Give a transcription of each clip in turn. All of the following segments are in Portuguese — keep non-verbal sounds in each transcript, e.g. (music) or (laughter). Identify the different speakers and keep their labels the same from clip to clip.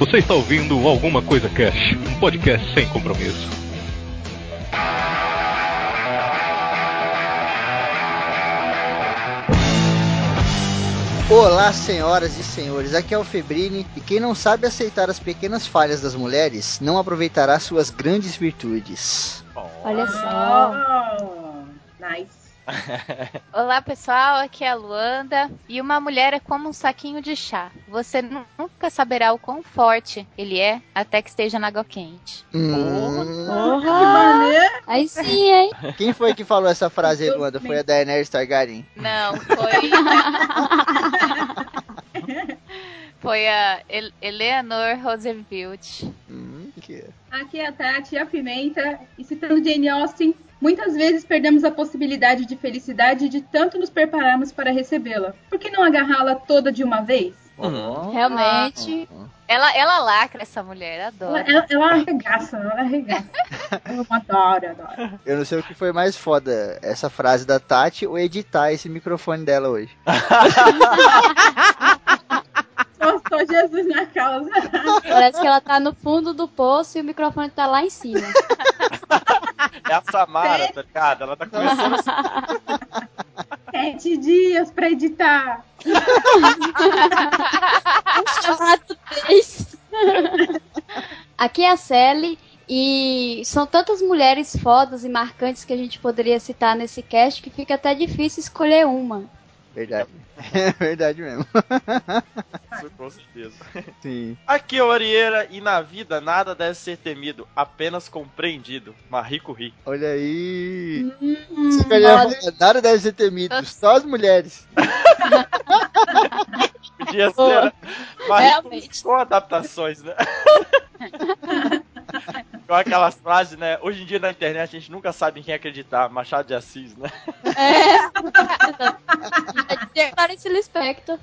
Speaker 1: Você está ouvindo Alguma Coisa Cash, um podcast sem compromisso.
Speaker 2: Olá, senhoras e senhores, aqui é o Febrini e quem não sabe aceitar as pequenas falhas das mulheres não aproveitará suas grandes virtudes.
Speaker 3: Olha só.
Speaker 4: Oh, nice.
Speaker 5: Olá pessoal, aqui é a Luanda e uma mulher é como um saquinho de chá. Você nunca saberá o quão forte ele é até que esteja na água quente.
Speaker 2: Hum,
Speaker 4: Que maneiro.
Speaker 3: Aí sim, hein?
Speaker 2: quem foi que falou essa frase aí, Luanda? Foi a Daenerys Targaryen?
Speaker 5: Não, foi. (laughs) foi a El Eleanor Roosevelt.
Speaker 2: Hum, que...
Speaker 4: Aqui é a Tati, a Pimenta, e citando Jane Austen, muitas vezes perdemos a possibilidade de felicidade de tanto nos prepararmos para recebê-la. Por que não agarrá-la toda de uma vez?
Speaker 3: Realmente.
Speaker 5: Ela, ela lacra essa mulher,
Speaker 4: Ela,
Speaker 5: adoro.
Speaker 4: ela, ela arregaça, ela arregaça. (laughs) Eu adoro, adoro.
Speaker 2: Eu não sei o que foi mais foda, essa frase da Tati ou editar esse microfone dela hoje. (laughs)
Speaker 4: Jesus na causa.
Speaker 3: Parece que ela tá no fundo do poço e o microfone tá lá em cima.
Speaker 6: É a Samara, tá ligado? Ela tá começando
Speaker 4: Sete dias pra editar.
Speaker 3: Chamado três. Aqui é a Sally e são tantas mulheres fodas e marcantes que a gente poderia citar nesse cast que fica até difícil escolher uma.
Speaker 2: Verdade. (laughs) É verdade mesmo.
Speaker 6: Isso, com certeza.
Speaker 2: Sim.
Speaker 6: Aqui é o Arieira e na vida nada deve ser temido, apenas compreendido. Marie Curie.
Speaker 2: Olha aí.
Speaker 3: Hum, olha-
Speaker 2: nada deve ser temido, só as mulheres. (laughs)
Speaker 6: Podia ser Marie
Speaker 3: Realmente.
Speaker 6: Com adaptações, né? (laughs) com aquelas frases, né? Hoje em dia na internet a gente nunca sabe em quem acreditar. Machado de Assis, né?
Speaker 3: É. Clarice Lispector.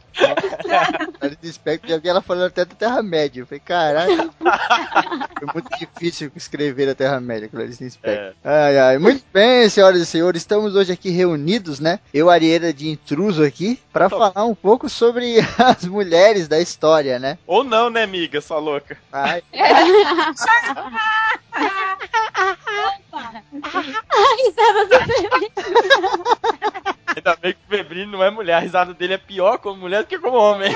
Speaker 2: Clarice Lispector, já vi ela falando até da Terra-média. Eu falei, caralho. (laughs) Foi muito difícil escrever a Terra-média, Clarice Lispector.
Speaker 6: É.
Speaker 2: Ai, ai. Muito bem, senhoras e senhores, estamos hoje aqui reunidos, né? Eu, Arieira de intruso aqui, pra
Speaker 6: Tô.
Speaker 2: falar um pouco sobre (laughs) as mulheres da história, né?
Speaker 6: Ou não, né, amiga, sua louca?
Speaker 2: Ai, (laughs)
Speaker 3: Risada do.
Speaker 6: Ainda bem que o Febrino não é mulher, a risada dele é pior como mulher do que como homem.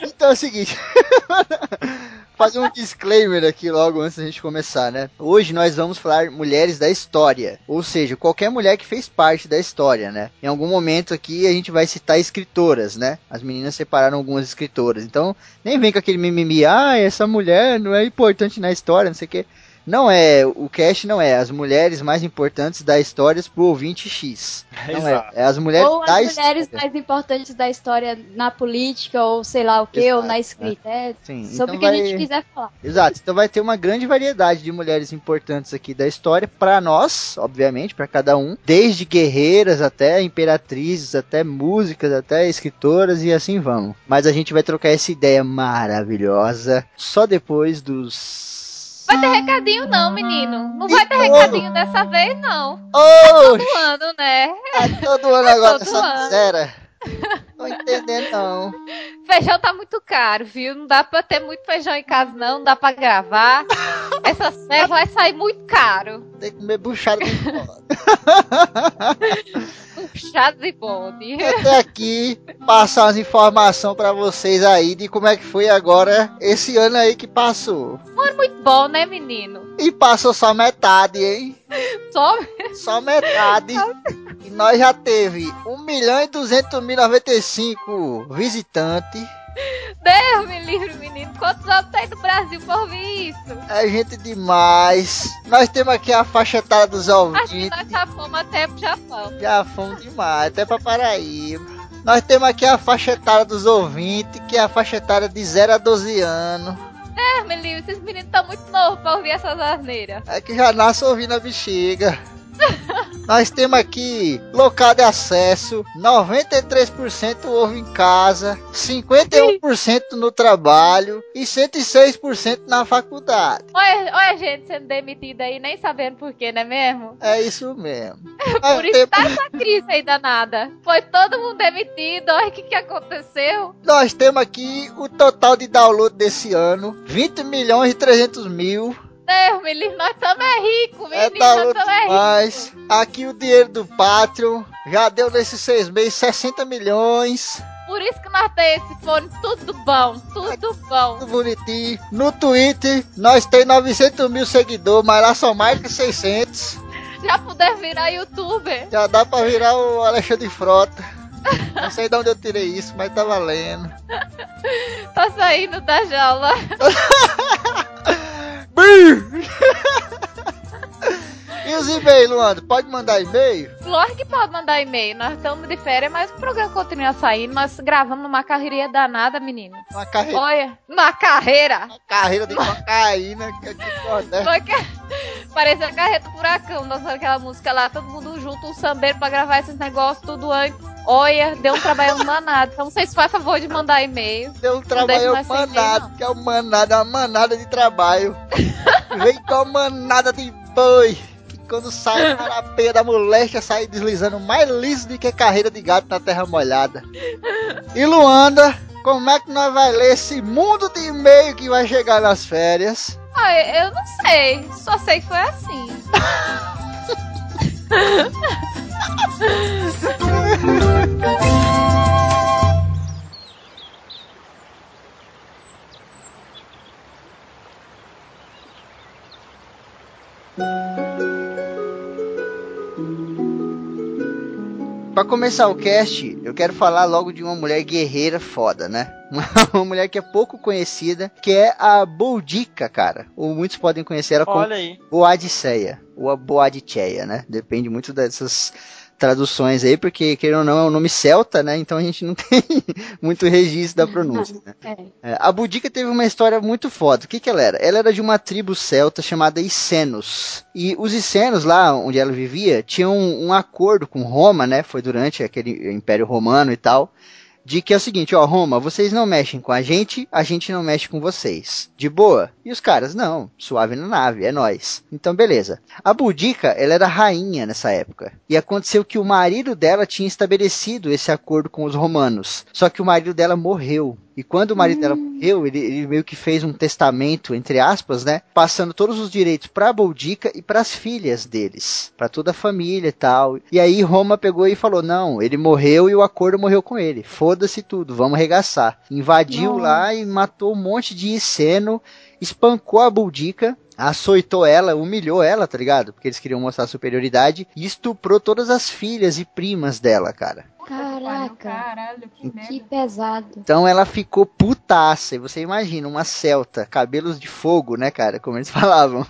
Speaker 2: Então é o seguinte. (laughs) Fazer um disclaimer aqui logo antes da gente começar, né? Hoje nós vamos falar mulheres da história. Ou seja, qualquer mulher que fez parte da história, né? Em algum momento aqui a gente vai citar escritoras, né? As meninas separaram algumas escritoras. Então, nem vem com aquele mimimi, ah, essa mulher não é importante na história, não sei o quê. Não é, o cast não é as mulheres mais importantes da história pro ouvinte X. Não é,
Speaker 6: Exato.
Speaker 2: é as mulheres
Speaker 3: ou
Speaker 2: da
Speaker 3: as mulheres
Speaker 2: história.
Speaker 3: mais importantes da história na política, ou sei lá o que, ou na escrita. É
Speaker 2: Sim,
Speaker 3: sobre
Speaker 2: então
Speaker 3: o que a
Speaker 2: vai-
Speaker 3: gente quiser falar.
Speaker 2: Exato, então vai ter uma grande variedade de mulheres importantes aqui da história para nós, obviamente, para cada um, desde guerreiras até imperatrizes, até músicas, até escritoras e assim vamos. Mas a gente vai trocar essa ideia maravilhosa só depois dos
Speaker 5: Vai ter recadinho não, menino. Não vai ter recadinho dessa vez, não.
Speaker 2: Oh,
Speaker 5: Todo ano, né?
Speaker 2: tá todo ano (laughs) agora
Speaker 5: Todo
Speaker 2: essa
Speaker 5: ano. (laughs)
Speaker 2: Tô entendendo não.
Speaker 5: Feijão tá muito caro, viu? Não dá pra ter muito feijão em casa, não. Não dá pra gravar. (laughs) Essa serra vai sair muito caro.
Speaker 2: Tem que comer buchada de fora.
Speaker 5: Puxado de bode.
Speaker 2: até aqui passar umas informações para vocês aí de como é que foi agora esse ano aí que passou.
Speaker 5: Muito bom, né, menino?
Speaker 2: E passou só metade, hein?
Speaker 5: Só
Speaker 2: Só metade. E nós já teve 1 milhão e 200 mil 95 visitantes.
Speaker 5: Deus me livre, menino. Quantos anos tem do Brasil por ouvir isso?
Speaker 2: É gente demais. Nós temos aqui a faixa etária dos
Speaker 5: Acho que
Speaker 2: ouvintes.
Speaker 5: nós já fomos até pro Japão.
Speaker 2: Já fomos demais, até pra Paraíba. Nós temos aqui a faixa etária dos ouvintes, que é a faixa etária de 0 a 12 anos.
Speaker 5: Deus me livre, esses meninos estão muito novos pra ouvir essas asneiras.
Speaker 2: É que já nasce ouvindo a bexiga. (laughs) Nós temos aqui local de acesso, 93% ovo em casa, 51% no trabalho e 106% na faculdade.
Speaker 5: Olha, olha a gente sendo demitida aí, nem sabendo por quê, não é mesmo?
Speaker 2: É isso mesmo. (laughs)
Speaker 5: Por isso tá essa crise aí danada. Foi todo mundo demitido, olha o que, que aconteceu.
Speaker 2: Nós temos aqui o total de download desse ano, 20 milhões e 300 mil.
Speaker 5: Deus, me livre, nós estamos é ricos,
Speaker 2: É
Speaker 5: menino, nós
Speaker 2: download
Speaker 5: estamos é
Speaker 2: demais. Aqui o dinheiro do Patreon já deu nesses seis meses 60 milhões.
Speaker 5: Por isso que nós temos esse fone tudo bom, tudo bom.
Speaker 2: Tudo bonitinho. No Twitter, nós tem 900 mil seguidores, mas lá são mais que 600.
Speaker 5: Já puder virar youtuber.
Speaker 2: Já dá pra virar o Alexandre Frota. Não sei de onde eu tirei isso, mas tá valendo. (laughs)
Speaker 5: Tá saindo da jaula. (laughs)
Speaker 2: Brrr. (laughs) e os e-mails, Luanda? Pode mandar e-mail?
Speaker 5: Lógico que pode mandar e-mail. Nós estamos de férias, mas o programa continua saindo. Nós gravamos numa carreirinha danada, menino.
Speaker 2: Uma carreira,
Speaker 5: Olha, uma carreira.
Speaker 2: carreira de cocaína. Que é
Speaker 5: que... (laughs) Parecia a carreta do furacão, dançando aquela música lá, todo mundo junto, um sambeiro pra gravar esses negócios tudo antes. Olha, deu um trabalho manado. Então vocês fazem favor de mandar e-mail.
Speaker 2: Deu um trabalho manado, que é o manado, é uma manada de trabalho. (laughs) Vem com a manada de boi. Que quando sai (laughs) a carapeia da moléstia, sai deslizando mais liso do que carreira de gato na terra molhada. E Luanda, como é que nós vai ler esse mundo de e-mail que vai chegar nas férias?
Speaker 5: Ah, eu eu não sei. Só sei que foi assim. (laughs)
Speaker 2: Pra começar o cast, eu quero falar logo de uma mulher guerreira foda, né? (laughs) Uma mulher que é pouco conhecida, que é a Boudica, cara. Ou muitos podem conhecer ela como. Boadiceia, ou a Boadiceia, né? Depende muito dessas traduções aí, porque, querendo ou não, é um nome celta, né? Então a gente não (laughs) tem muito registro da pronúncia, né?
Speaker 3: É.
Speaker 2: É, a Boudica teve uma história muito foda. O que, que ela era? Ela era de uma tribo celta chamada Icenos. E os Icenos, lá onde ela vivia, tinham um, um acordo com Roma, né? Foi durante aquele Império Romano e tal. De que é o seguinte, ó, Roma, vocês não mexem com a gente, a gente não mexe com vocês. De boa? E os caras, não, suave na nave, é nós. Então, beleza. A Boudica, ela era rainha nessa época. E aconteceu que o marido dela tinha estabelecido esse acordo com os romanos. Só que o marido dela morreu. E quando o marido dela morreu, ele, ele meio que fez um testamento, entre aspas, né? Passando todos os direitos pra Boudica e pras filhas deles. Pra toda a família e tal. E aí Roma pegou e falou, não, ele morreu e o acordo morreu com ele. Foda-se tudo, vamos regaçar. Invadiu
Speaker 3: Nossa.
Speaker 2: lá e matou um monte de Iceno, espancou a Boudica, açoitou ela, humilhou ela, tá ligado? Porque eles queriam mostrar superioridade. E estuprou todas as filhas e primas dela, cara.
Speaker 3: Caraca,
Speaker 4: Caralho, que
Speaker 3: que pesado.
Speaker 2: Então ela ficou putaça. E você imagina, uma celta, cabelos de fogo, né, cara? Como eles (laughs) falavam.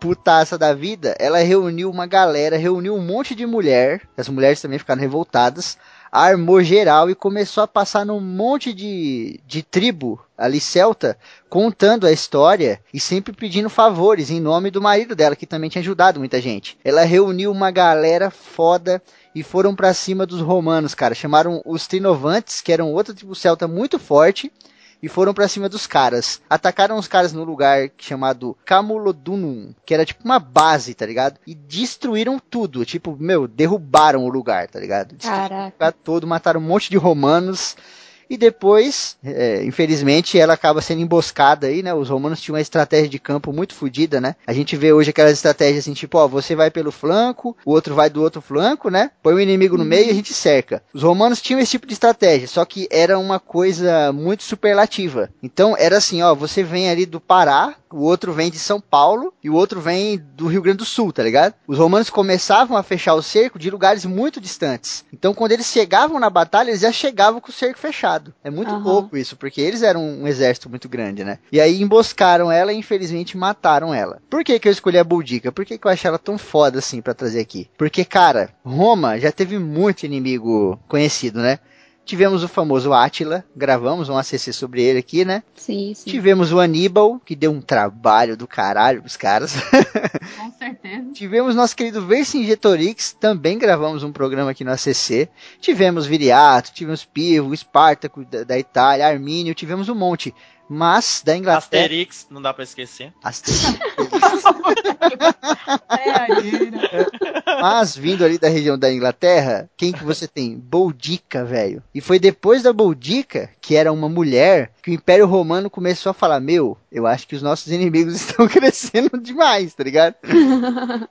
Speaker 2: Putaça da vida. Ela reuniu uma galera, reuniu um monte de mulher. As mulheres também ficaram revoltadas. Armou geral e começou a passar num monte de, de tribo ali celta, contando a história e sempre pedindo favores em nome do marido dela, que também tinha ajudado muita gente. Ela reuniu uma galera foda e foram pra cima dos romanos, cara. Chamaram os Trinovantes, que eram outra tribo celta muito forte, e foram pra cima dos caras. Atacaram os caras no lugar chamado Camulodunum, que era tipo uma base, tá ligado? E destruíram tudo, tipo, meu, derrubaram o lugar, tá ligado? Destruíram
Speaker 3: Caraca.
Speaker 2: o lugar todo, mataram um monte de romanos. E depois, é, infelizmente, ela acaba sendo emboscada aí, né? Os romanos tinham uma estratégia de campo muito fodida, né? A gente vê hoje aquelas estratégias assim, tipo, ó, você vai pelo flanco, o outro vai do outro flanco, né? Põe o inimigo no meio e a gente cerca. Os romanos tinham esse tipo de estratégia, só que era uma coisa muito superlativa. Então era assim, ó, você vem ali do Pará, o outro vem de São Paulo e o outro vem do Rio Grande do Sul, tá ligado? Os romanos começavam a fechar o cerco de lugares muito distantes. Então quando eles chegavam na batalha, eles já chegavam com o cerco fechado. É muito
Speaker 3: Aham.
Speaker 2: louco isso, porque eles eram um exército muito grande, né? E aí emboscaram ela e infelizmente mataram ela. Por que que eu escolhi a Boudica? Por que que eu achei ela tão foda assim pra trazer aqui? Porque, cara, Roma já teve muito inimigo conhecido, né? Tivemos o famoso Átila, gravamos um ACC sobre ele aqui, né?
Speaker 3: Sim, sim.
Speaker 2: Tivemos o Aníbal, que deu um trabalho do caralho pros caras. (laughs)
Speaker 4: Com certeza.
Speaker 2: Tivemos nosso querido Vercingetorix, também gravamos um programa aqui no ACC. Tivemos Viriato, tivemos Pivo, Espartaco da, da Itália, Armínio, tivemos um monte. Mas da Inglaterra.
Speaker 6: Asterix, não dá pra esquecer.
Speaker 2: Asterix. (laughs)
Speaker 4: É?
Speaker 2: Mas vindo ali da região da Inglaterra, quem que você tem? Boudica, velho. E foi depois da Boudica, que era uma mulher, que o Império Romano começou a falar: Meu, eu acho que os nossos inimigos (laughs) estão crescendo demais, tá ligado?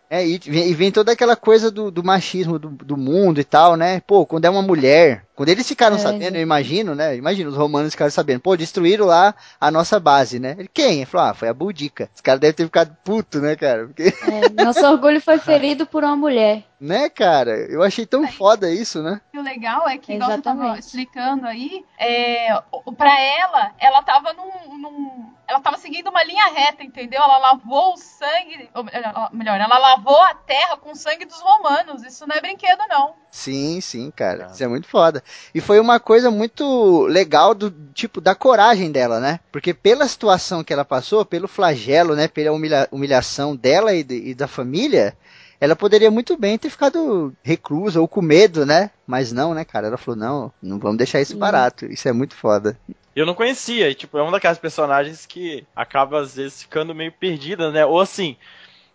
Speaker 2: é, e vem, e vem toda aquela coisa do, do machismo do, do mundo e tal, né? Pô, quando é uma mulher. Quando eles ficaram
Speaker 3: É,
Speaker 2: sabendo, eu imagino, né? Imagina, os romanos ficaram sabendo. Pô, destruíram lá a nossa base, né? Ele, quem? Ele falou, ah, foi a Boudica. Os caras devem ter ficado puto, né, cara? Porque
Speaker 3: É, nosso orgulho foi (laughs) ferido por uma mulher.
Speaker 2: Né, cara? Eu achei tão foda isso, né?
Speaker 4: E o legal é que, igual você tava explicando aí, é, o- pra ela, ela tava num, num- Ela tava seguindo uma linha reta, entendeu? Ela lavou o sangue. Ou melhor, melhor, ela lavou a terra com o sangue dos romanos. Isso não é brinquedo, não.
Speaker 2: Sim, sim, cara. Isso é muito foda. E foi uma coisa muito legal do tipo da coragem dela, né? Porque pela situação que ela passou, pelo flagelo, né? Pela humilha- humilhação dela e, de- e da família, ela poderia muito bem ter ficado reclusa ou com medo, né? Mas não, né, cara? Ela falou: não, não vamos deixar isso barato. Isso é muito foda.
Speaker 6: Eu não conhecia, e tipo, é uma daquelas personagens que acaba às vezes ficando meio perdida, né? Ou assim,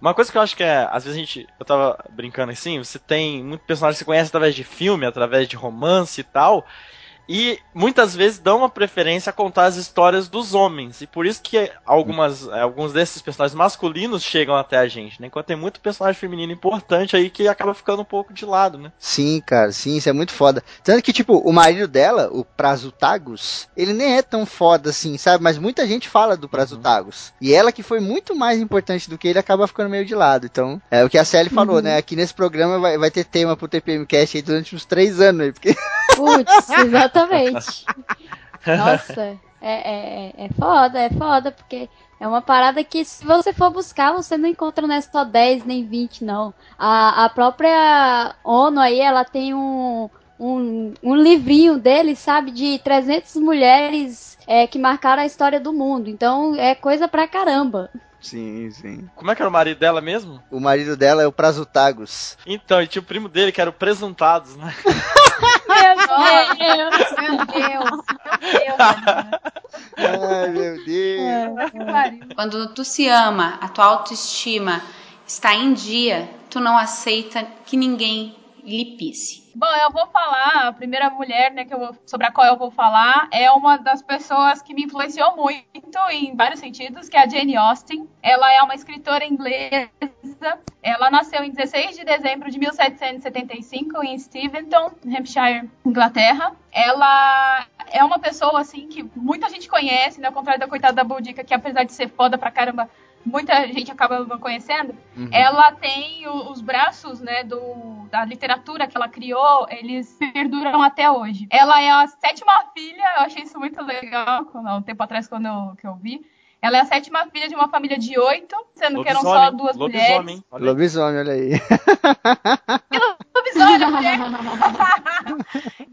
Speaker 6: uma coisa que eu acho que é, às vezes a gente, eu tava brincando assim, você tem muito personagem que você conhece através de filme, através de romance e tal, e muitas vezes dão uma preferência a contar as histórias dos homens, e por isso que algumas, alguns desses personagens masculinos chegam até a gente, né? Enquanto tem muito personagem feminino importante aí que acaba ficando um pouco de lado, né?
Speaker 2: Sim, cara, sim, isso é muito foda. Tanto que, tipo, o marido dela, o Prasutagus, ele nem é tão foda assim, sabe? Mas muita gente fala do Prasutagus. E ela que foi muito mais importante do que ele, acaba ficando meio de lado. Então, é o que a Sally falou, né? Aqui nesse programa vai, vai ter tema pro TPMcast aí durante uns três anos aí, porque
Speaker 3: Putz, exatamente. (laughs) (laughs) Nossa, é, é, é foda, é foda, porque é uma parada que se você for buscar, você não encontra não é só 10 nem 20, não. A, a própria ONU aí, ela tem um, um, um livrinho dele, sabe, de 300 mulheres é, que marcaram a história do mundo. Então é coisa pra caramba.
Speaker 2: Sim, sim.
Speaker 6: Como é que era o marido dela mesmo?
Speaker 2: O marido dela é o Prasutagus.
Speaker 6: Então, e tinha o primo dele que era o Presuntados, né? (laughs) (laughs)
Speaker 3: Meu Deus.
Speaker 4: Meu Deus. Meu Deus.
Speaker 2: Ai, meu Deus.
Speaker 4: Pariu.
Speaker 7: Quando tu se ama, a tua autoestima está em dia, tu não aceita que ninguém lhe pisse.
Speaker 4: Bom, eu vou falar, a primeira mulher né, que eu vou- sobre a qual eu vou falar é uma das pessoas que me influenciou muito em vários sentidos, que é a Jane Austen. Ela é uma escritora inglesa. Ela nasceu em 16 de dezembro de 1775 em Steventon, Hampshire, Inglaterra. Ela é uma pessoa assim que muita gente conhece, né, ao contrário da coitada da Boudica, que apesar de ser foda pra caramba, muita gente acaba não conhecendo.
Speaker 2: Uhum.
Speaker 4: Ela tem o- os braços, né, do, da literatura que ela criou, eles perduram até hoje. Ela é a sétima filha, eu achei isso muito legal, quando, um tempo atrás quando eu, que eu vi. Ela é a sétima filha de uma família de oito, sendo que eram só
Speaker 6: Lobisomem,
Speaker 4: duas
Speaker 6: lobisomem.
Speaker 4: mulheres.
Speaker 6: Olha.
Speaker 2: Lobisomem, olha aí.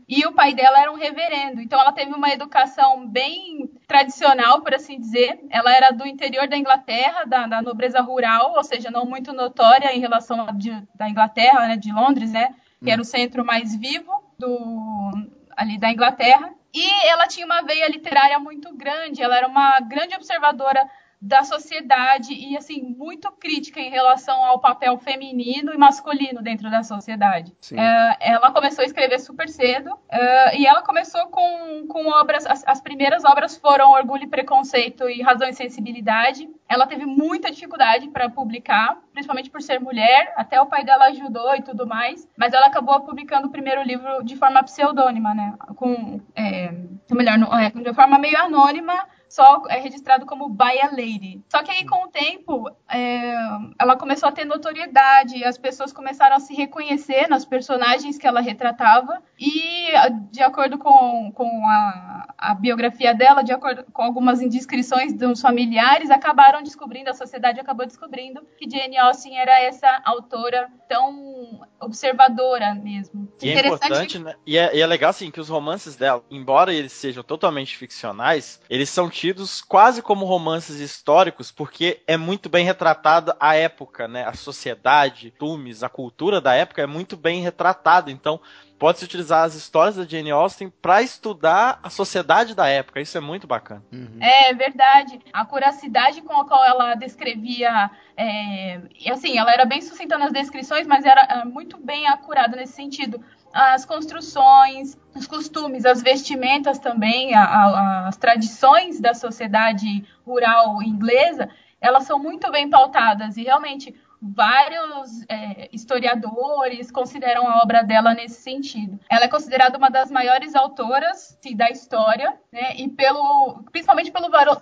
Speaker 4: E o pai dela era um reverendo, então ela teve uma educação bem tradicional, por assim dizer. Ela era do interior da Inglaterra, da, da nobreza rural, ou seja, não muito notória em relação de, da Inglaterra, né, de Londres, né, que era o centro mais vivo do ali da Inglaterra. E ela tinha uma veia literária muito grande, ela era uma grande observadora da sociedade e assim muito crítica em relação ao papel feminino e masculino dentro da sociedade. É, ela começou a escrever super cedo é, e ela começou com, com obras. As, as primeiras obras foram Orgulho e Preconceito e Razão e Sensibilidade. Ela teve muita dificuldade para publicar, principalmente por ser mulher. Até o pai dela ajudou e tudo mais, mas ela acabou publicando o primeiro livro de forma pseudônima, né? Com, é, melhor, é, de forma meio anônima só é registrado como By a Lady. Só que aí, com o tempo, é, ela começou a ter notoriedade, as pessoas começaram a se reconhecer nas personagens que ela retratava, e, de acordo com, com a, a biografia dela, de acordo com algumas indiscrições dos familiares, acabaram descobrindo, a sociedade acabou descobrindo que Jane Austen era essa autora tão observadora mesmo.
Speaker 6: E é importante, né? E é, e é legal, assim, que os romances dela, embora eles sejam totalmente ficcionais, eles são tidos quase como romances históricos, porque é muito bem retratada a época, né? A sociedade, tumes, a cultura da época é muito bem retratado. Então, pode-se utilizar as histórias da Jane Austen para estudar a sociedade da época. Isso é muito bacana.
Speaker 2: Uhum.
Speaker 4: É verdade. A curacidade com a qual ela descrevia. É, e assim, ela era bem sucinta nas descrições, mas era é, muito bem acurada nesse sentido. As construções, os costumes, as vestimentas também, a- a- as tradições da sociedade rural inglesa, elas são muito bem pautadas e realmente vários é, historiadores consideram a obra dela nesse sentido. Ela é considerada uma das maiores autoras sim, da história, né, e pelo, principalmente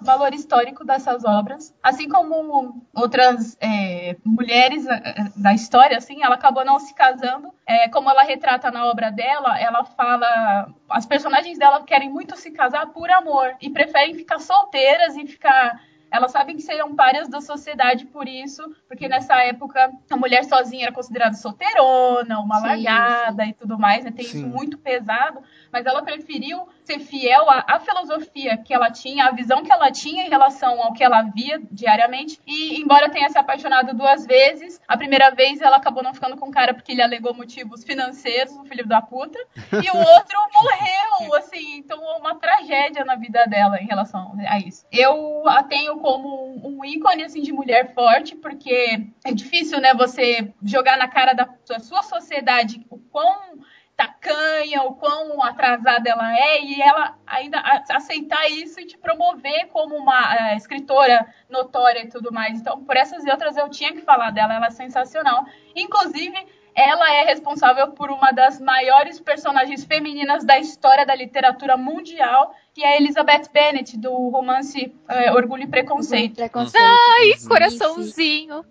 Speaker 4: valor histórico dessas obras, assim como outras é, mulheres é, da história, assim, ela acabou não se casando. É, como ela retrata na obra dela, ela fala, as personagens dela querem muito se casar por amor e preferem ficar solteiras e ficar elas sabem que seriam párias da sociedade por isso, porque nessa época a mulher sozinha era considerada solteirona, uma
Speaker 3: Sim,
Speaker 4: largada e tudo mais, né? Tem isso
Speaker 2: Sim.
Speaker 4: muito pesado, mas ela preferiu ser fiel à, à filosofia que ela tinha, à visão que ela tinha em relação ao que ela via diariamente. E embora tenha se apaixonado duas vezes, a primeira vez ela acabou não ficando com o cara porque ele alegou motivos financeiros, o filho da puta, e o outro (laughs) morreu, assim, então uma tragédia na vida dela em relação a isso. Eu a tenho como um, ícone assim de mulher forte, porque é difícil, né, você jogar na cara da, da sua sociedade o quão tacanha, o quão atrasada ela é, e ela ainda aceitar isso e te promover como uma eh, escritora notória e tudo mais. Então, por essas e outras eu tinha que falar dela, ela é sensacional. Inclusive, ela é responsável por uma das maiores personagens femininas da história da literatura mundial, que é Elizabeth Bennet, do romance eh, Orgulho e Preconceito.
Speaker 3: Preconceito.
Speaker 5: Ai, coraçãozinho.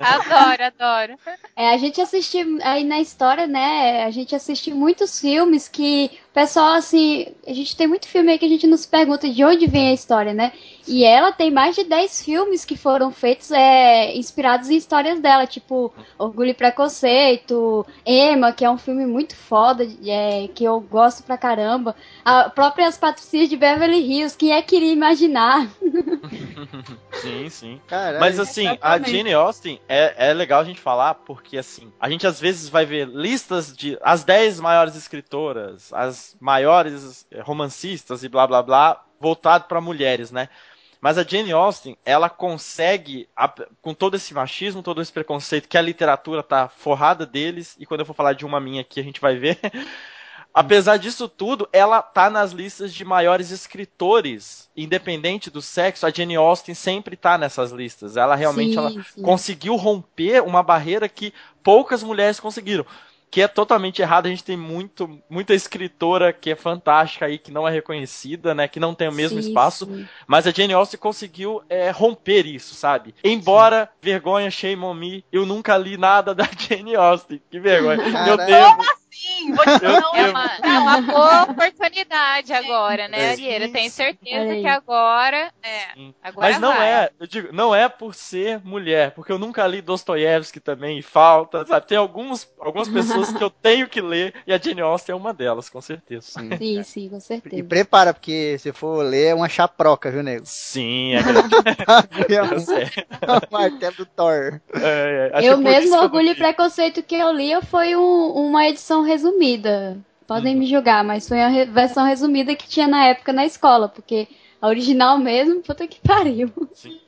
Speaker 5: Adoro, adoro.
Speaker 3: É, a gente assistiu aí na história, né? A gente assistiu muitos filmes que o pessoal, assim, a gente tem muito filme aí que a gente nos pergunta de onde vem a história, né? E ela tem mais de 10 filmes que foram feitos é, inspirados em histórias dela, tipo Orgulho e Preconceito, Emma, que é um filme muito foda, é, que eu gosto pra caramba. A própria As Patricinhas de Beverly Hills, quem é que iria imaginar? (laughs)
Speaker 6: Sim, sim.
Speaker 2: Caralho.
Speaker 6: Mas assim, a
Speaker 4: Exatamente.
Speaker 6: Jane Austen é, é legal a gente falar porque assim, a gente às vezes vai ver listas de as 10 maiores escritoras, as maiores eh, romancistas e blá blá blá, voltado para mulheres, né? Mas a Jane Austen, ela consegue, com todo esse machismo, todo esse preconceito que a literatura tá forrada deles, e quando eu for falar de uma minha aqui a gente vai ver, (laughs) Apesar disso tudo, ela tá nas listas de maiores escritores, independente do sexo. A Jane Austen sempre tá nessas listas. Ela realmente
Speaker 3: Sim,
Speaker 6: ela
Speaker 3: sim.
Speaker 6: conseguiu romper uma barreira que poucas mulheres conseguiram. Que é totalmente errado. A gente tem muito, muita escritora que é fantástica aí, que não é reconhecida, né? Que não tem o mesmo
Speaker 3: Sim,
Speaker 6: espaço.
Speaker 3: sim.
Speaker 6: Mas a Jane Austen conseguiu é, romper isso, sabe? Embora, vergonha, shame on me, eu nunca li nada da (laughs) Jane Austen. Que vergonha. Eu
Speaker 2: Caralho.
Speaker 6: devo.
Speaker 4: Sim, vou te dar um
Speaker 5: É uma, é (laughs) uma boa oportunidade agora, né,
Speaker 6: É.
Speaker 5: Arieira? Tenho certeza que agora. É,
Speaker 6: Sim.
Speaker 5: agora
Speaker 6: Mas não
Speaker 5: vai.
Speaker 6: é, eu digo, não é por ser mulher, porque eu nunca li Dostoiévski também, e falta, sabe? Tem alguns, algumas pessoas que eu (laughs) tenho que ler, e a Jane Austen é uma delas, com certeza.
Speaker 3: Sim, sim, com
Speaker 2: E
Speaker 3: certeza.
Speaker 2: prepara, porque se for ler é uma chaproca, viu, nego?
Speaker 6: Sim, é (laughs) grande.
Speaker 2: É
Speaker 6: eu sei.
Speaker 2: o martelo do Thor.
Speaker 6: É, é,
Speaker 3: Eu mesmo, Orgulho e. Preconceito que eu li foi um- uma edição resumida. Podem
Speaker 6: Uhum.
Speaker 3: me julgar, mas foi a versão resumida que tinha na época na escola, porque a original mesmo, puta que pariu. (laughs)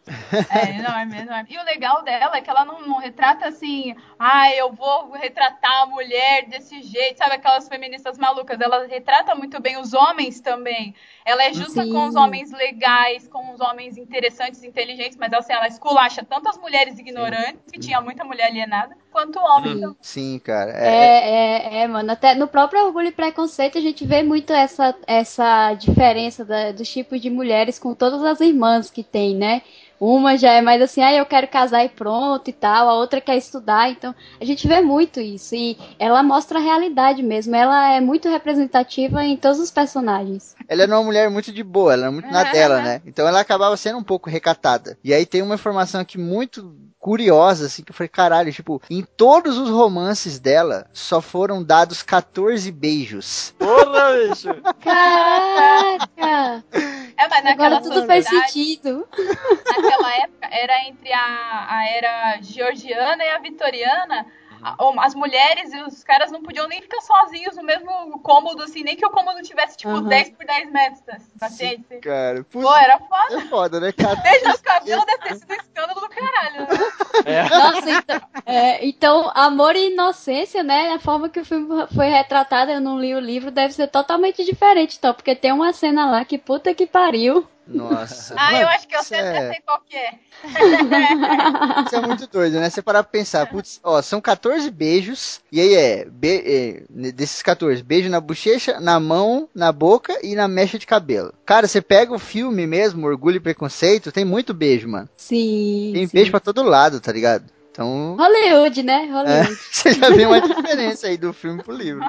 Speaker 4: É, não, é mesmo. é. E o legal dela é que ela não, não retrata assim, ah, eu vou retratar a mulher desse jeito, sabe? Aquelas feministas malucas. Ela retrata muito bem os homens também. Ela é justa
Speaker 3: Sim.
Speaker 4: com os homens legais, com os homens interessantes, inteligentes, mas assim, ela esculacha tanto as mulheres ignorantes, que tinha muita mulher alienada, quanto homens
Speaker 6: Uhum.
Speaker 4: também.
Speaker 2: Sim, cara. É,
Speaker 3: É, é, é, mano. Até no próprio Orgulho e Preconceito a gente vê muito essa, essa diferença da- dos tipos de mulheres com todas as irmãs que tem, né? Uma já é mais assim, ah, eu quero casar e pronto e tal, a outra quer estudar, então a gente vê muito isso. E ela mostra a realidade mesmo, ela é muito representativa em todos os personagens.
Speaker 2: Ela era uma mulher muito de boa, ela era muito na dela, (laughs) né? Então ela acabava sendo um pouco recatada. E aí tem uma informação aqui muito curiosa, assim, que eu falei, caralho, tipo, em todos os romances dela, só foram dados 14 beijos.
Speaker 6: Porra, bicho!
Speaker 3: Caraca!
Speaker 4: É, mas naquela
Speaker 3: Agora tudo faz sentido.
Speaker 4: naquela época, era entre a, a era georgiana e a vitoriana. A- As mulheres e os caras não podiam nem ficar sozinhos no mesmo cômodo, assim, nem que o cômodo tivesse, tipo,
Speaker 3: Aham.
Speaker 4: 10 por 10 metros. Paciente.
Speaker 2: Cara,
Speaker 4: Pô, era foda.
Speaker 2: é foda, né, cara? (laughs)
Speaker 4: Desde os cabelos deve ter sido um escândalo do caralho. Né?
Speaker 6: É.
Speaker 3: Nossa, então, é, então, amor e inocência, né? A forma que o filme foi retratado, eu não li o livro, deve ser totalmente diferente, então, porque tem uma cena lá que puta que pariu.
Speaker 2: Nossa.
Speaker 4: Ah,
Speaker 2: Mano,
Speaker 4: eu acho que eu sei, até
Speaker 2: é-
Speaker 4: sei qual que é. (laughs)
Speaker 2: Isso é muito doido, né? Você parar pra pensar, putz, ó, são 14 beijos, e aí é, be- é, desses 14, beijo na bochecha, na mão, na boca e na mecha de cabelo. Cara, você pega o filme mesmo, Orgulho e Preconceito, tem muito beijo, mano.
Speaker 3: Sim.
Speaker 2: Tem
Speaker 3: sim.
Speaker 2: beijo pra todo lado, tá ligado? Então,
Speaker 3: Hollywood, né?
Speaker 2: é, (laughs)
Speaker 3: Hollywood.
Speaker 2: você já vê uma diferença aí do filme pro livro.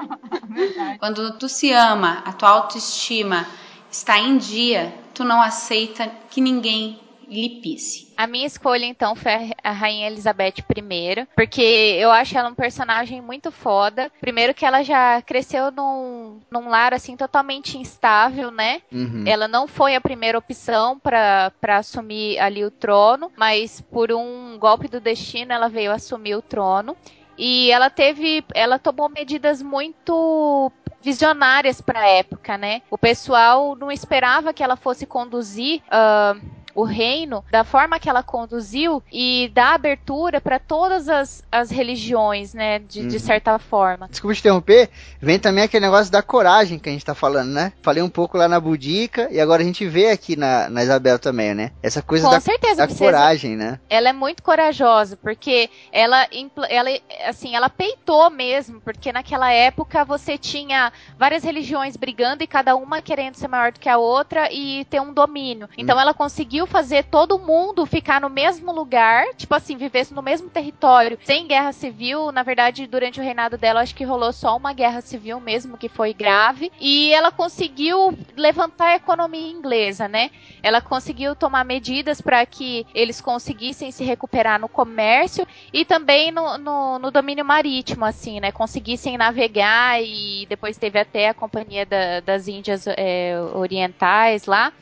Speaker 2: (laughs)
Speaker 7: Quando tu se ama, a tua autoestima está em dia, tu não aceita que ninguém lhe pisse.
Speaker 5: A minha escolha, então, foi a Rainha Elizabeth I, porque eu acho ela um personagem muito foda. Primeiro que ela já cresceu num, num lar, assim, totalmente instável, né?
Speaker 2: Uhum.
Speaker 5: Ela não foi a primeira opção para assumir ali o trono, mas por um golpe do destino ela veio assumir o trono. E ela teve, ela tomou medidas muito visionárias para a época, né? O pessoal não esperava que ela fosse conduzir ah, o reino da forma que ela conduziu e dar abertura para todas as, as religiões, né? De, de
Speaker 2: Uhum.
Speaker 5: certa forma.
Speaker 2: Desculpa te interromper, vem também aquele negócio da coragem que a gente tá falando, né? Falei um pouco lá na Budica e agora a gente vê aqui na, na Isabel também, né? Essa coisa
Speaker 5: Com
Speaker 2: da,
Speaker 5: certeza,
Speaker 2: da coragem, né?
Speaker 5: ela é muito corajosa, porque ela, ela, assim, ela peitou mesmo, porque naquela época você tinha várias religiões brigando e cada uma querendo ser maior do que a outra e ter um domínio. Então ela conseguiu fazer todo mundo ficar no mesmo lugar, tipo assim, vivesse no mesmo território, sem guerra civil. Na verdade, durante o reinado dela, acho que rolou só uma guerra civil mesmo, que foi grave. E ela conseguiu levantar a economia inglesa, né? Ela conseguiu tomar medidas para que eles conseguissem se recuperar no comércio e também no, no, no domínio marítimo, assim, né? Conseguissem navegar e depois teve até a companhia da- das Índias é, Orientais lá.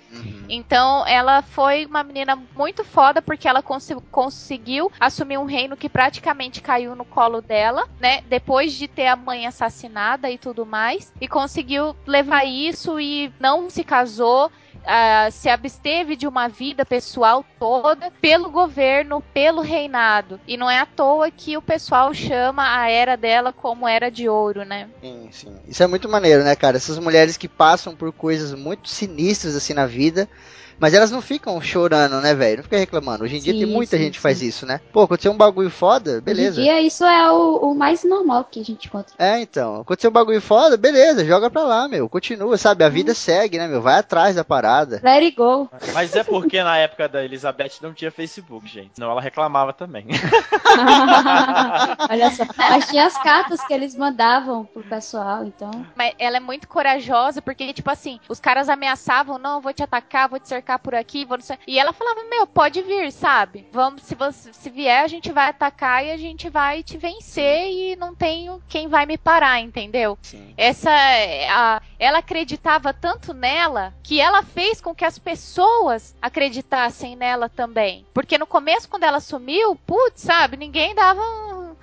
Speaker 5: Então, ela foi uma menina muito foda porque ela consi- conseguiu assumir um reino que praticamente caiu no colo dela, né? Depois de ter a mãe assassinada e tudo mais, e conseguiu levar isso e não se casou. Ah, se absteve de uma vida pessoal toda pelo governo, pelo reinado. E não é à toa que o pessoal chama a era dela como era de ouro, né?
Speaker 2: Sim, sim. Isso é muito maneiro, né, cara? Essas mulheres que passam por coisas muito sinistras assim na vida, mas elas não ficam chorando, né, velho? Não fica reclamando. Hoje em dia
Speaker 3: Sim,
Speaker 2: tem muita
Speaker 3: sim,
Speaker 2: gente que faz isso, né? Pô, aconteceu um bagulho foda, beleza.
Speaker 3: Hoje em dia, isso é o, o mais normal que a gente encontra.
Speaker 2: É, então. Aconteceu um bagulho foda, beleza, joga pra lá, meu. Continua, sabe? A vida segue, né, meu? Vai atrás da parada.
Speaker 3: Let it go.
Speaker 6: Mas é porque na época da Elizabeth não tinha Facebook, gente. Senão ela reclamava também. (laughs)
Speaker 3: Olha só. Mas tinha as cartas que eles mandavam pro pessoal, então.
Speaker 5: Mas ela é muito corajosa, porque, tipo assim, os caras ameaçavam, não, vou te atacar, vou te cercar por aqui, vou não sei. E ela falava, meu, pode vir, sabe? Vamos, se você se vier, a gente vai atacar e a gente vai te vencer e não tenho quem vai me parar, entendeu?
Speaker 2: Sim.
Speaker 5: Essa a, ela acreditava tanto nela que ela fez com que as pessoas acreditassem nela também. Porque no começo, quando ela sumiu, putz, sabe, ninguém dava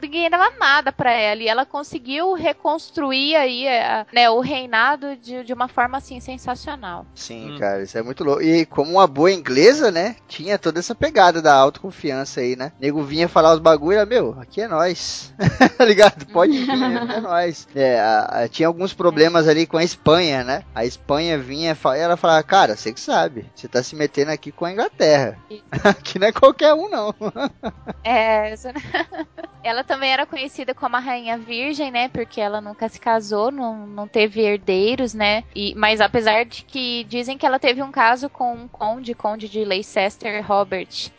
Speaker 5: ninguém dava nada pra ela e ela conseguiu reconstruir aí a- né, o reinado de, de uma forma assim sensacional.
Speaker 2: Sim,
Speaker 6: Hum.
Speaker 2: cara, isso é muito louco. E como uma boa inglesa, né? Tinha toda essa pegada da autoconfiança aí, né? nego vinha falar os bagulho, era, meu, aqui é nós. (laughs) tá ligado? Pode vir, aqui é (laughs) nós. É, a- a- tinha alguns problemas ali com a Espanha, né? A Espanha vinha e ela falava, cara, você que sabe, você tá se metendo aqui com a Inglaterra. (laughs) aqui não é qualquer um, não.
Speaker 5: É, essa- Ela também era conhecida como a Rainha Virgem, né? Porque ela nunca se casou, não, não teve herdeiros, né? E, mas apesar de que dizem que ela teve um caso com um conde, conde de Leicester Robert.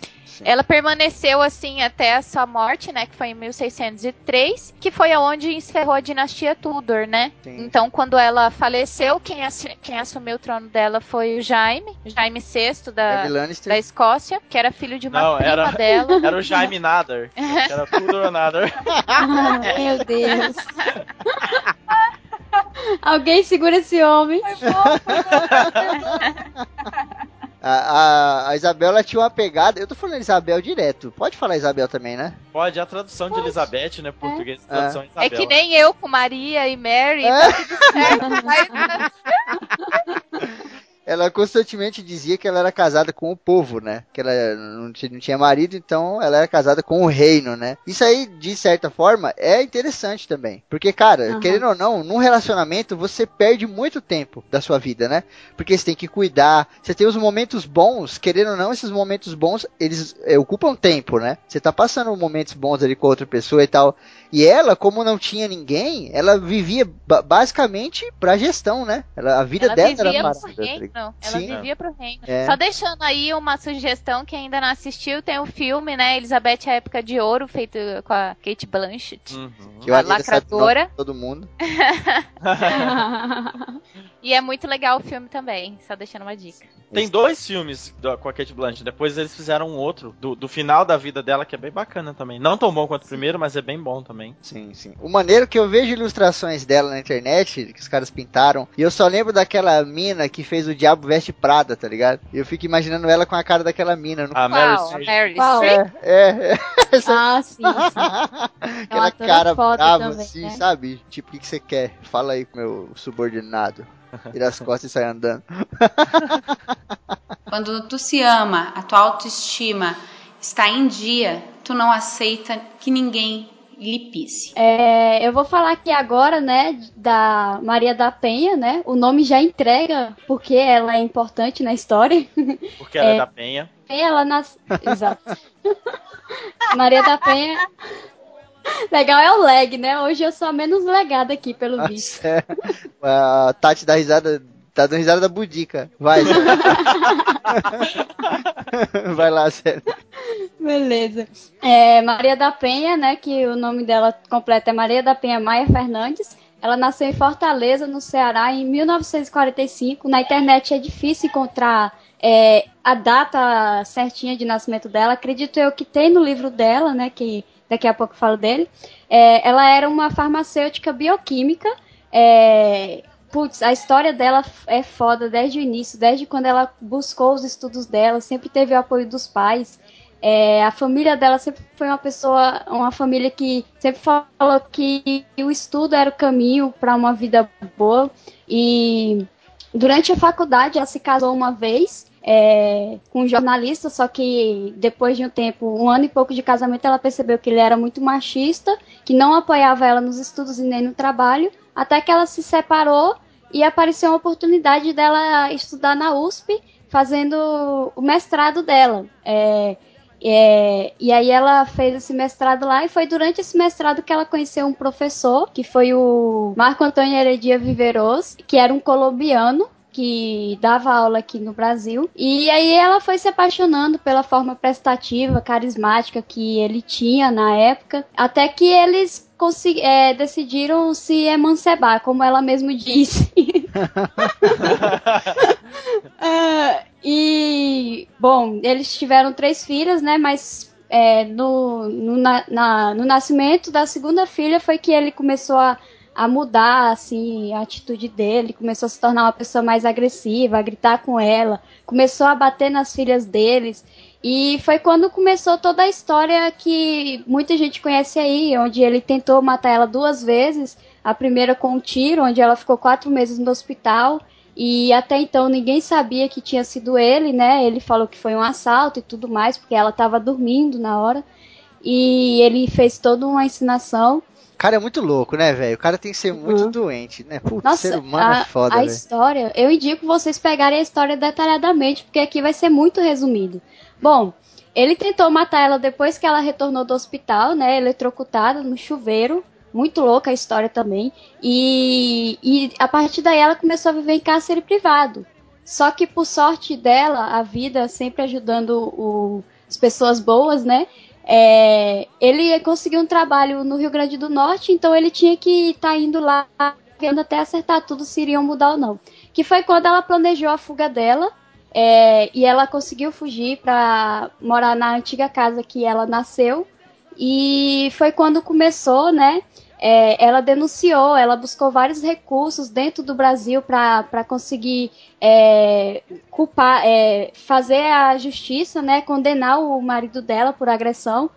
Speaker 5: Ela permaneceu assim até a sua morte, né? Que foi em 1603, que foi aonde encerrou a dinastia Tudor, né?
Speaker 2: Sim.
Speaker 5: Então, quando ela faleceu, quem, assi- quem assumiu o trono dela foi o Jaime, Jaime VI da,
Speaker 2: Lannister.
Speaker 5: da Escócia, que era filho de uma
Speaker 6: Não,
Speaker 5: prima
Speaker 6: era-
Speaker 5: dela. (laughs)
Speaker 6: Era o Jaime Nader. Era tudo ou nada.
Speaker 3: Meu Deus. Alguém segura esse homem. (laughs)
Speaker 2: A, a, a Isabel ela tinha uma pegada. Eu tô falando Isabel direto. Pode falar Isabel também, né?
Speaker 6: Pode, a tradução de Elizabeth, né? Português,
Speaker 2: É.
Speaker 6: tradução
Speaker 5: É
Speaker 6: Isabel.
Speaker 5: que nem eu com Maria e Mary,
Speaker 2: É.
Speaker 5: tá tudo certo. mas- (laughs)
Speaker 2: Ela constantemente dizia que ela era casada com o povo, né? Que ela não tinha, não tinha marido, então ela era casada com o reino, né? Isso aí, de certa forma, é interessante também. Porque, cara,
Speaker 3: Aham.
Speaker 2: querendo ou não, num relacionamento você perde muito tempo da sua vida, né? Porque você tem que cuidar, você tem os momentos bons, querendo ou não, esses momentos bons, eles é, ocupam tempo, né? Você tá passando momentos bons ali com outra pessoa e tal. E ela, como não tinha ninguém, ela vivia ba- basicamente pra gestão, né? Ela, a vida
Speaker 5: Ela
Speaker 2: dela era parada. tá
Speaker 5: reino. Ela
Speaker 2: Sim.
Speaker 5: vivia pro reino.
Speaker 2: É.
Speaker 5: Só deixando aí uma sugestão que ainda não assistiu, tem o filme, né? Elizabeth a Época de Ouro, feito com a Kate Blanchett.
Speaker 6: Uhum.
Speaker 2: Que eu
Speaker 5: A lacradora.
Speaker 2: todo mundo. (laughs)
Speaker 5: E é muito legal o filme também, só deixando uma dica.
Speaker 6: Tem dois filmes do- com a Kate Blanchett. Depois eles fizeram um outro do, do final da vida dela que é bem bacana também. Não tão bom quanto o primeiro, mas é bem bom também.
Speaker 2: Sim, sim. O maneiro que eu vejo ilustrações dela na internet, que os caras pintaram, e eu só lembro daquela mina que fez o Diabo Veste Prada, tá ligado? E eu fico imaginando ela com a cara daquela mina. Não...
Speaker 6: A Mary Streep.
Speaker 5: Streep?
Speaker 2: É, é. (laughs)
Speaker 3: ah, sim, sim. (laughs)
Speaker 2: Aquela
Speaker 3: atora
Speaker 2: cara brava
Speaker 3: também,
Speaker 2: assim,
Speaker 3: né?
Speaker 2: sabe? Tipo, o que, que você quer? Fala aí com o meu subordinado. Vira as (laughs) costas e sai andando.
Speaker 7: Quando tu se ama, a tua autoestima está em dia, tu não aceita que ninguém lhe pise.
Speaker 3: É, eu vou falar aqui agora, né, da Maria da Penha, né? O nome já entrega porque ela é importante na história.
Speaker 6: Porque ela é,
Speaker 3: É.
Speaker 6: da Penha.
Speaker 3: Ela nas... Exato. (laughs) Maria da Penha. Legal é o leg, né? Hoje eu sou a menos legada aqui, pelo visto.
Speaker 2: É. (laughs) A Tati dá risada. Tá dando risada da budica. Vai. (laughs) Vai lá, sério.
Speaker 3: Beleza. É, Maria da Penha, né? Que o nome dela completo é Maria da Penha Maia Fernandes. Ela nasceu em Fortaleza, no Ceará, em 1945. Na internet é difícil encontrar é, a data certinha de nascimento dela. Acredito eu que tem no livro dela, né? Que daqui a pouco eu falo dele. É, ela era uma farmacêutica bioquímica. É, putz, a história dela é foda desde o início, desde quando ela buscou os estudos dela, sempre teve o apoio dos pais. É, a família dela sempre foi uma pessoa, uma família que sempre falou que o estudo era o caminho para uma vida boa. E durante a faculdade ela se casou uma vez é, com um jornalista, só que depois de um tempo, um ano e pouco de casamento, ela percebeu que ele era muito machista, que não apoiava ela nos estudos e nem no trabalho, até que ela se separou e apareceu uma oportunidade dela estudar na USP, fazendo o mestrado dela. É, é, e aí ela fez esse mestrado lá e foi durante esse mestrado que ela conheceu um professor, que foi o Marco Antônio Heredia Viveros, que era um colombiano que dava aula aqui no Brasil. E aí ela foi se apaixonando pela forma prestativa, carismática que ele tinha na época, até que eles é, decidiram se emancebar, como ela mesma disse. (laughs) Ah, e, bom, eles tiveram três filhas, né? Mas é, no, no, na- na- no nascimento da segunda filha foi que ele começou a, a mudar, assim, a atitude dele, começou a se tornar uma pessoa mais agressiva, a gritar com ela, começou a bater nas filhas deles. E foi quando começou toda a história que muita gente conhece aí, onde ele tentou matar ela duas vezes. A primeira com um tiro, onde ela ficou quatro meses no hospital. E até então ninguém sabia que tinha sido ele, né? Ele falou que foi um assalto e tudo mais, porque ela estava dormindo na hora. E ele fez toda uma ensinação.
Speaker 2: O cara é muito louco, né, velho? O cara tem que ser muito
Speaker 3: Uhum.
Speaker 2: doente, né? Putz,
Speaker 3: Nossa,
Speaker 2: ser humano
Speaker 3: a,
Speaker 2: é foda,
Speaker 3: a
Speaker 2: velho.
Speaker 3: história, eu indico vocês pegarem a história detalhadamente, porque aqui vai ser muito resumido. Bom, Ele tentou matar ela depois que ela retornou do hospital, né? Eletrocutada no chuveiro. Muito louca a história também. E, e a partir daí ela começou a viver em cárcere privado. Só que por sorte dela, a vida sempre ajudando o, as pessoas boas, né? É, ele conseguiu um trabalho no Rio Grande do Norte, então ele tinha que estar tá indo lá vendo até acertar tudo se iriam mudar ou não. Que foi quando ela planejou a fuga dela é, e ela conseguiu fugir para morar na antiga casa que ela nasceu. E foi quando começou, né? É, ela denunciou, ela buscou vários recursos dentro do Brasil para conseguir é, culpar, é, fazer a justiça, né, condenar o marido dela por agressão.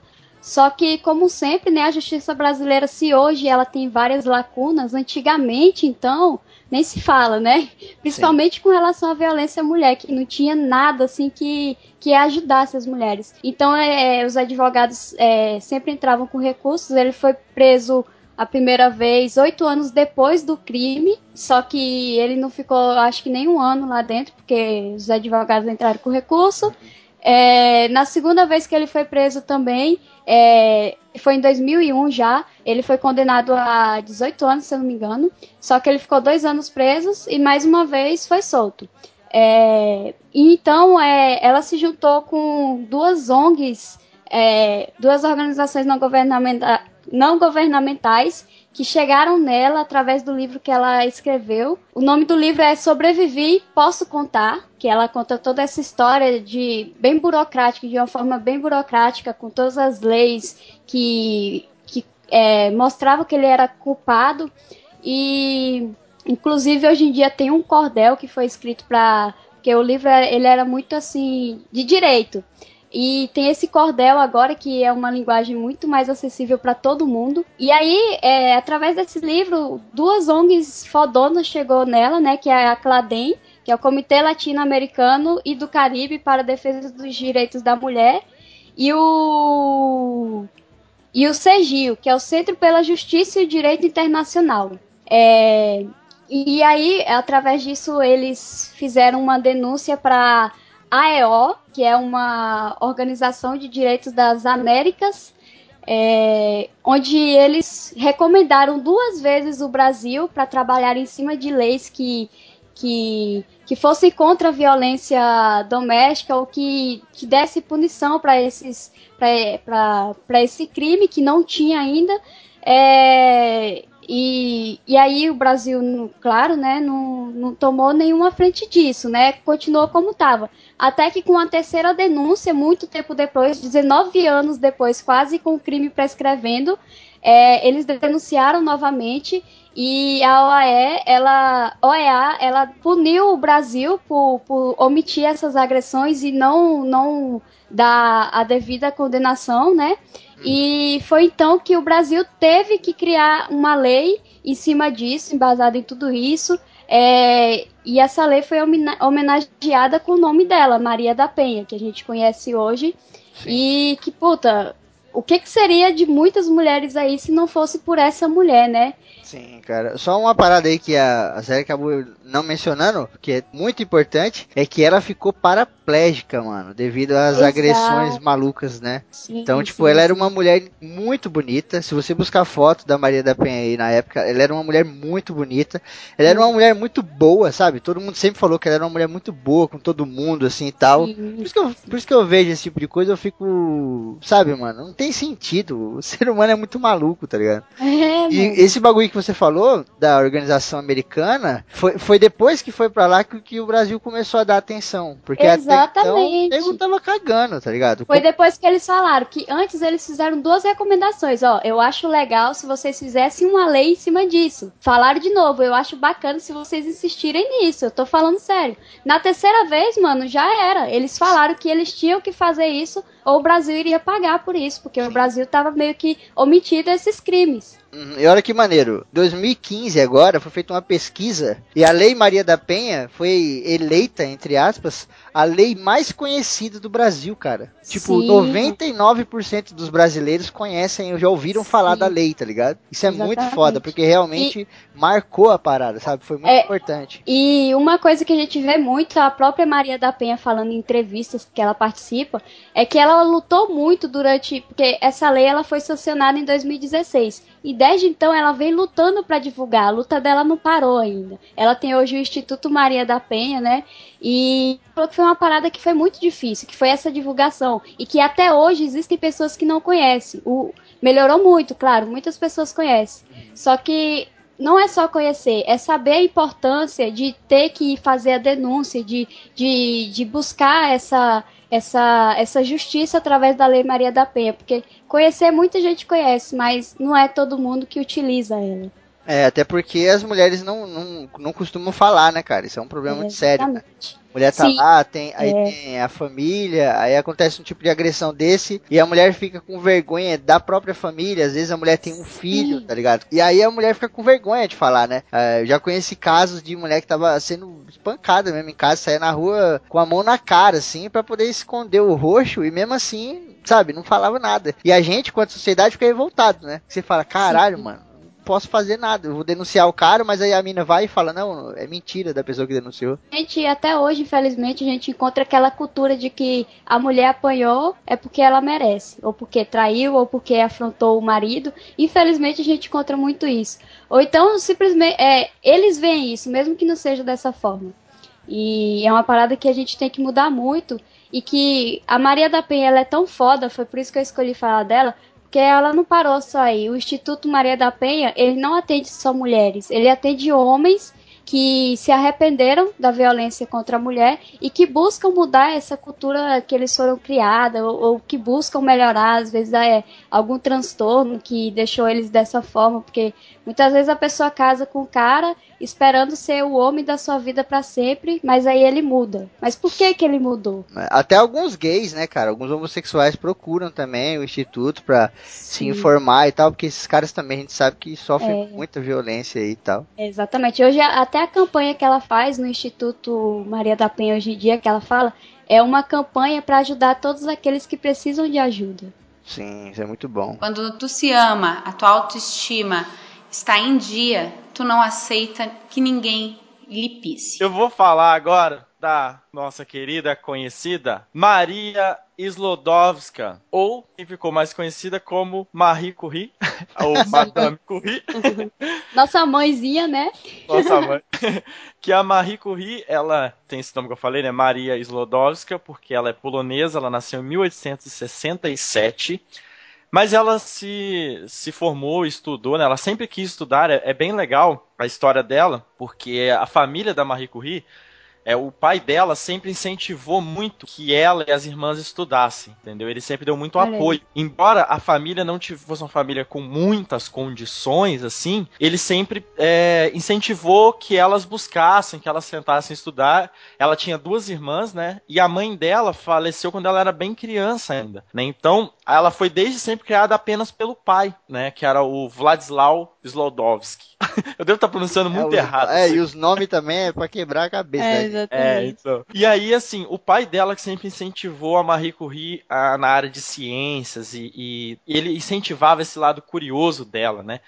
Speaker 3: Só que, como sempre, né, a justiça brasileira, se hoje ela tem várias lacunas, antigamente, então, nem se fala, né? Principalmente Sim. com relação à violência à mulher, que não tinha nada assim que, que ajudasse as mulheres. Então, é, os advogados é, sempre entravam com recursos. Ele foi preso a primeira vez oito anos depois do crime, só que ele não ficou, acho que nem um ano lá dentro, porque os advogados entraram com recurso. É, na segunda vez que ele foi preso também, é, foi em 2001 já, ele foi condenado a 18 anos, se eu não me engano, só que ele ficou dois anos preso e mais uma vez foi solto. É, então, é, ela se juntou com duas ONGs, é, duas organizações não governamentais não governamentais que chegaram nela através do livro que ela escreveu. O nome do livro é Sobrevivi, Posso Contar, que ela conta toda essa história de bem burocrática, de uma forma bem burocrática, com todas as leis que, que é, mostravam que ele era culpado. E, inclusive, hoje em dia tem um cordel que foi escrito para... Porque o livro ele era muito assim de direito. E tem esse cordel agora que é uma linguagem muito mais acessível para todo mundo. E aí, é, através desse livro, duas ONGs fodonas chegou nela, né? Que é a CLADEM, que é o Comitê Latino-Americano e do Caribe para a Defesa dos Direitos da Mulher, e o e o CEGIO, que é o Centro pela Justiça e Direito Internacional. É, e aí, através disso, eles fizeram uma denúncia para AEO, que é uma organização de direitos das Américas, é, onde eles recomendaram duas vezes o Brasil para trabalhar em cima de leis que, que, que fossem contra a violência doméstica ou que, que desse punição para esses para esse crime que não tinha ainda. É, e, e aí o Brasil, claro, né, não, não tomou nenhuma frente disso, né? Continuou como estava. Até que com a terceira denúncia, muito tempo depois, 19 anos depois, quase com o crime prescrevendo, é, eles denunciaram novamente e a OEA, ela, OEA, ela puniu o Brasil por, por omitir essas agressões e não, não dar a devida condenação, né? E foi então que o Brasil teve que criar uma lei em cima disso, embasada em tudo isso. É, e essa lei foi homenageada com o nome dela, Maria da Penha, que a gente conhece hoje. Sim. E que, puta, o que, que seria de muitas mulheres aí se não fosse por essa mulher, né?
Speaker 2: Sim, cara. Só uma parada aí que a, a série acabou não mencionando, que é muito importante, é que ela ficou paraplégica, mano, devido às Exato. agressões malucas, né? Sim, então, tipo, sim, ela sim. era uma mulher muito bonita. Se você buscar foto da Maria da Penha aí na época, ela era uma mulher muito bonita. Ela era uma mulher muito boa, sabe? Todo mundo sempre falou que ela era uma mulher muito boa com todo mundo, assim e tal. Por isso, que eu, por isso que eu vejo esse tipo de coisa, eu fico, sabe, mano? Não tem sentido. O (laughs) ser humano é muito maluco, tá ligado? É, e esse bagulho que você falou da organização americana foi, foi depois que foi para lá que, que, o Brasil começou a dar atenção. Porque Exatamente. até então o tava cagando, tá ligado?
Speaker 3: Foi depois que eles falaram que antes eles fizeram duas recomendações. Ó, eu acho legal se vocês fizessem uma lei em cima disso. Falaram de novo, eu acho bacana se vocês insistirem nisso. Eu tô falando sério. Na terceira vez, mano, já era. Eles falaram que eles tinham que fazer isso ou o Brasil iria pagar por isso, porque o Brasil tava meio que omitido esses crimes.
Speaker 2: Uhum, E olha que maneiro. 2015 agora foi feita uma pesquisa e a Lei Maria da Penha foi eleita, entre aspas, a lei mais conhecida do Brasil, cara. Tipo,
Speaker 3: Sim.
Speaker 2: 99% dos brasileiros conhecem, ou já ouviram falar
Speaker 3: Sim.
Speaker 2: da lei, tá ligado? Isso é muito
Speaker 3: Exatamente.
Speaker 2: foda, porque realmente marcou a parada, sabe? Foi muito
Speaker 3: É,
Speaker 2: importante.
Speaker 3: E uma coisa que a gente vê muito, a própria Maria da Penha falando em entrevistas que ela participa, é que ela lutou muito durante. Porque essa lei ela foi sancionada em 2016. E desde então ela vem lutando para divulgar. A luta dela não parou ainda. Ela tem hoje o Instituto Maria da Penha, né? E falou que foi uma parada que foi muito difícil, que foi essa divulgação. E que até hoje existem pessoas que não conhecem. O, melhorou muito, claro, muitas pessoas conhecem. Só que não é só conhecer, é saber a importância de ter que fazer a denúncia, de, de, de buscar essa, essa, essa justiça através da Lei Maria da Penha. Porque conhecer muita gente conhece, mas não é todo mundo que utiliza ela.
Speaker 2: É, até porque as mulheres não, não, não costumam falar, né, cara? Isso é um problema muito sério. né? Mulher tá
Speaker 3: Sim.
Speaker 2: lá, tem, aí
Speaker 3: É.
Speaker 2: tem a família, aí acontece um tipo de agressão desse, e a mulher fica com vergonha da própria família, às vezes a mulher tem um filho,
Speaker 3: Sim.
Speaker 2: tá ligado? E aí a mulher fica com vergonha de falar, né? É, eu já conheci casos de mulher que tava sendo espancada mesmo em casa, saia na rua com a mão na cara, assim, pra poder esconder o roxo, e mesmo assim, sabe, não falava nada. E a gente, quanto sociedade, fica revoltado, né? Você fala, caralho,
Speaker 3: Sim.
Speaker 2: mano. Posso fazer nada, eu vou denunciar o cara, mas aí a mina vai e fala: Não, é mentira da pessoa que denunciou.
Speaker 3: Gente, até hoje, infelizmente, a gente encontra aquela cultura de que a mulher apanhou é porque ela merece, ou porque traiu, ou porque afrontou o marido. Infelizmente, a gente encontra muito isso. Ou então, simplesmente, é, eles veem isso, mesmo que não seja dessa forma. E é uma parada que a gente tem que mudar muito. E que a Maria da Penha ela é tão foda, foi por isso que eu escolhi falar dela, porque ela não parou só aí. O Instituto Maria da Penha, ele não atende só mulheres, ele atende homens que se arrependeram da violência contra a mulher e que buscam mudar essa cultura que eles foram criados, ou, ou que buscam melhorar, às vezes é algum transtorno que deixou eles dessa forma, porque muitas vezes a pessoa casa com o cara esperando ser o homem da sua vida para sempre, mas aí ele muda. Mas por que que ele mudou?
Speaker 2: Até alguns gays, né, cara? Alguns homossexuais procuram também o instituto pra se informar e tal, porque esses caras também a gente sabe que sofrem
Speaker 3: É.
Speaker 2: muita violência aí e tal.
Speaker 3: Exatamente. Hoje, até a campanha que ela faz no Instituto Maria da Penha hoje em dia, que ela fala, é uma campanha para ajudar todos aqueles que precisam de ajuda.
Speaker 2: Sim, isso é muito bom.
Speaker 7: Quando tu se ama, a tua autoestima está em dia, tu não aceita que ninguém lhe pise.
Speaker 6: Eu vou falar agora da nossa querida conhecida Maria Slodowska, ou que ficou mais conhecida como Marie Curie, (laughs) ou Madame Curie, (laughs)
Speaker 3: Nossa mãezinha, né?
Speaker 6: nossa mãe. (laughs) que a Marie Curie, ela tem esse nome que eu falei, né? Maria Slodowska, porque ela é polonesa, ela nasceu em 1867. Mas ela se, se formou, estudou, né? Ela sempre quis estudar. É, é bem legal a história dela, porque a família da Marie Curie, é, o pai dela sempre incentivou muito que ela e as irmãs estudassem, entendeu? Ele sempre deu muito
Speaker 3: Olha aí.
Speaker 6: apoio. Embora a família não fosse uma família com muitas condições, assim, ele sempre é, incentivou que elas buscassem, que elas tentassem estudar. Ela tinha duas irmãs, né? E a mãe dela faleceu quando ela era bem criança ainda, né? Então, ela foi desde sempre criada apenas pelo pai, né? Que era o Vladislau Slodowski. Eu devo estar pronunciando muito
Speaker 2: é,
Speaker 6: errado.
Speaker 2: é,
Speaker 6: isso
Speaker 2: e os nomes também é pra quebrar a cabeça. né?
Speaker 6: é, então. E aí, assim, o pai dela que sempre incentivou a Marie Curie a, na área de ciências e, e ele incentivava esse lado curioso dela, né?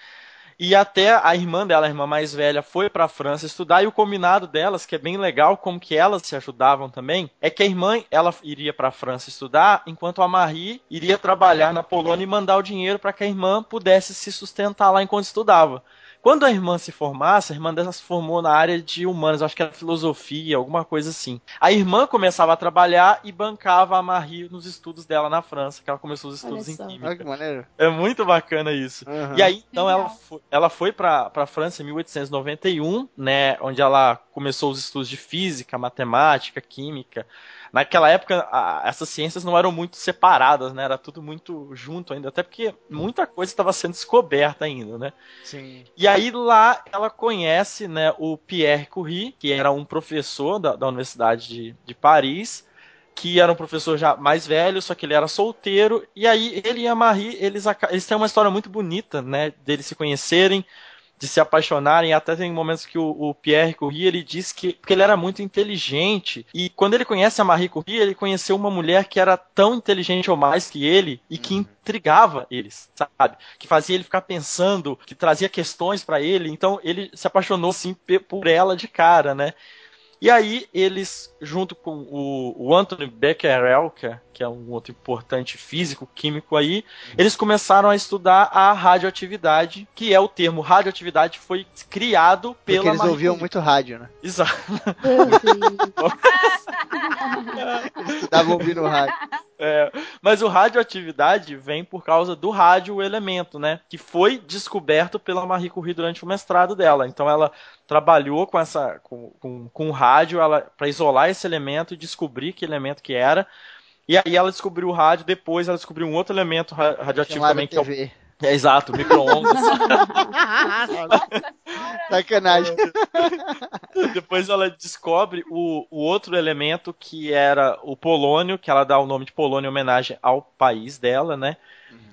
Speaker 6: E até a irmã dela, a irmã mais velha, foi para a França estudar e o combinado delas, que é bem legal, como que elas se ajudavam também, é que a irmã ela iria para a França estudar, enquanto a Marie iria trabalhar na Polônia e mandar o dinheiro para que a irmã pudesse se sustentar lá enquanto estudava. Quando a irmã se formasse, a irmã dela se formou na área de humanas, acho que era filosofia, alguma coisa assim. A irmã começava a trabalhar e bancava a Marie nos estudos dela na França, que ela começou os estudos em
Speaker 3: só.
Speaker 2: Olha
Speaker 6: química.
Speaker 2: que maneiro.
Speaker 6: É muito bacana isso.
Speaker 2: Aham.
Speaker 6: E aí, então, ela foi, ela foi pra, pra França em 1891, né? Onde ela começou os estudos de física, matemática, química. Naquela época, a- essas ciências não eram muito separadas, né? Era tudo muito junto ainda, até porque muita coisa estava sendo descoberta ainda, né?
Speaker 2: Sim.
Speaker 6: E aí lá ela conhece né, o Pierre Curie, que era um professor da, da Universidade de, de Paris, que era um professor já mais velho, só que ele era solteiro. E aí ele e a Marie, eles, eles têm uma história muito bonita, né? Deles se conhecerem, de se apaixonarem. Até tem momentos que o, o Pierre Curie ele diz que porque ele era muito inteligente e quando ele conhece a Marie Curie, ele conheceu uma mulher que era tão inteligente ou mais que ele e que intrigava eles, sabe? Que fazia ele ficar pensando, que trazia questões para ele. Então ele se apaixonou sim por ela de cara, né? E aí eles, junto com o, o Anthony Becquerel, que é, que é um outro importante físico, químico aí, eles começaram a estudar a radioatividade, que é o termo radioatividade foi criado pela
Speaker 2: Porque eles
Speaker 6: Marie
Speaker 2: ouviam
Speaker 6: Curie.
Speaker 2: muito rádio, né?
Speaker 6: Exato. (laughs)
Speaker 2: Eles estudavam ouvindo rádio.
Speaker 6: É, mas o radioatividade vem por causa do rádio elemento, né? Que foi descoberto pela Marie Curie durante o mestrado dela. Então ela trabalhou com essa com, com, com o rádio para isolar esse elemento e descobrir que elemento que era. E aí ela descobriu o rádio, depois ela descobriu um outro elemento ra- radioativo também, que é o. É, exato, micro-ondas. (laughs)
Speaker 2: Sacanagem. (laughs)
Speaker 6: Depois ela descobre o, o outro elemento que era o polônio, que ela dá o nome de polônio em homenagem ao país dela, né?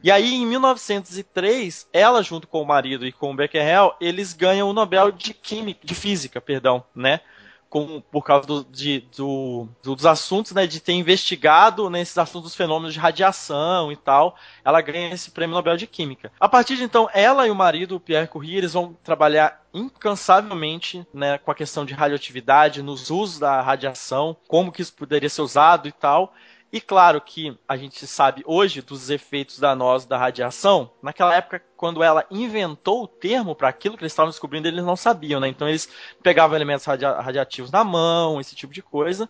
Speaker 6: E aí, em 1903, ela, junto com o marido e com o Becquerel, eles ganham o Nobel de Química, de Física, perdão, né? Com, por causa do- de- do- dos assuntos, né? De ter investigado nesses assuntos dos fenômenos de radiação e tal. Ela ganha esse prêmio Nobel de Química. A partir de então, ela e o marido, o Pierre Curie, eles vão trabalhar incansavelmente né, com a questão de radioatividade, nos usos da radiação, como que isso poderia ser usado e tal. E claro que a gente sabe hoje dos efeitos danosos da radiação. Naquela época, quando ela inventou o termo para aquilo que eles estavam descobrindo, eles não sabiam, né? Então eeles pegavam elementos radia- radiativos na mão, esse tipo de coisa.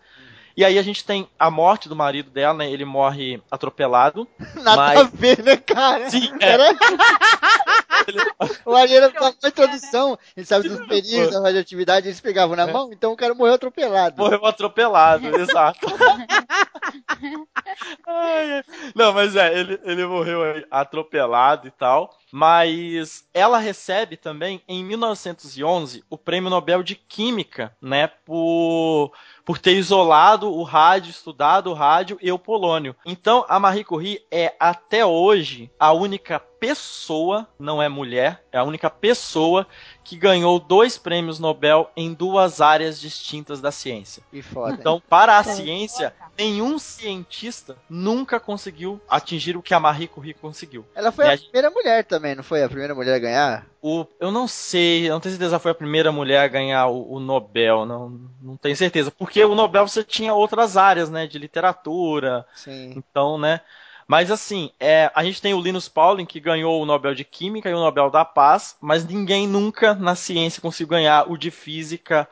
Speaker 6: E aí a gente tem a morte do marido dela, né? Ele morre atropelado. (laughs)
Speaker 2: Nada
Speaker 6: Mas-
Speaker 2: a ver, né, cara?
Speaker 6: Sim, (laughs) é.
Speaker 2: Era... o Ariano com a introdução, ele sabe dos perigos da radioatividade, eles pegavam na mão, então o cara morreu atropelado.
Speaker 6: Morreu atropelado, (laughs) exato. Não, mas é, ele, ele morreu atropelado e tal. Mas ela recebe também, em 1911, o Prêmio Nobel de Química, né? Por, por ter isolado o rádio, estudado o rádio e o polônio. Então, a Marie Curie é, até hoje, a única pessoa, não é mulher, é a única pessoa que ganhou dois prêmios Nobel em duas áreas distintas da ciência.
Speaker 2: Que foda.
Speaker 6: Então, para a ciência, nenhum cientista nunca conseguiu atingir o que a Marie Curie conseguiu.
Speaker 2: Ela foi
Speaker 6: E
Speaker 2: a
Speaker 6: a gente-
Speaker 2: primeira mulher também, não foi a primeira mulher a ganhar?
Speaker 6: O, eu não sei, eu não tenho certeza se foi a primeira mulher a ganhar o, o Nobel, não, não tenho certeza. Porque o Nobel você tinha outras áreas, né, de literatura,
Speaker 2: Sim.
Speaker 6: então, né. Mas assim, é, a gente tem o Linus Pauling que ganhou o Nobel de Química e o Nobel da Paz, mas ninguém nunca na ciência conseguiu ganhar o de Física,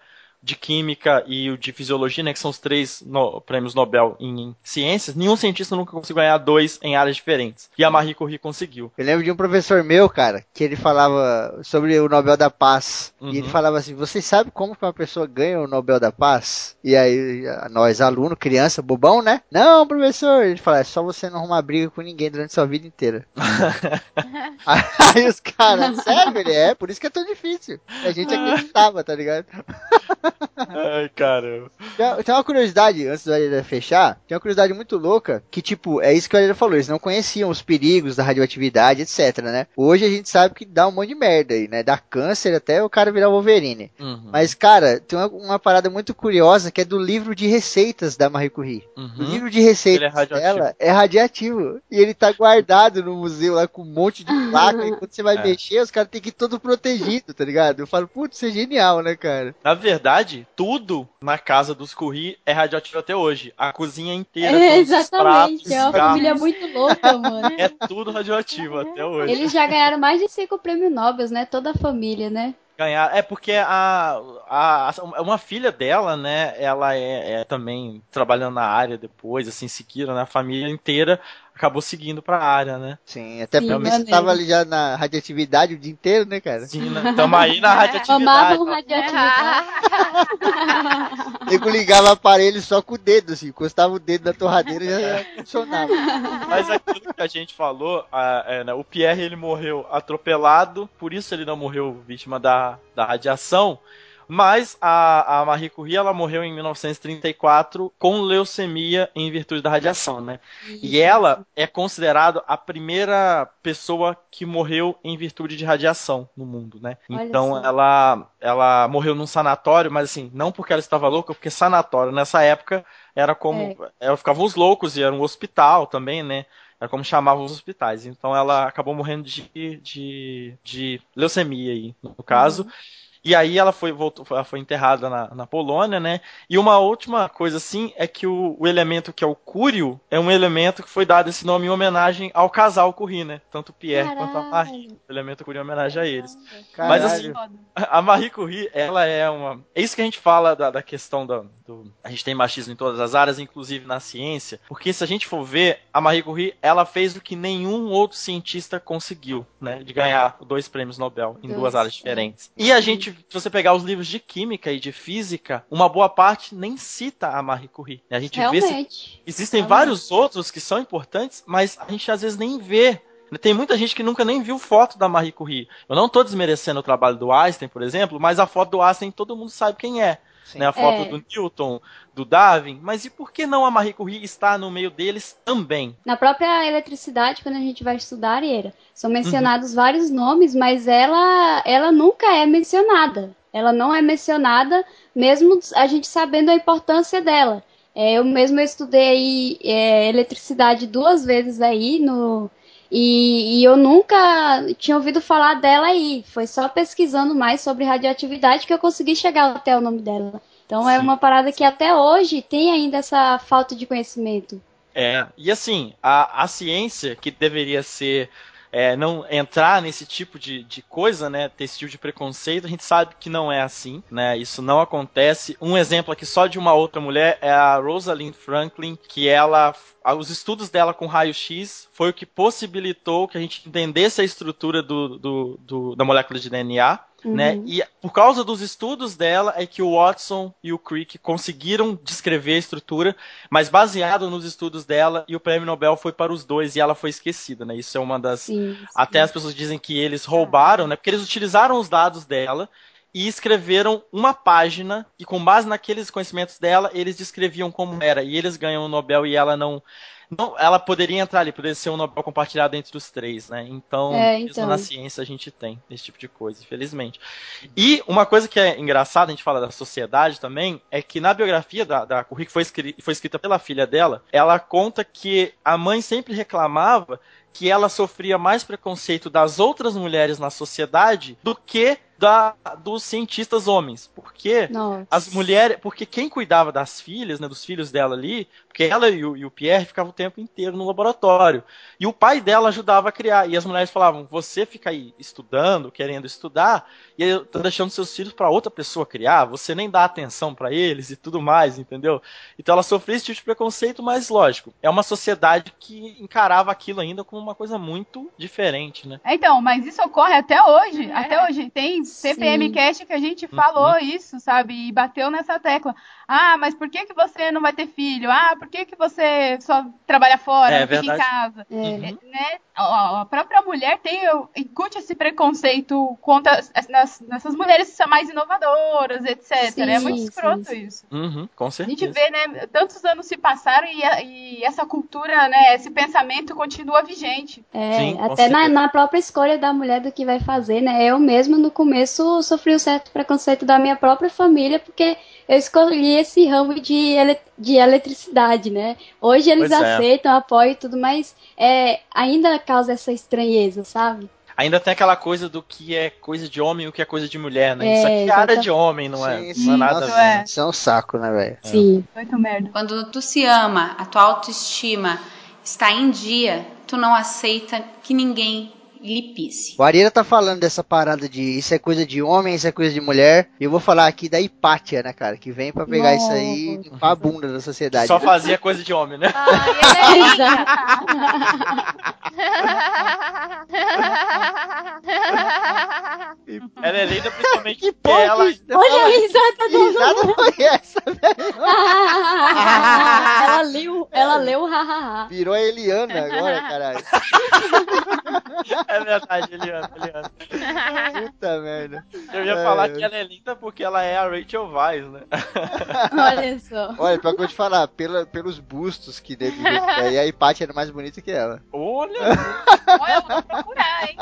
Speaker 6: de Química e o de Fisiologia, né, que são os três no- prêmios Nobel em ciências. Nenhum cientista nunca conseguiu ganhar dois em áreas diferentes. E a Marie Curie conseguiu.
Speaker 2: Eu lembro de um professor meu, cara, que ele falava sobre o Nobel da Paz.
Speaker 6: Uhum.
Speaker 2: E ele falava assim: Vocês sabem como que uma pessoa ganha o Nobel da Paz? E aí, nós, aluno, criança, bobão, né? Não, professor. Ele fala: É só você não arrumar briga com ninguém durante sua vida inteira. (laughs) (laughs) aí os caras, sério, ele é, por isso que é tão difícil. A gente acreditava, tá ligado? (laughs)
Speaker 6: Ai, caramba.
Speaker 2: Tem tem uma curiosidade, antes do Ariel fechar, tem uma curiosidade muito louca, que tipo, é isso que o Ariel falou, eles não conheciam os perigos da radioatividade, etc, né? Hoje a gente sabe que dá um monte de merda aí, né? Dá câncer até o cara virar Wolverine.
Speaker 6: Uhum.
Speaker 2: Mas, cara, tem uma, uma parada muito curiosa que é do livro de receitas da Marie Curie. O
Speaker 6: Uhum.
Speaker 2: livro de receitas
Speaker 6: é radioativo.
Speaker 2: dela é radiativo. E ele tá guardado no museu lá com um monte de placa. e quando você vai (laughs)
Speaker 6: É.
Speaker 2: mexer, os caras têm que ir todo protegido, tá ligado? Eu falo, putz, isso é genial, né, cara?
Speaker 6: Na verdade, tudo na casa dos Curie é radioativo até hoje. A cozinha inteira,
Speaker 3: É, exatamente.
Speaker 6: pratos,
Speaker 3: É uma família muito louca, mano. (laughs)
Speaker 6: é tudo radioativo até hoje.
Speaker 3: Eles já ganharam mais de cinco prêmios Nobel, né? Toda a família, né?
Speaker 6: Ganhar. É porque a, a, a- uma filha dela, né, ela é, é também trabalhando na área depois, assim, seguiram, né, a família inteira acabou seguindo pra área, né.
Speaker 2: Sim, até
Speaker 3: Sim,
Speaker 2: você
Speaker 3: maneiro.
Speaker 2: tava ali já na radioatividade o dia inteiro, né, cara?
Speaker 6: Sim, né? Tamo aí na radioatividade.
Speaker 3: Amavam
Speaker 6: ó.
Speaker 3: radioatividade. (laughs)
Speaker 2: Eu ligava o aparelho só com o dedo, assim, encostava o dedo na torradeira e já, já (laughs) funcionava.
Speaker 6: Mas aquilo que a gente falou, a- é, né, o Pierre ele morreu atropelado, por isso ele não morreu vítima da, da radiação. Mas a, a Marie Curie ela morreu em 1934 com leucemia em virtude da radiação, né? E ela é considerada a primeira pessoa que morreu em virtude de radiação no mundo, né?
Speaker 3: Olha
Speaker 6: Então ela ela morreu num sanatório, mas assim, não porque ela estava louca, porque sanatório nessa época era como ela ficava os loucos e era um hospital também, né? Era como chamavam os hospitais. Então ela acabou morrendo de, de, de leucemia aí, no caso. E aí ela foi, voltou, ela foi enterrada na, na Polônia, né? E uma última coisa assim é que o, o elemento que é o cúrio é um elemento que foi dado esse nome em homenagem ao casal Curie, né? Tanto o Pierre quanto a Marie. O elemento Curie é em homenagem a eles. Mas assim, a Marie Curie, ela é uma. É isso que a gente fala da, da questão da, do. A gente tem machismo em todas as áreas, inclusive na ciência. Porque se a gente for ver, a Marie Curie, ela fez o que nenhum outro cientista conseguiu, né? De ganhar dois prêmios Nobel em
Speaker 3: Dois,
Speaker 6: duas áreas diferentes. E a gente, se você pegar os livros de química e de física, uma boa parte nem cita a Marie Curie. A gente vê se
Speaker 3: Realmente.
Speaker 6: Existem
Speaker 3: Realmente.
Speaker 6: vários outros que são importantes, mas a gente às vezes nem vê. Tem muita gente que nunca nem viu foto da Marie Curie. Eu não estou desmerecendo o trabalho do Einstein, por exemplo, mas a foto do Einstein todo mundo sabe quem é.
Speaker 2: Sim.
Speaker 6: Né? A foto
Speaker 3: É.
Speaker 6: do Newton, do Darwin. Mas e por que não a Marie Curie está no meio deles também?
Speaker 3: Na própria eletricidade, quando a gente vai estudar, Arieira, são
Speaker 6: Uhum.
Speaker 3: mencionados vários nomes, mas ela, ela nunca é mencionada. Ela não é mencionada, mesmo a gente sabendo a importância dela. É, eu mesmo estudei aí, é, eletricidade duas vezes aí no e, e eu nunca tinha ouvido falar dela aí. Foi só pesquisando mais sobre radioatividade que eu consegui chegar até o nome dela. Então é
Speaker 6: Sim.
Speaker 3: uma parada que até hoje tem ainda essa falta de conhecimento.
Speaker 6: É, e assim, a, a ciência que deveria ser é, não entrar nesse tipo de, de coisa, né? Ter esse tipo de preconceito, a gente sabe que não é assim, né? Isso não acontece. Um exemplo aqui só de uma outra mulher é a Rosalind Franklin, que ela. Os estudos dela com raio-x foi o que possibilitou que a gente entendesse a estrutura do, do- do- da molécula de DNA. Né?
Speaker 3: Uhum.
Speaker 6: E por causa dos estudos dela é que o Watson e o Crick conseguiram descrever a estrutura, mas baseado nos estudos dela, e o prêmio Nobel foi para os dois e ela foi esquecida, né? Isso é uma das.
Speaker 3: Sim,
Speaker 6: Até as pessoas dizem que eles roubaram, né? Porque eles utilizaram os dados dela e escreveram uma página e com base naqueles conhecimentos dela, eles descreviam como era e eles ganham o Nobel e ela não não, ela poderia entrar ali, poderia ser um Nobel compartilhado entre os três, né? Então,
Speaker 3: É,
Speaker 6: mesmo
Speaker 3: então.
Speaker 6: na ciência a gente tem esse tipo de coisa, infelizmente. E uma coisa que é engraçada, a gente fala da sociedade também, é que na biografia da, da que foi, foi escrita pela filha dela, ela conta que a mãe sempre reclamava que ela sofria mais preconceito das outras mulheres na sociedade do que da, dos cientistas homens. Porque
Speaker 3: Nossa.
Speaker 6: as mulheres. Porque quem cuidava das filhas, né, dos filhos dela ali, porque ela e o, e o Pierre ficavam o tempo inteiro no laboratório. E o pai dela ajudava a criar. E as mulheres falavam: você fica aí estudando, querendo estudar, e aí tá deixando seus filhos para outra pessoa criar, você nem dá atenção para eles e tudo mais, entendeu? Então ela sofria esse tipo de preconceito, mas lógico, é uma sociedade que encarava aquilo ainda como uma coisa muito diferente, né?
Speaker 4: É, Então, mas isso ocorre até hoje. Até hoje. Tem CPM
Speaker 3: Sim.
Speaker 4: Cast que a gente falou
Speaker 6: Uhum.
Speaker 4: isso, sabe? E bateu nessa tecla. Ah, mas por que, que você não vai ter filho? Ah, por que, que você só trabalha fora,
Speaker 6: É
Speaker 4: fica
Speaker 6: verdade.
Speaker 4: em casa?
Speaker 3: É.
Speaker 6: Uhum.
Speaker 4: Né? A a própria mulher tem, incute esse preconceito contra as- nas- nessas mulheres que são mais inovadoras, etc.
Speaker 3: Sim,
Speaker 4: é muito
Speaker 3: sim,
Speaker 4: escroto
Speaker 3: sim.
Speaker 4: isso.
Speaker 6: Uhum, com
Speaker 4: A
Speaker 6: certeza.
Speaker 4: gente vê, né? Tantos anos se passaram e, a- e essa cultura, né? Esse pensamento continua vigente.
Speaker 3: É, até na, na própria escolha da mulher do que vai fazer, né? Eu mesmo no começo sofri um certo preconceito da minha própria família, porque eu escolhi esse ramo de, ele- de eletricidade, né? Hoje eles
Speaker 6: Pois é.
Speaker 3: aceitam, apoiam e tudo, mas é, ainda causa essa estranheza, sabe?
Speaker 6: Ainda tem aquela coisa do que é coisa de homem e o que é coisa de mulher, né?
Speaker 3: É,
Speaker 6: Isso aqui é área de homem, não é?
Speaker 2: Sim,
Speaker 6: Não
Speaker 2: sim.
Speaker 6: é nada a
Speaker 2: Nossa,
Speaker 6: ver.
Speaker 4: é.
Speaker 2: Isso é um saco, né, velho?
Speaker 3: Sim.
Speaker 4: Muito merda.
Speaker 7: Quando tu se ama, a tua autoestima está em dia, tu não aceita que ninguém lhe pisse.
Speaker 2: O Arieira tá falando dessa parada de isso é coisa de homem, isso é coisa de mulher. E eu vou falar aqui da Hipátia, né, cara? Que vem pra pegar isso aí e limpar a bunda da sociedade.
Speaker 6: Só fazia coisa de homem, né?
Speaker 5: Ai, ela é linda.
Speaker 6: Ela é linda principalmente
Speaker 2: Que
Speaker 6: porque
Speaker 2: porra
Speaker 6: ela.
Speaker 2: que-
Speaker 3: Olha a risada
Speaker 2: Que risada foi essa, velho?
Speaker 3: ela leu, ela leu o hahaha.
Speaker 2: Virou a Eliana agora, caralho. (laughs)
Speaker 6: É verdade, Eliana, Eliana.
Speaker 2: Puta merda.
Speaker 6: Eu ia
Speaker 2: É.
Speaker 6: falar que ela é linda porque ela é a Rachel Weisz, né?
Speaker 3: Olha só.
Speaker 2: Olha, pra que eu vou te falar, pela, pelos bustos que deve aí a Hipátia era mais bonita que ela.
Speaker 6: Olha!
Speaker 4: Olha, eu vou procurar, hein?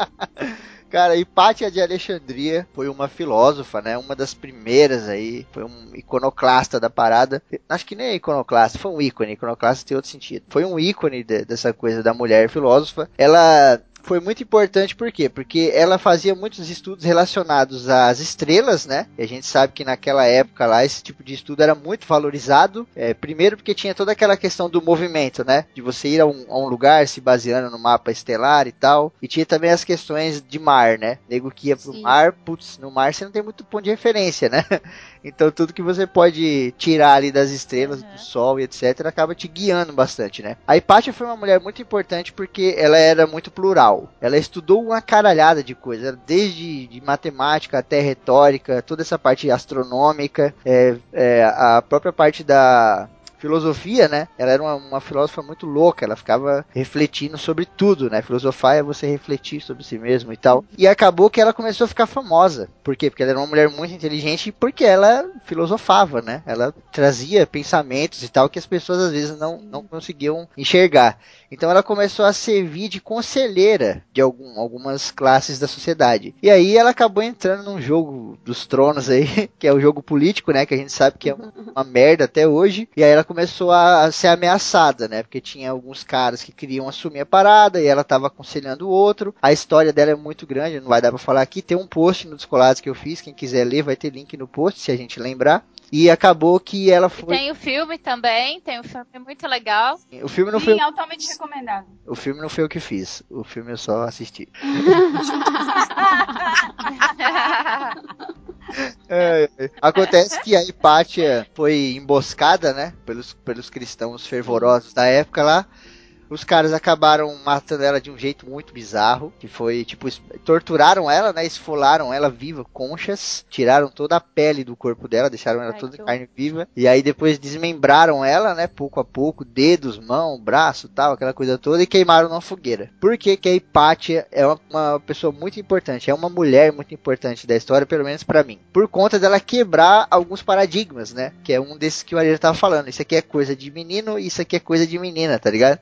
Speaker 2: Cara, Hipátia de Alexandria foi uma filósofa, né? Uma das primeiras aí. Foi um iconoclasta da parada. Acho que nem é iconoclasta, foi um ícone. Iconoclasta tem outro sentido. Foi um ícone de- dessa coisa da mulher filósofa. Ela foi muito importante por quê? Porque ela fazia muitos estudos relacionados às estrelas, né? E a gente sabe que naquela época lá esse tipo de estudo era muito valorizado. É, primeiro porque tinha toda aquela questão do movimento, né? De você ir a um, a um lugar se baseando no mapa estelar e tal. E tinha também as questões de mar, né? Nego que ia pro
Speaker 3: Sim.
Speaker 2: mar, putz, no mar você não tem muito ponto de referência, né? (laughs) Então tudo que você pode tirar ali das estrelas, do sol e etc, acaba te guiando bastante, né? A Hipátia foi uma mulher muito importante porque ela era muito plural. Ela estudou uma caralhada de coisas, desde de matemática até retórica, toda essa parte astronômica, é, é, a própria parte da filosofia, né? Ela era uma, uma filósofa muito louca, ela ficava refletindo sobre tudo, né? Filosofar é você refletir sobre si mesmo e tal. E acabou que ela começou a ficar famosa. Por quê? Porque ela era uma mulher muito inteligente e porque ela filosofava, né? Ela trazia pensamentos e tal que as pessoas às vezes não, não conseguiam enxergar. Então ela começou a servir de conselheira de algum, algumas classes da sociedade. E aí ela acabou entrando num jogo dos tronos aí, (laughs) que é o jogo político, né? Que a gente sabe que é uma merda até hoje. E aí ela começou a, a ser ameaçada, né? Porque tinha alguns caras que queriam assumir a parada e ela tava aconselhando o outro. A história dela é muito grande, não vai dar pra falar aqui. Tem um post no Descolados que eu fiz, quem quiser ler vai ter link no post, se a gente lembrar. E acabou que ela
Speaker 5: E
Speaker 2: foi.
Speaker 5: tem o filme também, tem um filme muito legal.
Speaker 2: O filme não foi,
Speaker 4: Sim, altamente recomendado.
Speaker 2: o filme não foi eu que fiz. O filme eu só assisti. (laughs) (laughs) É, é. Acontece que a Hipátia foi emboscada, né? Pelos, pelos cristãos fervorosos da época lá. Os caras acabaram matando ela de um jeito muito bizarro. Que foi, tipo, torturaram ela, né? Esfolaram ela viva, conchas. Tiraram toda a pele do corpo dela, deixaram ela
Speaker 3: Ai,
Speaker 2: toda em carne viva. E aí depois desmembraram ela, né? Pouco a pouco, dedos, mão, braço tal, aquela coisa toda. E queimaram na fogueira. Por que, que a Hipátia é uma, uma pessoa muito importante? É uma mulher muito importante da história, pelo menos pra mim. Por conta dela quebrar alguns paradigmas, né? Que é um desses que o Ariel tava falando. Isso aqui é coisa de menino, isso aqui é coisa de menina, tá ligado?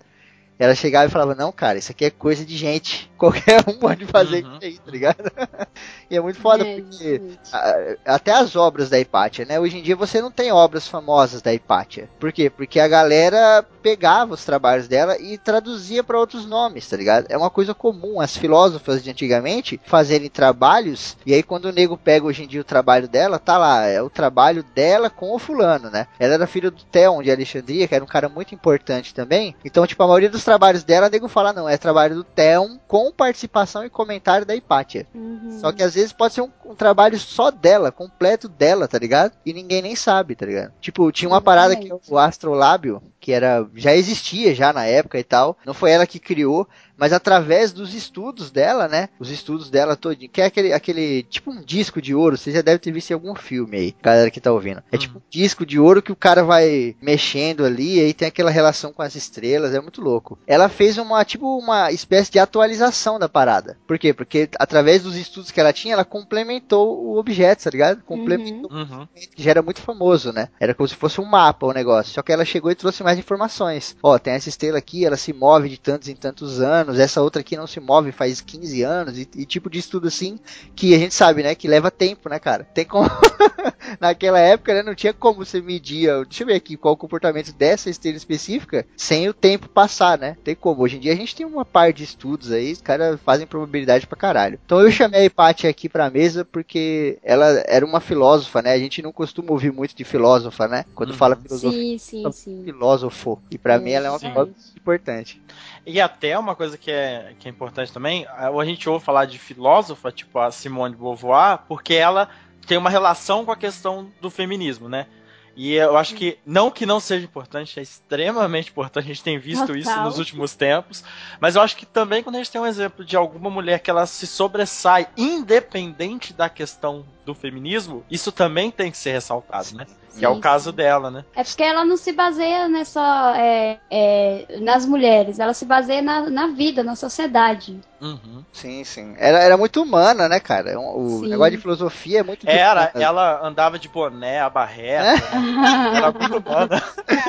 Speaker 2: Ela chegava e falava, não, cara, isso aqui é coisa de gente. Qualquer um pode fazer
Speaker 6: Uhum.
Speaker 2: isso aí, tá ligado? (laughs) e é muito foda
Speaker 3: É,
Speaker 2: porque a- até as obras da Hipátia, né? Hoje em dia você não tem obras famosas da Hipátia. Por quê? Porque a galera pegava os trabalhos dela e traduzia para outros nomes, tá ligado? É uma coisa comum as filósofas de antigamente fazerem trabalhos e aí quando o nego pega hoje em dia o trabalho dela, tá lá, é o trabalho dela com o fulano, né? Ela era filha do Theon de Alexandria, que era um cara muito importante também. Então, tipo, a maioria dos trabalhos dela, o nego fala, não, é trabalho do Theon com participação e comentário da Hipátia.
Speaker 3: Uhum.
Speaker 2: Só que às vezes pode ser um, um trabalho só dela, completo dela, tá ligado? E ninguém nem sabe, tá ligado? Tipo, tinha uma parada que o astrolábio, que era já existia já na época e tal. Não foi ela que criou, mas através dos estudos dela, né? Os estudos dela todinho, que é aquele, aquele tipo um disco de ouro, você já deve ter visto em algum filme aí, galera que tá ouvindo. É tipo um disco de ouro que o cara vai mexendo ali, e aí tem aquela relação com as estrelas, é muito louco. Ela fez uma, tipo, uma espécie de atualização da parada. Por quê? Porque através dos estudos que ela tinha, ela complementou o objeto, tá ligado? Complementou
Speaker 6: Uhum.
Speaker 2: que já era muito famoso, né? Era como se fosse um mapa o negócio. Só que ela chegou e trouxe mais informações. Ó, tem essa estrela aqui, ela se move de tantos em tantos anos. Essa outra aqui não se move faz 15 anos. E, e tipo de estudo assim que a gente sabe, né? Que leva tempo, né, cara? Tem como. (laughs) (laughs) Naquela época, né? Não tinha como você medir. Deixa eu ver aqui qual o comportamento dessa estrela específica sem o tempo passar, né? Tem como. Hoje em dia a gente tem uma par de estudos aí, os caras fazem probabilidade pra caralho. Então eu chamei a Hipátia aqui pra mesa porque ela era uma filósofa, né? A gente não costuma ouvir muito de filósofa, né? Quando
Speaker 6: Uhum.
Speaker 2: fala filosofia,
Speaker 3: Sim, sim, sim.
Speaker 2: filósofo. E pra mim ela é uma filósofa importante.
Speaker 6: E até uma coisa que é, que é importante também, a gente ouve falar de filósofa, tipo a Simone de Beauvoir, porque ela tem uma relação com a questão do feminismo, né? E eu acho que, não que não seja importante, é extremamente importante, a gente tem visto
Speaker 3: Total.
Speaker 6: isso nos últimos tempos, mas eu acho que também quando a gente tem um exemplo de alguma mulher que ela se sobressai, independente da questão do feminismo, isso também tem que ser ressaltado, né?
Speaker 3: Sim,
Speaker 6: que é o caso dela, né?
Speaker 3: É porque ela não se baseia né, só é, é, nas mulheres, ela se baseia na, na vida, na sociedade.
Speaker 6: Uhum.
Speaker 2: Sim, sim. Era, era muito humana, né, cara? O
Speaker 3: Sim.
Speaker 2: negócio de filosofia é muito
Speaker 6: Era, ela andava de boné, a barreta, né? (laughs) Era muito humana.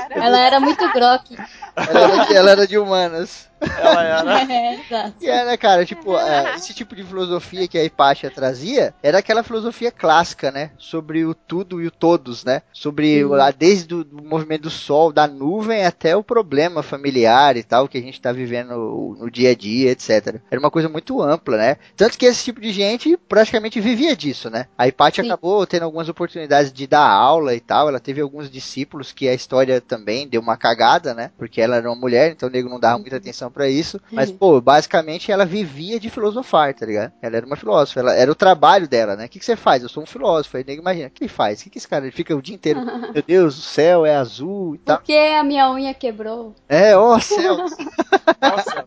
Speaker 3: ela era muito grok.
Speaker 2: Ela era de, ela era de humanas.
Speaker 6: Ela era. (laughs)
Speaker 3: É, exato.
Speaker 2: E é, né, cara, tipo, é, esse tipo de filosofia que a Hipátia trazia era aquela filosofia clássica, né? Sobre o tudo e o todos, né? Sobre o- a- desde o do movimento do sol, da nuvem até o problema familiar e tal que a gente tá vivendo no, no dia a dia, etc. Era uma coisa muito ampla, né? Tanto que esse tipo de gente praticamente vivia disso, né? A Hipátia
Speaker 3: Sim.
Speaker 2: acabou tendo algumas oportunidades de dar aula e tal. Ela teve alguns discípulos que a história também deu uma cagada, né? Porque ela era uma mulher, então o nego não dava muita atenção pra isso. Mas,
Speaker 3: Uhum.
Speaker 2: pô, basicamente ela vivia de filosofar, tá ligado? Ela era uma filósofa, ela, era o trabalho dela, né? O que, que você faz? Eu sou um filósofo. Aí o nego imagina, o que ele faz? O que, que esse cara ele fica o dia inteiro? Meu Deus, o céu é azul e tal.
Speaker 3: Porque a minha unha quebrou.
Speaker 2: É, ó, céu. (laughs)
Speaker 6: Nossa,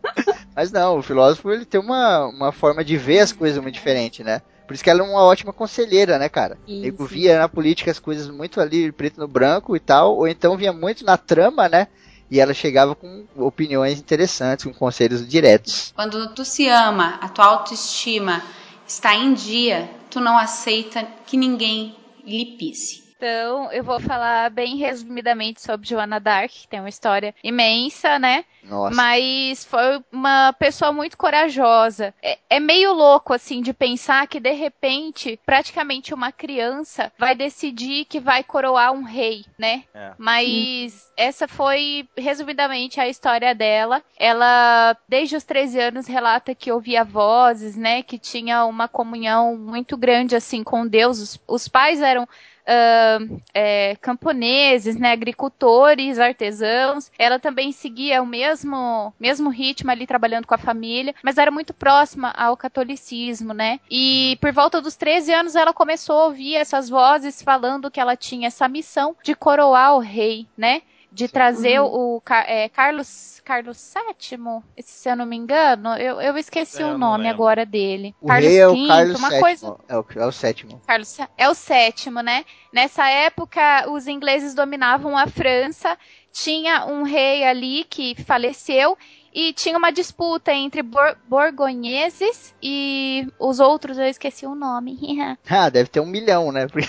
Speaker 2: Mas não, o filósofo ele tem uma, uma forma de ver as coisas muito diferente, né? Por isso que ela é uma ótima conselheira, né, cara?
Speaker 3: Isso.
Speaker 2: Nego via na política as coisas muito ali, preto no branco e tal, ou então via muito na trama, né? E ela chegava com opiniões interessantes, com conselhos diretos.
Speaker 7: Quando tu se ama, a tua autoestima está em dia, tu não aceita que ninguém lhe pisse.
Speaker 5: Então, eu vou falar bem resumidamente sobre Joana Dark, que tem uma história imensa, né?
Speaker 2: Nossa.
Speaker 5: Mas foi uma pessoa muito corajosa. É, é meio louco, assim, de pensar que, de repente, praticamente uma criança vai decidir que vai coroar um rei, né?
Speaker 6: É.
Speaker 5: Mas essa foi, resumidamente, a história dela. Ela, desde os 13 anos, relata que ouvia vozes, né? Que tinha uma comunhão muito grande, assim, com Deus. Os, os pais eram ah, é, camponeses, né, agricultores, artesãos. Ela também seguia o mesmo, mesmo ritmo ali trabalhando com a família, mas era muito próxima ao catolicismo, né? E por volta dos 13 anos ela começou a ouvir essas vozes falando que ela tinha essa missão de coroar o rei, né? De trazer o Ca- é, Carlos Carlos VII, se eu não me engano, eu, eu esqueci
Speaker 6: É, eu
Speaker 5: o nome agora dele.
Speaker 2: O rei é o
Speaker 5: V,
Speaker 2: Carlos
Speaker 5: uma
Speaker 2: VII.
Speaker 5: coisa
Speaker 2: É, o, é o sétimo.
Speaker 5: Carlos é o sétimo, né? Nessa época, os ingleses dominavam a França, tinha um rei ali que faleceu e tinha uma disputa entre bor borgonheses e os outros, eu esqueci o nome. (laughs)
Speaker 2: Ah, deve ter um milhão, né? (laughs) Porque,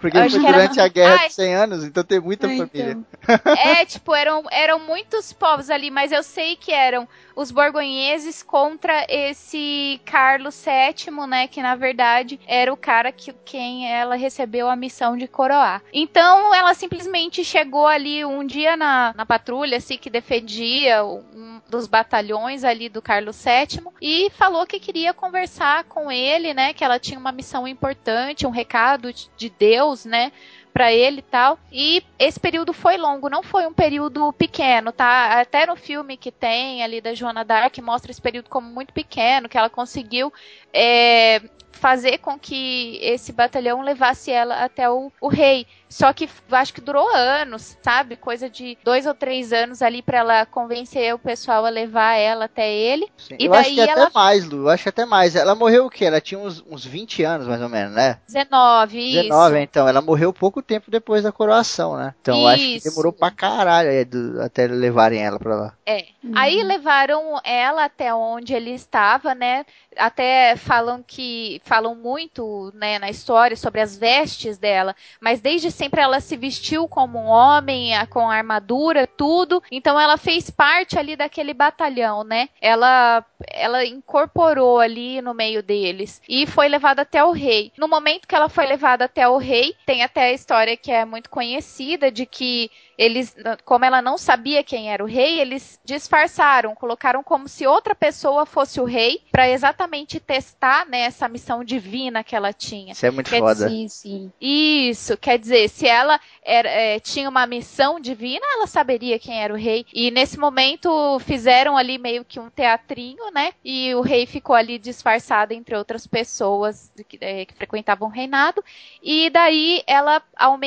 Speaker 2: porque foi
Speaker 5: que era-
Speaker 2: durante a guerra
Speaker 5: Ai.
Speaker 2: de 100 anos, então tem muita
Speaker 3: Ah,
Speaker 2: família.
Speaker 3: então. (laughs)
Speaker 5: é, tipo, eram, eram muitos povos ali, mas eu sei que eram os borgonheses contra esse Carlos VII, né? Que na verdade era o cara que quem ela recebeu a missão de coroar. Então ela simplesmente chegou ali um dia na, na patrulha, assim, que defendia um dos batalhões ali do Carlos VII e falou que queria conversar com ele, né? Que ela tinha uma missão importante, um recado de Deus, né? Pra ele e tal. E esse período foi longo, não foi um período pequeno, tá? Até no filme que tem ali da Joana Dark mostra esse período como muito pequeno, que ela conseguiu é, fazer com que esse batalhão levasse ela até o, o rei. Só que acho que durou anos, sabe? Coisa de dois ou três anos ali pra ela convencer o pessoal a levar ela até ele.
Speaker 2: Sim.
Speaker 5: E
Speaker 2: eu acho que
Speaker 5: daí
Speaker 2: até
Speaker 5: ela-
Speaker 2: mais, Lu. Eu acho que até mais. Ela morreu o quê? Ela tinha uns, uns 20 anos, mais ou menos, né?
Speaker 5: 19, isso.
Speaker 2: 19, então. Ela morreu pouco tempo depois da coroação, né? Então eu acho que
Speaker 5: Isso.
Speaker 2: demorou pra caralho é, do- até levarem ela pra lá.
Speaker 5: É. Aí levaram ela até onde ele estava, né? Até falam que falam muito, né, na história sobre as vestes dela, mas desde sempre ela se vestiu como um homem, com armadura, tudo. Então ela fez parte ali daquele batalhão, né? Ela ela incorporou ali no meio deles e foi levada até o rei. No momento que ela foi levada até o rei, tem até a história que é muito conhecida de que eles, como ela não sabia quem era o rei, eles disfarçaram, colocaram como se outra pessoa fosse o rei, para exatamente testar né, essa missão divina que ela tinha.
Speaker 2: Isso é muito
Speaker 5: Quer
Speaker 2: foda.
Speaker 3: Sim, sim.
Speaker 5: Isso, quer dizer, se ela era, é, tinha uma missão divina, ela saberia quem era o rei. E nesse momento fizeram ali meio que um teatrinho, né? E o rei ficou ali disfarçado entre outras pessoas que, é, que frequentavam o reinado. E daí ela, ao,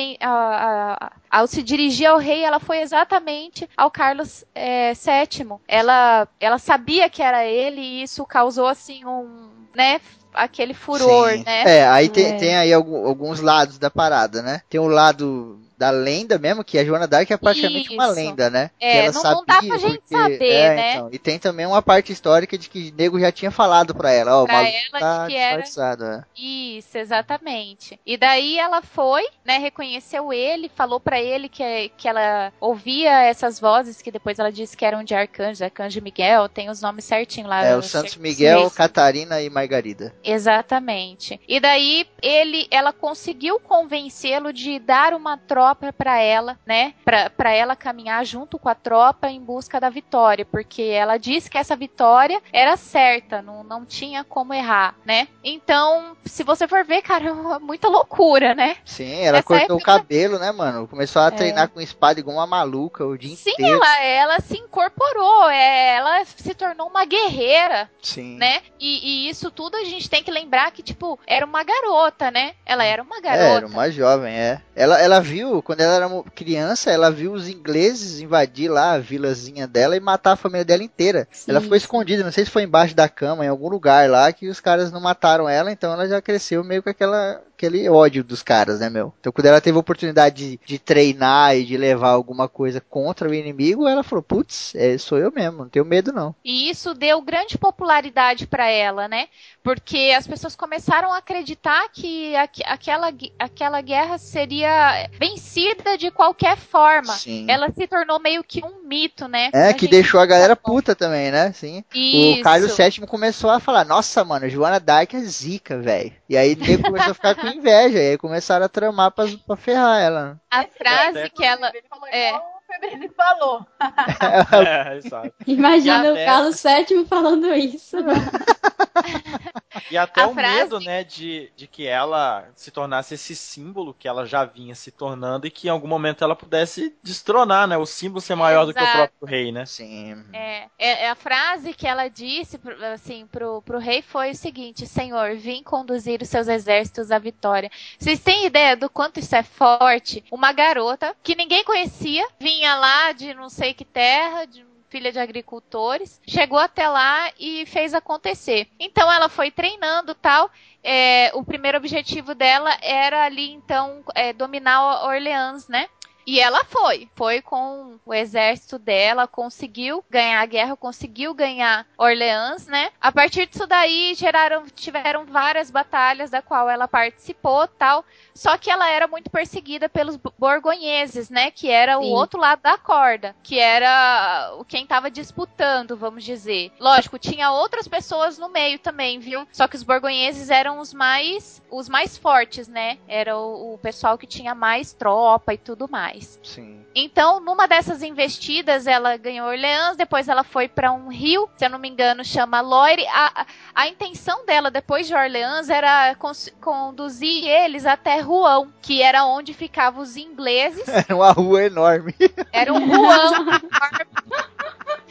Speaker 5: ao se dirigir ao rei, ela foi exatamente ao Carlos é, VII. Ela, ela sabia que era ele e isso causou assim um, né? aquele furor,
Speaker 2: Sim.
Speaker 5: né?
Speaker 2: É, aí tem,
Speaker 3: É.
Speaker 2: tem aí alguns lados da parada, né? Tem o lado da lenda mesmo, que a Joana Dark é praticamente uma
Speaker 5: Isso.
Speaker 2: lenda, né?
Speaker 5: É,
Speaker 2: que ela
Speaker 5: não- não dá
Speaker 2: sabia
Speaker 5: pra gente
Speaker 2: porque-
Speaker 5: saber,
Speaker 2: é,
Speaker 5: né?
Speaker 2: então. E tem também uma parte histórica de que o nego já tinha falado pra ela, ó, o
Speaker 5: Pra
Speaker 2: maluco
Speaker 5: ela
Speaker 2: tá
Speaker 5: que era-
Speaker 2: disfarçado, é.
Speaker 5: Isso, exatamente. E daí ela foi, né, reconheceu ele, falou pra ele que, que ela ouvia essas vozes que depois ela disse que eram de arcanjos, arcanjo Miguel, tem os nomes certinho lá.
Speaker 2: É, o Santos Miguel, Catarina e Margarida.
Speaker 5: Exatamente. E daí ele, ela conseguiu convencê-lo de dar uma tropa pra ela, né? Pra pra ela caminhar junto com a tropa em busca da vitória, porque ela disse que essa vitória era certa, não, não tinha como errar, né? Então, se você for ver, cara, é muita loucura, né?
Speaker 2: Sim, ela cortou o
Speaker 5: época-
Speaker 2: cabelo, né, mano? Começou a treinar com espada igual uma maluca o dia
Speaker 5: Sim,
Speaker 2: inteiro.
Speaker 5: ela, ela se incorporou, é, ela se tornou uma guerreira,
Speaker 2: Sim.
Speaker 5: né? E, e isso tudo a gente tem que lembrar que, tipo, era uma garota, né? Ela era uma
Speaker 2: É,
Speaker 5: garota.
Speaker 2: era uma jovem, é. Ela, ela viu, quando ela era criança, ela viu os ingleses invadir lá a vilazinha dela e matar a família dela inteira.
Speaker 3: Sim,
Speaker 2: ela ficou escondida, não sei se foi embaixo da cama, em algum lugar lá, que os caras não mataram ela, então ela já cresceu meio com aquela, aquele ódio dos caras, né, meu? Então quando ela teve a oportunidade de, de treinar e de levar alguma coisa contra o inimigo, ela falou, putz, é, sou eu mesmo, não tenho medo não.
Speaker 5: E isso deu grande popularidade para ela, né? Porque as pessoas começaram a acreditar que aqu- aquela, aquela guerra seria vencida de qualquer forma.
Speaker 2: Sim.
Speaker 5: Ela se tornou meio que um mito, né?
Speaker 2: É,
Speaker 5: A
Speaker 2: que deixou a galera puta também, né? Sim.
Speaker 5: Isso.
Speaker 2: O Carlos VII começou a falar, nossa, mano, Joana Dark é zica, velho. E aí ele começou a ficar com inveja, e aí começaram a tramar pra, pra ferrar ela.
Speaker 5: A frase que ela.
Speaker 4: Ele falou
Speaker 5: é.
Speaker 4: igual o Febrini falou. (laughs)
Speaker 6: É, exato.
Speaker 3: Imagina o Carlos VII falando isso. (laughs)
Speaker 6: E até
Speaker 5: A
Speaker 6: o
Speaker 5: frase-
Speaker 6: medo, né, de, de que ela se tornasse esse símbolo que ela já vinha se tornando e que em algum momento ela pudesse destronar, né? O símbolo ser maior do que o
Speaker 5: Exato.
Speaker 6: próprio rei, né?
Speaker 2: Sim.
Speaker 5: É, é, é a frase que ela disse pro- assim pro, pro rei foi o seguinte: Senhor, vim conduzir os seus exércitos à vitória. Vocês têm ideia do quanto isso é forte? Uma garota que ninguém conhecia, vinha lá de não sei que terra, de filha de agricultores, chegou até lá e fez acontecer. Então ela foi treinando tal. É, o primeiro objetivo dela era ali então é, dominar Orleans, né? E ela foi, foi com o exército dela, conseguiu ganhar a guerra, conseguiu ganhar Orleans, né? A partir disso daí geraram, tiveram várias batalhas da qual ela participou, tal. Só que ela era muito perseguida pelos borgonheses, né? Que era o
Speaker 3: Sim.
Speaker 5: outro lado da corda, que era o quem estava disputando, vamos dizer. Lógico, tinha outras pessoas no meio também, viu? Só que os borgonheses eram os mais, os mais fortes, né? Era o, o pessoal que tinha mais tropa e tudo mais.
Speaker 2: Sim.
Speaker 5: Então, numa dessas investidas, ela ganhou Orleans, depois ela foi para um rio, se eu não me engano, chama Loire. A, a, intenção dela, depois de Orleans, era conduzir eles até Rouen, que era onde ficavam os ingleses. (laughs)
Speaker 2: Era uma rua enorme.
Speaker 5: Era um Rouen.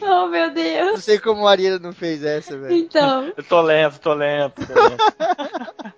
Speaker 5: (laughs)
Speaker 3: oh, meu
Speaker 2: Não
Speaker 3: Deus.
Speaker 2: sei como a Marina não fez essa, velho.
Speaker 3: Então,
Speaker 6: Eu tô lento, tô lento, tô lento. (laughs)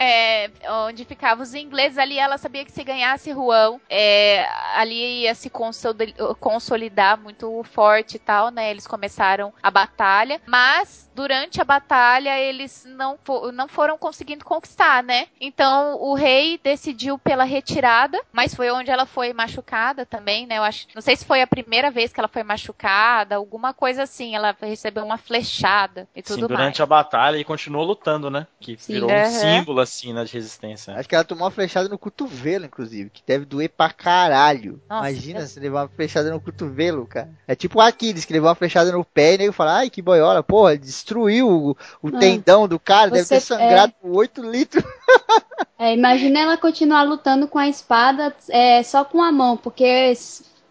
Speaker 5: é, onde ficavam os ingleses, ali ela sabia que se ganhasse Rouen, é, ali ia se consoli- consolidar muito forte e tal, né? Eles começaram a batalha, mas durante a batalha eles não, não foram conseguindo conquistar, né? Então o rei decidiu pela retirada, mas foi onde ela foi machucada também, né? Eu acho, não sei se foi a primeira vez que ela foi machucada, alguma coisa assim, ela recebeu uma flechada e tudo
Speaker 6: Sim, durante
Speaker 5: mais.
Speaker 6: a batalha e continuou lutando, né? Que
Speaker 3: Sim.
Speaker 6: virou um
Speaker 5: Aham.
Speaker 6: símbolo, assim, né, de resistência.
Speaker 2: Acho que ela tomou uma flechada no cotovelo, inclusive, que deve doer pra caralho.
Speaker 5: Nossa,
Speaker 2: Imagina
Speaker 5: Deus.
Speaker 2: se levar uma flechada no cotovelo, cara. É tipo o Aquiles, que levou uma flechada no pé e nego fala, ai, que boiola, porra, destruiu o, o
Speaker 3: Ah.
Speaker 2: tendão do cara, deve
Speaker 3: Você-
Speaker 2: ter sangrado por 8 litros. (laughs)
Speaker 3: é, imagina ela continuar lutando com a espada é, só com a mão, porque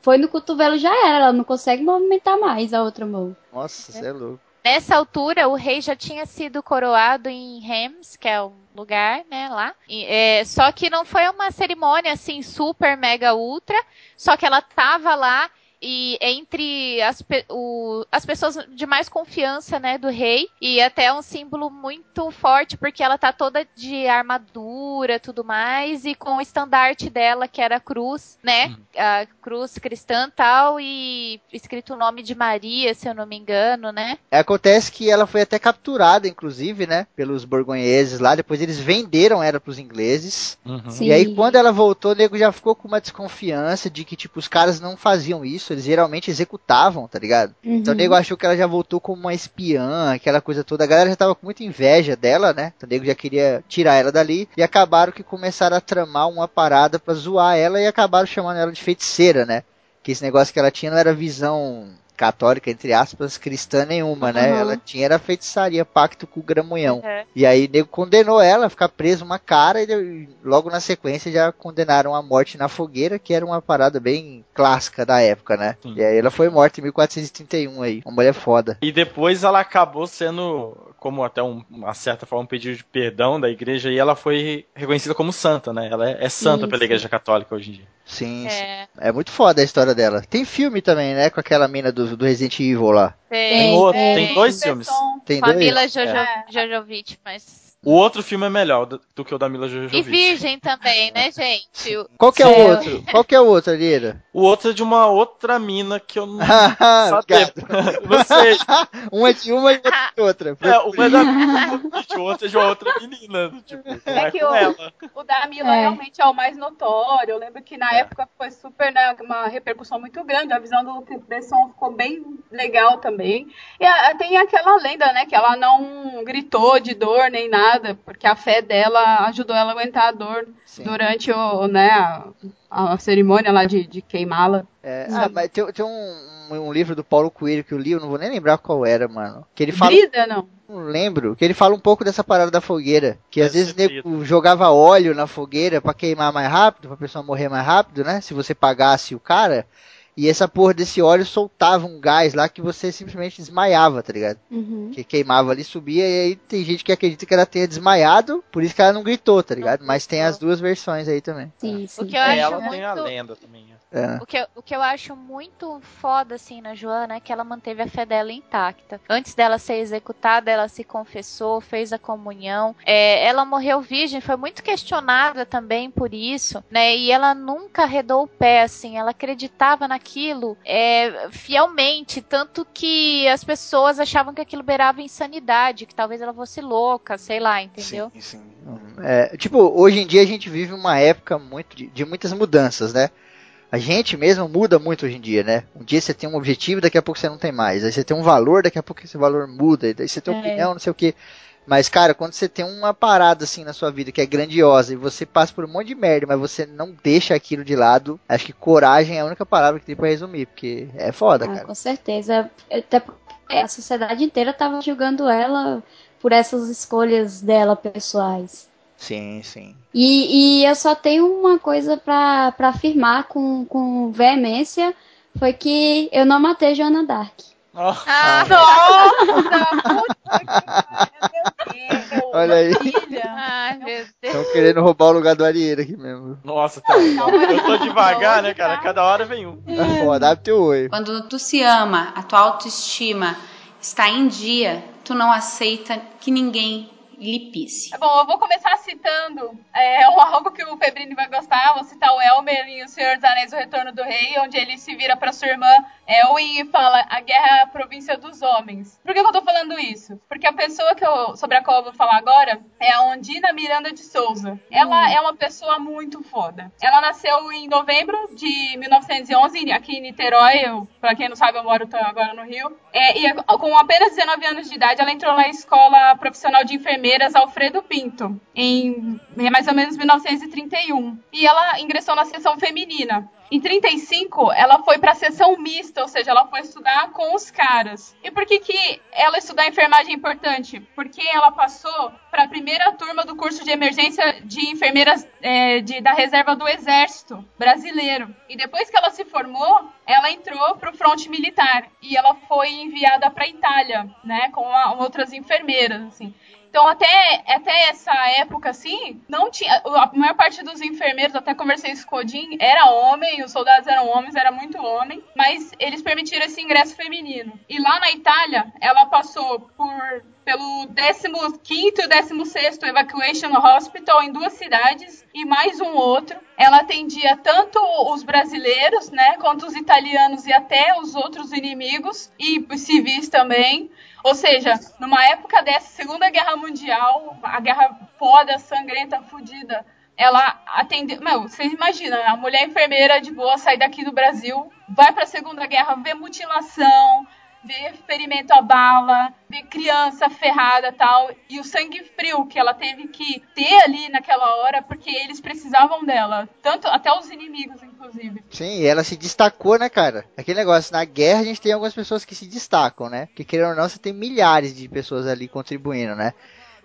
Speaker 3: foi no cotovelo já era, ela não consegue movimentar mais a outra mão.
Speaker 2: Nossa, você é louco.
Speaker 5: Nessa altura, o rei já tinha sido coroado em Reims, que é um lugar, né, lá. E, é, só que não foi uma cerimônia assim super mega ultra, só que ela tava lá e entre as, o, as pessoas de mais confiança, né, do rei, e até é um símbolo muito forte, porque ela tá toda de armadura, tudo mais, e com o estandarte dela, que era a cruz, né, uhum. a cruz cristã tal, e escrito o nome de Maria, se eu não me engano, né.
Speaker 2: Acontece que ela foi até capturada, inclusive, né, pelos borgonheses lá, depois eles venderam ela pros ingleses, uhum. e aí quando ela voltou, o nego já ficou com uma desconfiança de que, tipo, os caras não faziam isso, eles geralmente executavam, tá ligado? Uhum. Então o nego achou que ela já voltou como uma espiã, aquela coisa toda. A galera já tava com muita inveja dela, né? Então o nego já queria tirar ela dali. E acabaram que começaram a tramar uma parada pra zoar ela e acabaram chamando ela de feiticeira, né? Que esse negócio que ela tinha não era visão católica, entre aspas, cristã nenhuma, uhum. né? Ela tinha era feitiçaria, pacto com o gramunhão. Uhum. E aí nego condenou ela a ficar presa uma cara e logo na sequência já condenaram a morte na fogueira, que era uma parada bem clássica da época, né? Sim. E aí ela foi morta em 1431 aí, uma mulher foda.
Speaker 6: E depois ela acabou sendo como até um, uma certa forma um pedido de perdão da igreja e ela foi reconhecida como santa, né? Ela é, é santa pela igreja católica hoje em dia.
Speaker 2: Sim, é. sim. É muito foda a história dela. Tem filme também, né? Com aquela mina do, do Resident Evil lá.
Speaker 5: Tem,
Speaker 6: tem, outro, tem, tem dois filmes.
Speaker 2: Tem
Speaker 5: com
Speaker 2: dois?
Speaker 5: a Mila Jojo, é. Jojovic, mas
Speaker 6: o outro filme é melhor do, do que o da Mila Jovovich.
Speaker 5: E Virgem também, né, gente?
Speaker 2: Qual que é o outro? Qual que é o outro, Lira?
Speaker 6: O outro é de uma outra mina que eu não (laughs) sabia. não sei. (laughs)
Speaker 2: uma é de uma e outra de outra.
Speaker 6: É, uma é da Mila o outro é de outra menina. Tipo, é,
Speaker 4: é que o, ela. o da Mila é. realmente é o mais notório. Eu lembro que na é. época foi super, né, uma repercussão muito grande. A visão do Luke Besson ficou bem legal também. E a, tem aquela lenda, né, que ela não gritou de dor nem nada nada, porque a fé dela ajudou ela a aguentar a dor Sim. durante o, né, a, a cerimônia lá de, de queimá-la.
Speaker 2: É, ah, mas tem, tem um, um, livro do Paulo Coelho que eu li, eu não vou nem lembrar qual era, mano. Que ele fala.
Speaker 4: Brida, não.
Speaker 2: Não lembro. Que ele fala um pouco dessa parada da fogueira. Que às vezes nego jogava óleo na fogueira para queimar mais rápido, pra pessoa morrer mais rápido, né? Se você pagasse o cara. E essa porra desse óleo soltava um gás lá que você simplesmente desmaiava, tá ligado? Uhum. Que queimava ali, subia, e aí tem gente que acredita que ela tenha desmaiado, por isso que ela não gritou, tá ligado? Mas tem as duas versões aí também.
Speaker 5: Sim, sim. O que eu acho
Speaker 6: ela
Speaker 5: muito...
Speaker 6: tem a lenda também.
Speaker 5: É. O, que eu, o que eu acho muito foda, assim, na Joana é que ela manteve a fé dela intacta. Antes dela ser executada, ela se confessou, fez a comunhão. É, ela morreu virgem, foi muito questionada também por isso, né? E ela nunca arredou o pé, assim, ela acreditava naquilo é, fielmente, tanto que as pessoas achavam que aquilo beirava insanidade, que talvez ela fosse louca, sei lá, entendeu?
Speaker 2: Sim, sim. É, tipo, hoje em dia a gente vive uma época muito de, de muitas mudanças, né? A gente mesmo muda muito hoje em dia, né? Um dia você tem um objetivo, daqui a pouco você não tem mais. Aí você tem um valor, daqui a pouco esse valor muda. Daí você tem é. opinião, não sei o que. Mas, cara, quando você tem uma parada assim na sua vida que é grandiosa e você passa por um monte de merda, mas você não deixa aquilo de lado, acho que coragem é a única palavra que tem pra resumir, porque é foda, ah, cara.
Speaker 3: Com certeza. Até porque a sociedade inteira tava julgando ela por essas escolhas dela pessoais.
Speaker 2: Sim, sim.
Speaker 3: E, e eu só tenho uma coisa para afirmar com, com veemência, foi que eu não matei Joana Dark.
Speaker 4: Oh. Ah, nossa!
Speaker 2: Olha aí. (laughs)
Speaker 5: Ai, meu Deus.
Speaker 2: Estão querendo roubar o lugar do Arieira aqui mesmo.
Speaker 6: Nossa, tá. Eu tô devagar, né, cara? Cada hora vem um.
Speaker 2: É foda, teu oi.
Speaker 7: Quando tu se ama, a tua autoestima está em dia, tu não aceita que ninguém Lipice.
Speaker 4: Bom, eu vou começar citando é, (laughs) algo que o Febrini vai gostar. Vou citar o Elmer em O Senhor dos Anéis, O Retorno do Rei, onde ele se vira para sua irmã Elwin e fala a guerra é a província dos homens. Por que, que eu tô falando isso? Porque a pessoa que eu, sobre a qual eu vou falar agora é a Ondina Miranda de Souza. Ela hum. é uma pessoa muito foda. Ela nasceu em novembro de 1911, aqui em Niterói. Eu, pra quem não sabe, eu moro agora no Rio. É, e com apenas 19 anos de idade, ela entrou na escola profissional de enfermeira Alfredo Pinto, em mais ou menos 1931. E ela ingressou na seção feminina. Em 35, ela foi para a sessão mista, ou seja, ela foi estudar com os caras. E por que, que ela estudar enfermagem é importante? Porque ela passou para a primeira turma do curso de emergência de enfermeiras é, de, da reserva do Exército brasileiro. E depois que ela se formou, ela entrou para o fronte militar e ela foi enviada para a Itália, né, com a, outras enfermeiras, assim. Então, até, até essa época, assim, não tinha. A maior parte dos enfermeiros, até conversei isso com o Odin, era homem, os soldados eram homens, era muito homem, mas eles permitiram esse ingresso feminino. E lá na Itália, ela passou por pelo 15 e 16 Evacuation Hospital em duas cidades e mais um outro. Ela atendia tanto os brasileiros, né, quanto os italianos e até os outros inimigos e civis também. Ou seja, numa época dessa Segunda Guerra Mundial, a guerra foda, sangrenta, fodida, ela atendeu. Meu, vocês imaginam, a mulher enfermeira de boa sair daqui do Brasil, vai para a Segunda Guerra, vê mutilação, ver ferimento a bala, ver criança ferrada tal, e o sangue frio que ela teve que ter ali naquela hora, porque eles precisavam dela, tanto até os inimigos, inclusive.
Speaker 2: Sim, ela se destacou, né, cara? Aquele negócio, na guerra a gente tem algumas pessoas que se destacam, né? Porque querendo ou não, você tem milhares de pessoas ali contribuindo, né?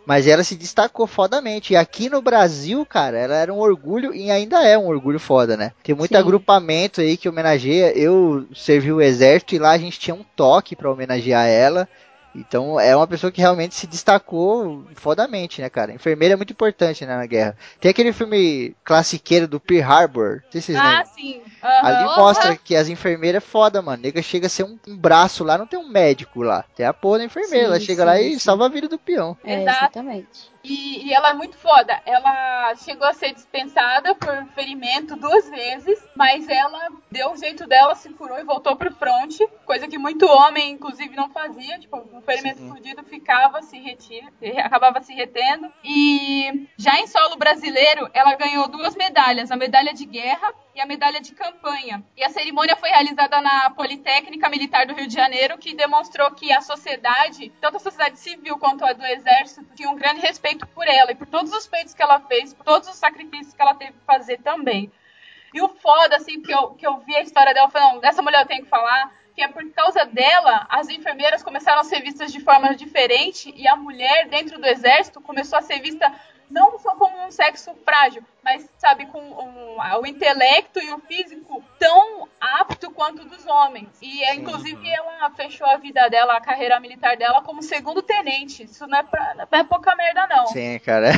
Speaker 2: Mas ela se destacou fodamente. E aqui no Brasil, cara, ela era um orgulho e ainda é um orgulho foda, né? Tem muito Sim. agrupamento aí que homenageia. Eu servi o exército e lá a gente tinha um toque para homenagear ela. Então é uma pessoa que realmente se destacou fodamente, né, cara? Enfermeira é muito importante né, na guerra. Tem aquele filme classiqueiro do Pearl Harbor, não sei se vocês
Speaker 4: ah,
Speaker 2: lembram.
Speaker 4: sim. Uhum.
Speaker 2: Ali mostra que as enfermeiras é foda, mano. Nega chega a ser um, um, braço lá, não tem um médico lá. Tem a porra da enfermeira. Sim, ela chega sim, lá e salva a vida do peão.
Speaker 3: É, exatamente.
Speaker 4: E, e, ela é muito foda. Ela chegou a ser dispensada por ferimento duas vezes, mas ela deu o jeito dela, se curou e voltou pro front, coisa que muito homem, inclusive, não fazia. Tipo, o ferimento Sim. fudido ficava, se retira, acabava se retendo. E já em solo brasileiro, ela ganhou duas medalhas: a medalha de guerra e a medalha de campanha. E a cerimônia foi realizada na Politécnica Militar do Rio de Janeiro, que demonstrou que a sociedade, tanto a sociedade civil quanto a do exército, tinha um grande respeito por ela e por todos os feitos que ela fez, por todos os sacrifícios que ela teve que fazer também. E o foda, assim, que eu, que eu vi a história dela, eu falei, não, dessa mulher eu tenho que falar, que é por causa dela, as enfermeiras começaram a ser vistas de forma diferente e a mulher dentro do exército começou a ser vista não só como um sexo frágil, mas, sabe, com um, o intelecto e o físico tão apto quanto dos homens. E, Sim. inclusive, ela fechou a vida dela, a carreira militar dela, como segundo tenente. Isso não é, pra, não é pouca merda, não.
Speaker 2: Sim, cara.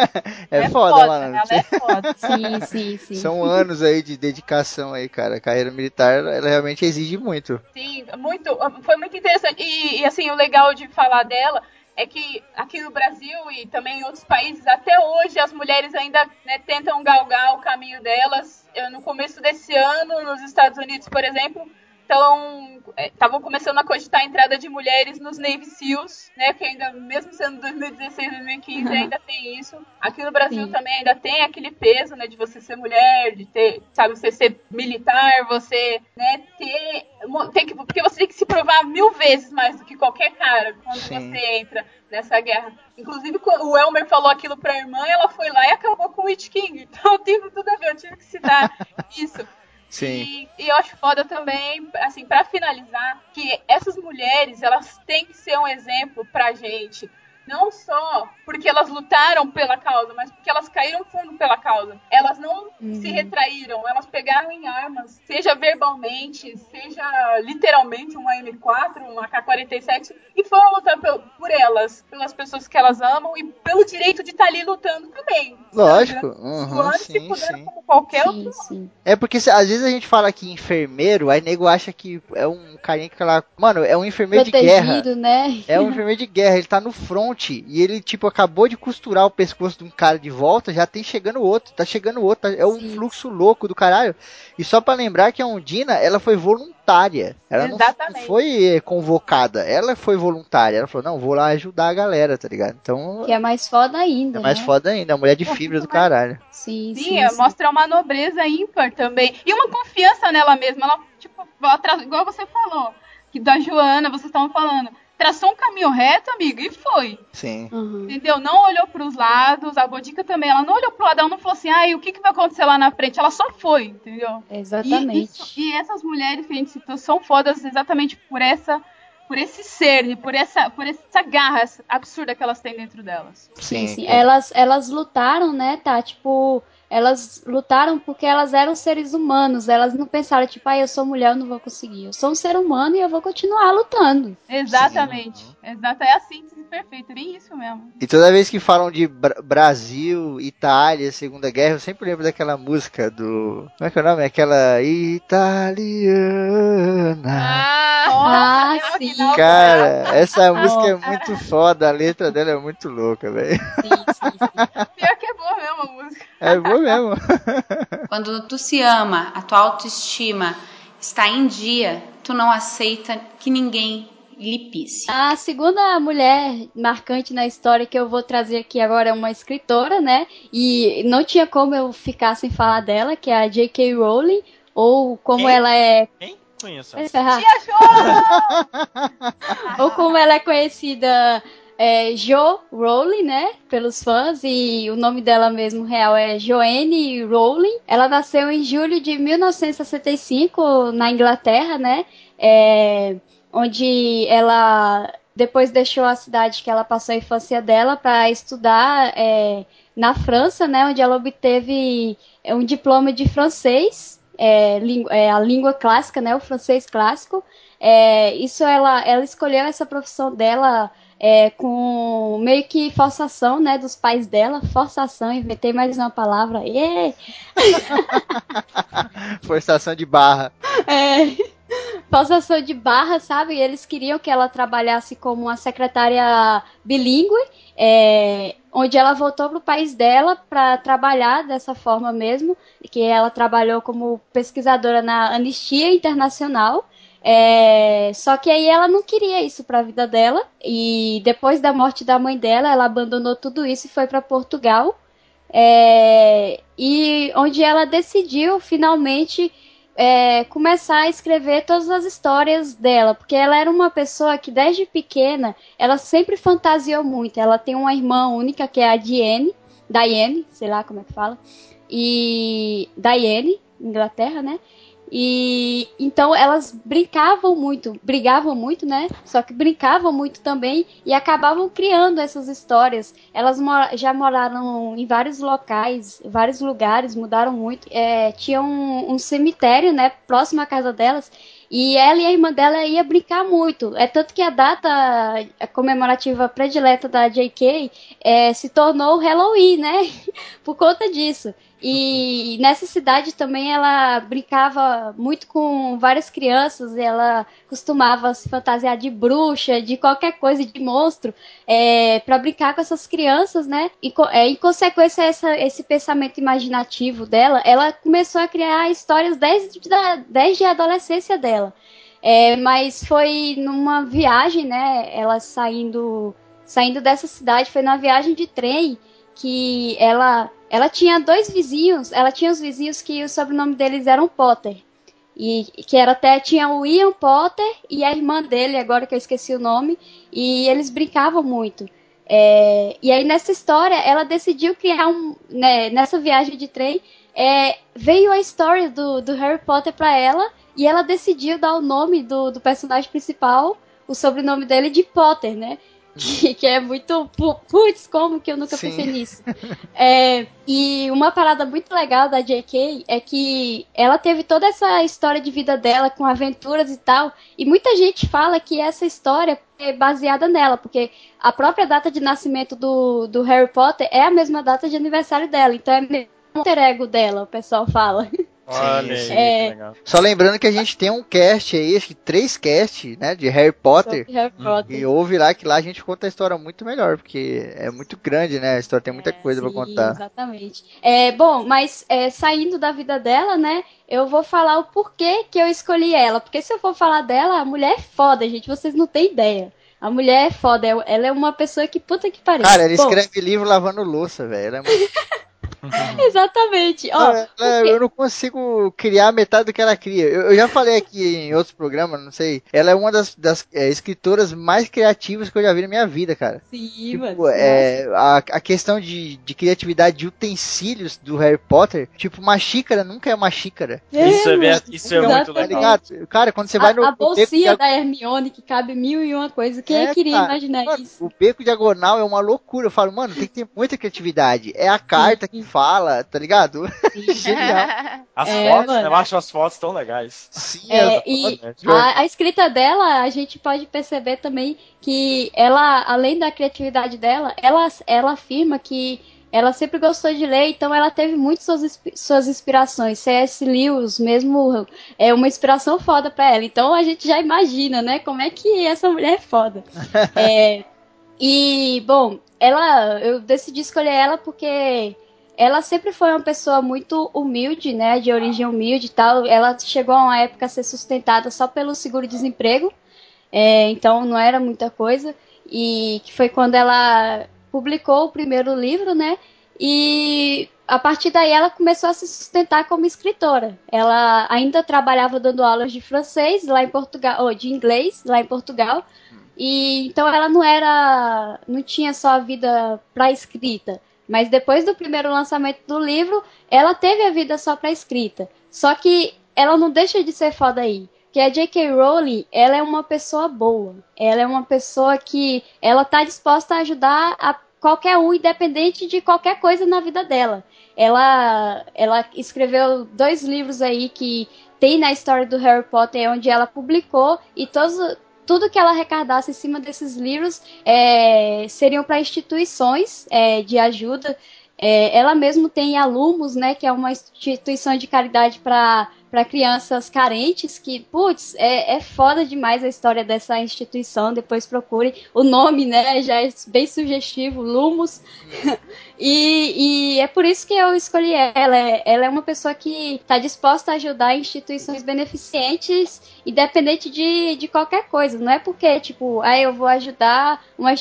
Speaker 2: (laughs) é, é foda, foda
Speaker 4: Ela é foda. (laughs)
Speaker 3: sim, sim, sim.
Speaker 2: São anos aí de dedicação aí, cara. A carreira militar, ela realmente exige muito.
Speaker 4: Sim, muito. Foi muito interessante. E, e assim, o legal de falar dela é que aqui no Brasil e também em outros países, até hoje as mulheres ainda né, tentam galgar o caminho delas. No começo desse ano, nos Estados Unidos, por exemplo, então, estavam é, começando a cogitar a entrada de mulheres nos Navy SEALs, né? Que ainda, mesmo sendo 2016, 2015, uhum. ainda tem isso. Aqui no Brasil Sim. também ainda tem aquele peso, né? De você ser mulher, de ter, sabe, você ser militar, você, né, ter. Tem que, porque você tem que se provar mil vezes mais do que qualquer cara quando Sim. você entra nessa guerra. Inclusive, o Elmer falou aquilo pra irmã, ela foi lá e acabou com o Witch King. (laughs) Então, tem tudo a ver, eu tive que citar (laughs) isso.
Speaker 2: Sim.
Speaker 4: E, e, eu acho foda também, assim, para finalizar, que essas mulheres, elas têm que ser um exemplo pra gente não só porque elas lutaram pela causa, mas porque elas caíram fundo pela causa. Elas não uhum. se retraíram, elas pegaram em armas, seja verbalmente, seja literalmente uma M4, uma K-47, e foram lutar por, por, elas, pelas pessoas que elas amam e pelo direito de estar ali lutando também.
Speaker 2: Lógico, uhum, sim, sim.
Speaker 4: como qualquer
Speaker 3: sim,
Speaker 4: outro.
Speaker 3: Sim.
Speaker 2: É porque às vezes a gente fala que enfermeiro, aí nego acha que é um carinha que lá. Mano, é um enfermeiro
Speaker 3: Protegido,
Speaker 2: de guerra.
Speaker 3: Né?
Speaker 2: É um enfermeiro de guerra, ele tá no front e ele, tipo, acabou de costurar o pescoço de um cara de volta, já tem chegando outro, tá chegando outro, é um Sim. fluxo louco do caralho. E só para lembrar que a Ondina, ela foi voluntária. Ela não, não, foi convocada, ela foi voluntária. Ela falou, não, vou lá ajudar a galera, tá ligado? Então.
Speaker 3: Que é mais foda ainda.
Speaker 2: É mais né? foda ainda, a mulher de fibra do caralho.
Speaker 3: Sim, sim.
Speaker 4: sim, sim. mostra uma nobreza ímpar também. E uma confiança nela mesma. Ela, tipo, igual você falou, que da Joana, vocês estavam falando traçou um caminho reto, amigo, e foi.
Speaker 2: Sim.
Speaker 3: Uhum.
Speaker 4: Entendeu? Não olhou para os lados, a Bodica também, ela não olhou pro lado, ela não falou assim, ai, o que, que vai acontecer lá na frente? Ela só foi, entendeu?
Speaker 3: Exatamente.
Speaker 4: E, isso, e essas mulheres que a gente citou são fodas exatamente por essa por esse ser, por essa, por essa garra absurda que elas têm dentro delas.
Speaker 3: Sim, sim. sim. Elas, elas lutaram, né, tá? Tipo, elas lutaram porque elas eram seres humanos. Elas não pensaram, tipo, ah, eu sou mulher, eu não vou conseguir. Eu sou um ser humano e eu vou continuar lutando.
Speaker 4: Exatamente. Exato, é a síntese perfeita, bem isso mesmo.
Speaker 2: E toda vez que falam de Bra- Brasil, Itália, Segunda Guerra, eu sempre lembro daquela música do. Como é que é o nome? Aquela italiana.
Speaker 5: Ah,
Speaker 3: Ah,
Speaker 4: Nossa,
Speaker 3: sim.
Speaker 4: final,
Speaker 2: Cara, essa música é muito foda, a letra dela é muito louca, velho.
Speaker 3: Sim, sim, sim.
Speaker 4: Pior que é música.
Speaker 2: É boa mesmo. (laughs)
Speaker 7: Quando tu se ama, a tua autoestima está em dia, tu não aceita que ninguém lhe pisse.
Speaker 3: A segunda mulher marcante na história que eu vou trazer aqui agora é uma escritora, né? E não tinha como eu ficar sem falar dela, que é a J.K. Rowling, ou como
Speaker 6: Quem?
Speaker 3: ela é.
Speaker 6: quem.
Speaker 4: Tia Joana! (laughs)
Speaker 3: ou como ela é conhecida é, Jo Rowling, né, pelos fãs, e o nome dela mesmo real é Joanne Rowling. Ela nasceu em julho de 1965 na Inglaterra, né, é, onde ela depois deixou a cidade que ela passou a infância dela para estudar é, na França, né, onde ela obteve um diploma de francês, é, é, a língua clássica, né, o francês clássico. É, isso ela, ela escolheu essa profissão dela é, com meio que forçação, né, dos pais dela, forçação, inventei mais uma palavra, Ê! (laughs)
Speaker 2: Forçação de barra.
Speaker 3: É, forçação de barra, sabe? E eles queriam que ela trabalhasse como uma secretária bilíngue, é, onde ela voltou para o país dela para trabalhar dessa forma mesmo, que ela trabalhou como pesquisadora na Anistia Internacional. É, só que aí ela não queria isso para a vida dela e depois da morte da mãe dela, ela abandonou tudo isso e foi para Portugal. É, e onde ela decidiu finalmente é, começar a escrever todas as histórias dela, porque ela era uma pessoa que desde pequena ela sempre fantasiou muito. Ela tem uma irmã única que é a Diane, Diane, sei lá como é que fala, e Diane, Inglaterra, né? E então elas brincavam muito, brigavam muito, né? Só que brincavam muito também e acabavam criando essas histórias. Elas mora- já moraram em vários locais, vários lugares, mudaram muito. É, tinha um, um cemitério, né, próximo à casa delas. E ela e a irmã dela ia brincar muito. É tanto que a data comemorativa predileta da J.K. é, se tornou Halloween, né? (laughs) Por conta disso. E nessa cidade também ela brincava muito com várias crianças, ela costumava se fantasiar de bruxa, de qualquer coisa, de monstro, é, para brincar com essas crianças, né? E é, em consequência essa, esse pensamento imaginativo dela, ela começou a criar histórias desde, da, desde a adolescência dela. É, mas foi numa viagem, né? Ela saindo, saindo dessa cidade, foi numa viagem de trem que ela ela tinha dois vizinhos, ela tinha os vizinhos que o sobrenome deles eram Potter. E que era até tinha o Ian Potter e a irmã dele, agora que eu esqueci o nome, e eles brincavam muito. É, e aí nessa história ela decidiu criar um, né, nessa viagem de trem, é, veio a história do, do Harry Potter para ela e ela decidiu dar o nome do, do personagem principal, o sobrenome dele de Potter, né? (laughs) Que, que é muito. pu- Putz, como que eu nunca
Speaker 2: Sim.
Speaker 3: pensei nisso? É, e uma parada muito legal da J.K. é que ela teve toda essa história de vida dela com aventuras e tal, e muita gente fala que essa história é baseada nela, porque a própria data de nascimento do, do Harry Potter é a mesma data de aniversário dela, então é meio alter ego dela, o pessoal fala. (laughs)
Speaker 6: Olha aí,
Speaker 2: sim.
Speaker 3: É.
Speaker 6: legal.
Speaker 2: Só lembrando que a gente tem um cast aí, acho que três cast, né, de Harry Potter.
Speaker 3: Harry Potter.
Speaker 2: E ouve lá que lá a gente conta a história muito melhor, porque é muito grande, né? A história tem muita
Speaker 3: É,
Speaker 2: coisa pra
Speaker 3: sim,
Speaker 2: contar.
Speaker 3: Exatamente. É, bom, mas é, saindo da vida dela, né? Eu vou falar o porquê que eu escolhi ela. Porque se eu for falar dela, a mulher é foda, gente. Vocês não têm ideia. A mulher é foda. Ela é uma pessoa que puta que pariu.
Speaker 2: Cara, ele
Speaker 3: Bom,
Speaker 2: escreve livro lavando louça, velho. Ela é muito- (laughs)
Speaker 3: Exatamente. Ó,
Speaker 2: Ela- ela- eu não consigo criar metade do que ela cria. Eu, eu já falei aqui em outros programas, não sei. Ela é uma das, das, é, escritoras mais criativas que eu já vi na minha vida, cara.
Speaker 3: sim,
Speaker 2: Tipo,
Speaker 3: mano.
Speaker 2: é, a, a questão de, de criatividade de utensílios do Harry Potter, tipo, uma xícara nunca é uma xícara.
Speaker 6: Isso é,
Speaker 3: mano,
Speaker 6: ver- isso é muito
Speaker 3: exatamente.
Speaker 2: Tá
Speaker 6: legal.
Speaker 2: ligado? Cara, quando você vai no
Speaker 3: a, a
Speaker 2: no beco
Speaker 3: bolsinha da Hermione que cabe mil e uma coisa. Quem
Speaker 2: É,
Speaker 3: queria
Speaker 2: cara.
Speaker 3: imaginar
Speaker 2: Mano,
Speaker 3: isso?
Speaker 2: o beco diagonal é uma loucura. Eu falo, mano, tem que ter muita criatividade. É a carta que
Speaker 3: Sim.
Speaker 2: Fala, tá ligado? (laughs) Genial.
Speaker 6: As
Speaker 3: É,
Speaker 6: fotos,
Speaker 3: mano.
Speaker 6: eu acho as fotos tão legais.
Speaker 2: Sim,
Speaker 3: É, e
Speaker 6: né?
Speaker 3: a, a escrita dela, a gente pode perceber também que ela, além da criatividade dela, ela, ela afirma que ela sempre gostou de ler, então ela teve muito suas, suas inspirações. C.S. Lewis mesmo é uma inspiração foda pra ela. Então a gente já imagina, né, como é que essa mulher é foda. (laughs) É, e, bom, ela, eu decidi escolher ela porque ela sempre foi uma pessoa muito humilde, né, de origem humilde e tal. Ela chegou a uma época a ser sustentada só pelo seguro-desemprego, é, então não era muita coisa. E que foi quando ela publicou o primeiro livro, né, e a partir daí ela começou a se sustentar como escritora. Ela ainda trabalhava dando aulas de francês lá em Portugal, ou de inglês lá em Portugal. E então ela não era, não tinha só a vida para escrita, mas depois do primeiro lançamento do livro, ela teve a vida só para escrita. Só que ela não deixa de ser foda aí. Que a J.K. Rowling, ela é uma pessoa boa. Ela é uma pessoa que ela tá disposta a ajudar a qualquer um, independente de qualquer coisa na vida dela. Ela, ela escreveu dois livros aí que tem na história do Harry Potter, onde ela publicou e todos, tudo que ela arrecadasse em cima desses livros é, seriam para instituições é, de ajuda. É, ela mesmo tem a Lumos, né, que é uma instituição de caridade para para crianças carentes, que, putz, é, é foda demais a história dessa instituição, depois procure. O nome, né, já é bem sugestivo, Lumos. (laughs) e, e é por isso que eu escolhi ela. Ela é uma pessoa que está disposta a ajudar instituições beneficentes, independente de, de qualquer coisa. Não é porque, tipo, ah, eu vou ajudar uma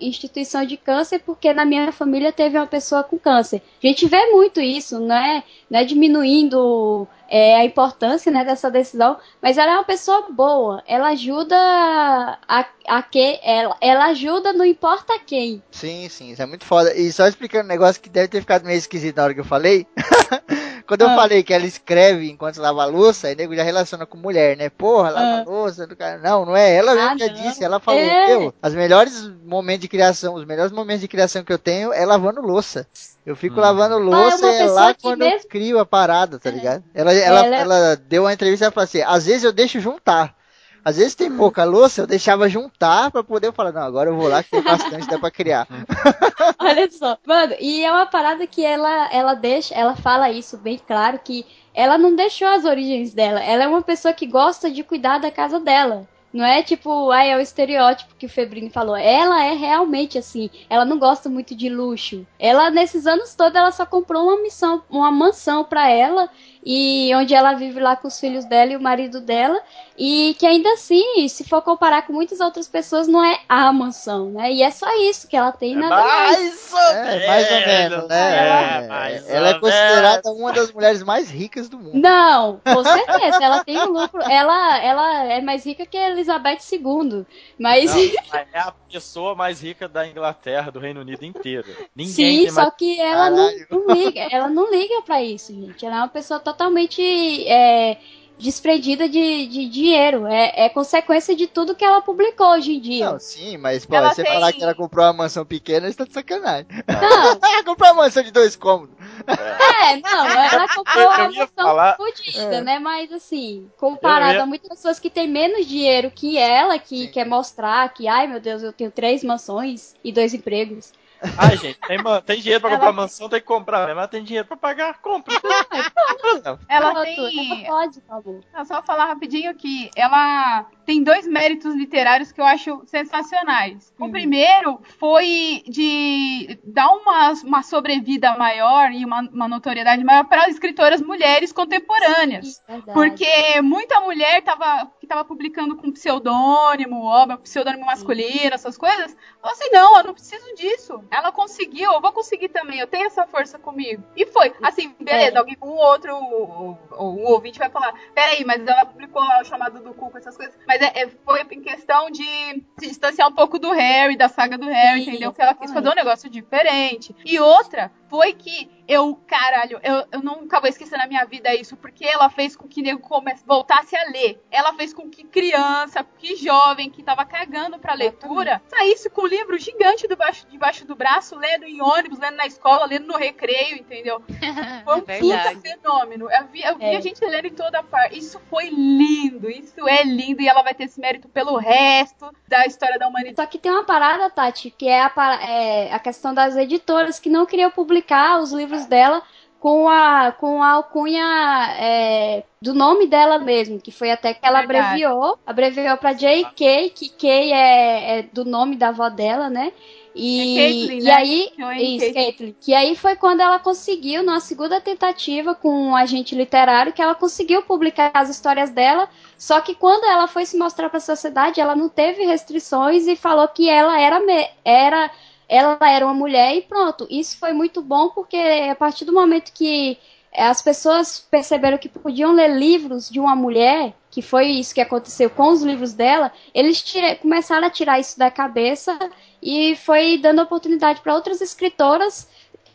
Speaker 3: instituição de câncer porque na minha família teve uma pessoa com câncer. A gente vê muito isso, não é, não é diminuindo é, a importância né, dessa decisão, mas ela é uma pessoa boa. Ela ajuda a, a que ela, ela ajuda não importa quem.
Speaker 2: Sim, sim, isso é muito foda. E só explicando um negócio que deve ter ficado meio esquisito na hora que eu falei. (laughs) Quando eu
Speaker 3: Ah.
Speaker 2: falei que ela escreve enquanto lava a louça, aí nego já relaciona com mulher, né? Porra, lava a louça do cara. Não, não é ela mesmo
Speaker 3: Ah,
Speaker 2: que
Speaker 3: não.
Speaker 2: disse. Ela falou,
Speaker 3: É.
Speaker 2: meu, os melhores momentos de criação, os melhores momentos de criação que eu tenho é lavando louça. Eu fico
Speaker 6: Hum.
Speaker 2: lavando louça
Speaker 3: uma
Speaker 2: e é lá quando eu
Speaker 3: mesmo-
Speaker 2: crio a parada, tá ligado? Ela, ela,
Speaker 3: Ela-
Speaker 2: ela deu uma entrevista e ela falou assim: às vezes eu deixo juntar. Às vezes tem pouca louça, eu deixava juntar pra poder falar, não, agora eu vou lá que tem bastante, dá pra criar. (laughs)
Speaker 3: Olha só, mano, e é uma parada que ela, ela deixa, ela fala isso bem claro que ela não deixou as origens dela. Ela é uma pessoa que gosta de cuidar da casa dela. Não é tipo, ai, é o estereótipo que o Febrini falou. Ela é realmente assim. Ela não gosta muito de luxo. Ela, nesses anos todos, ela só comprou uma missão, uma mansão pra ela. E onde ela vive lá com os filhos dela e o marido dela. E que ainda assim, se for comparar com muitas outras pessoas, não é a mansão, né? E é só isso que ela tem, nada mais.
Speaker 6: Mais ou
Speaker 2: É, mais ou menos, né?
Speaker 6: É,
Speaker 2: É,
Speaker 6: mais
Speaker 2: ela é considerada
Speaker 6: menos.
Speaker 2: uma das mulheres mais ricas do mundo.
Speaker 3: Não, com (laughs) certeza, ela tem um lucro. Ela, ela é mais rica que a Elizabeth II. Mas
Speaker 6: Não, (laughs) é a pessoa mais rica da Inglaterra, do Reino Unido inteiro. Ninguém
Speaker 3: sim,
Speaker 6: tem
Speaker 3: só
Speaker 6: mais...
Speaker 3: que ela não,
Speaker 2: Caralho.
Speaker 3: não liga. Ela não liga pra isso, gente. Ela é uma pessoa totalmente é, desprendida de, de dinheiro. É, é consequência de tudo que ela publicou hoje em dia.
Speaker 2: Não, sim, mas pô,
Speaker 4: Ela
Speaker 2: você
Speaker 4: tem-
Speaker 2: falar que ela comprou uma mansão pequena, você tá de sacanagem.
Speaker 3: Não, (laughs)
Speaker 2: Ah, comprou uma mansão de dois cômodos.
Speaker 3: é, não, ela comprou uma mansão
Speaker 6: falar-
Speaker 3: fodida,
Speaker 2: É.
Speaker 3: né? Mas assim, comparado
Speaker 6: ia-
Speaker 3: a muitas pessoas que têm menos dinheiro que ela, que
Speaker 2: Sim.
Speaker 3: quer mostrar que, ai meu Deus, eu tenho três mansões e dois empregos.
Speaker 6: Ai, gente, tem, tem dinheiro pra
Speaker 3: Ela-
Speaker 6: comprar mansão, tem que comprar, né? mas tem dinheiro pra pagar, compra.
Speaker 4: Ela
Speaker 3: Pronto,
Speaker 4: tem.
Speaker 3: ela pode.
Speaker 4: Ah, Só falar rapidinho que ela tem dois méritos literários que eu acho sensacionais. O
Speaker 3: Uhum.
Speaker 4: primeiro foi de dar uma, uma sobrevida maior e uma, uma notoriedade maior para escritoras mulheres contemporâneas.
Speaker 3: Sim.
Speaker 4: Porque muita mulher tava, que estava publicando com pseudônimo, obra, pseudônimo masculino, essas coisas, falou assim: não, eu não preciso disso. Ela conseguiu, eu vou conseguir também, eu tenho essa força comigo. E foi. Assim, beleza,
Speaker 3: É.
Speaker 4: alguém, um outro, o, o, o ouvinte vai falar: peraí, mas ela publicou o chamado do cu com essas coisas. Mas é, é- foi em questão de se distanciar um pouco do Harry, da saga do Harry,
Speaker 3: Sim,
Speaker 4: entendeu? Que ela quis fazer um negócio diferente. E outra foi que eu, caralho, eu, eu nunca vou esquecer na minha vida isso, porque ela fez com que nego comece, voltasse a ler. Ela fez com que criança, que jovem que tava cagando pra leitura, saísse com um livro gigante debaixo, debaixo do braço, lendo em ônibus, lendo na escola, lendo no recreio, entendeu? (laughs) Foi um puta fenômeno. Eu vi, eu vi
Speaker 3: É.
Speaker 4: a gente lendo em toda parte. Isso foi lindo, isso é lindo, e ela vai ter esse mérito pelo resto da história da humanidade.
Speaker 3: Só que tem uma parada, Tati, que é a, é a questão das editoras que não queriam publicar os livros dela com a, com a alcunha é, do nome dela mesmo, que foi até que ela
Speaker 4: Verdade.
Speaker 3: abreviou, abreviou pra J.K., que K é, é do nome da avó dela, né? E,
Speaker 4: É Caitlyn,
Speaker 3: e
Speaker 4: né?
Speaker 3: aí,
Speaker 4: Que é
Speaker 3: isso,
Speaker 4: Caitlyn.
Speaker 3: Que aí foi quando ela conseguiu, numa segunda tentativa com um agente literário, que ela conseguiu publicar as histórias dela só que quando ela foi se mostrar para a sociedade, ela não teve restrições e falou que ela era, era ela era uma mulher e pronto. Isso foi muito bom porque a partir do momento que eh, as pessoas perceberam que podiam ler livros de uma mulher, que foi isso que aconteceu com os livros dela, eles começaram a tirar isso da cabeça e foi dando oportunidade para outras escritoras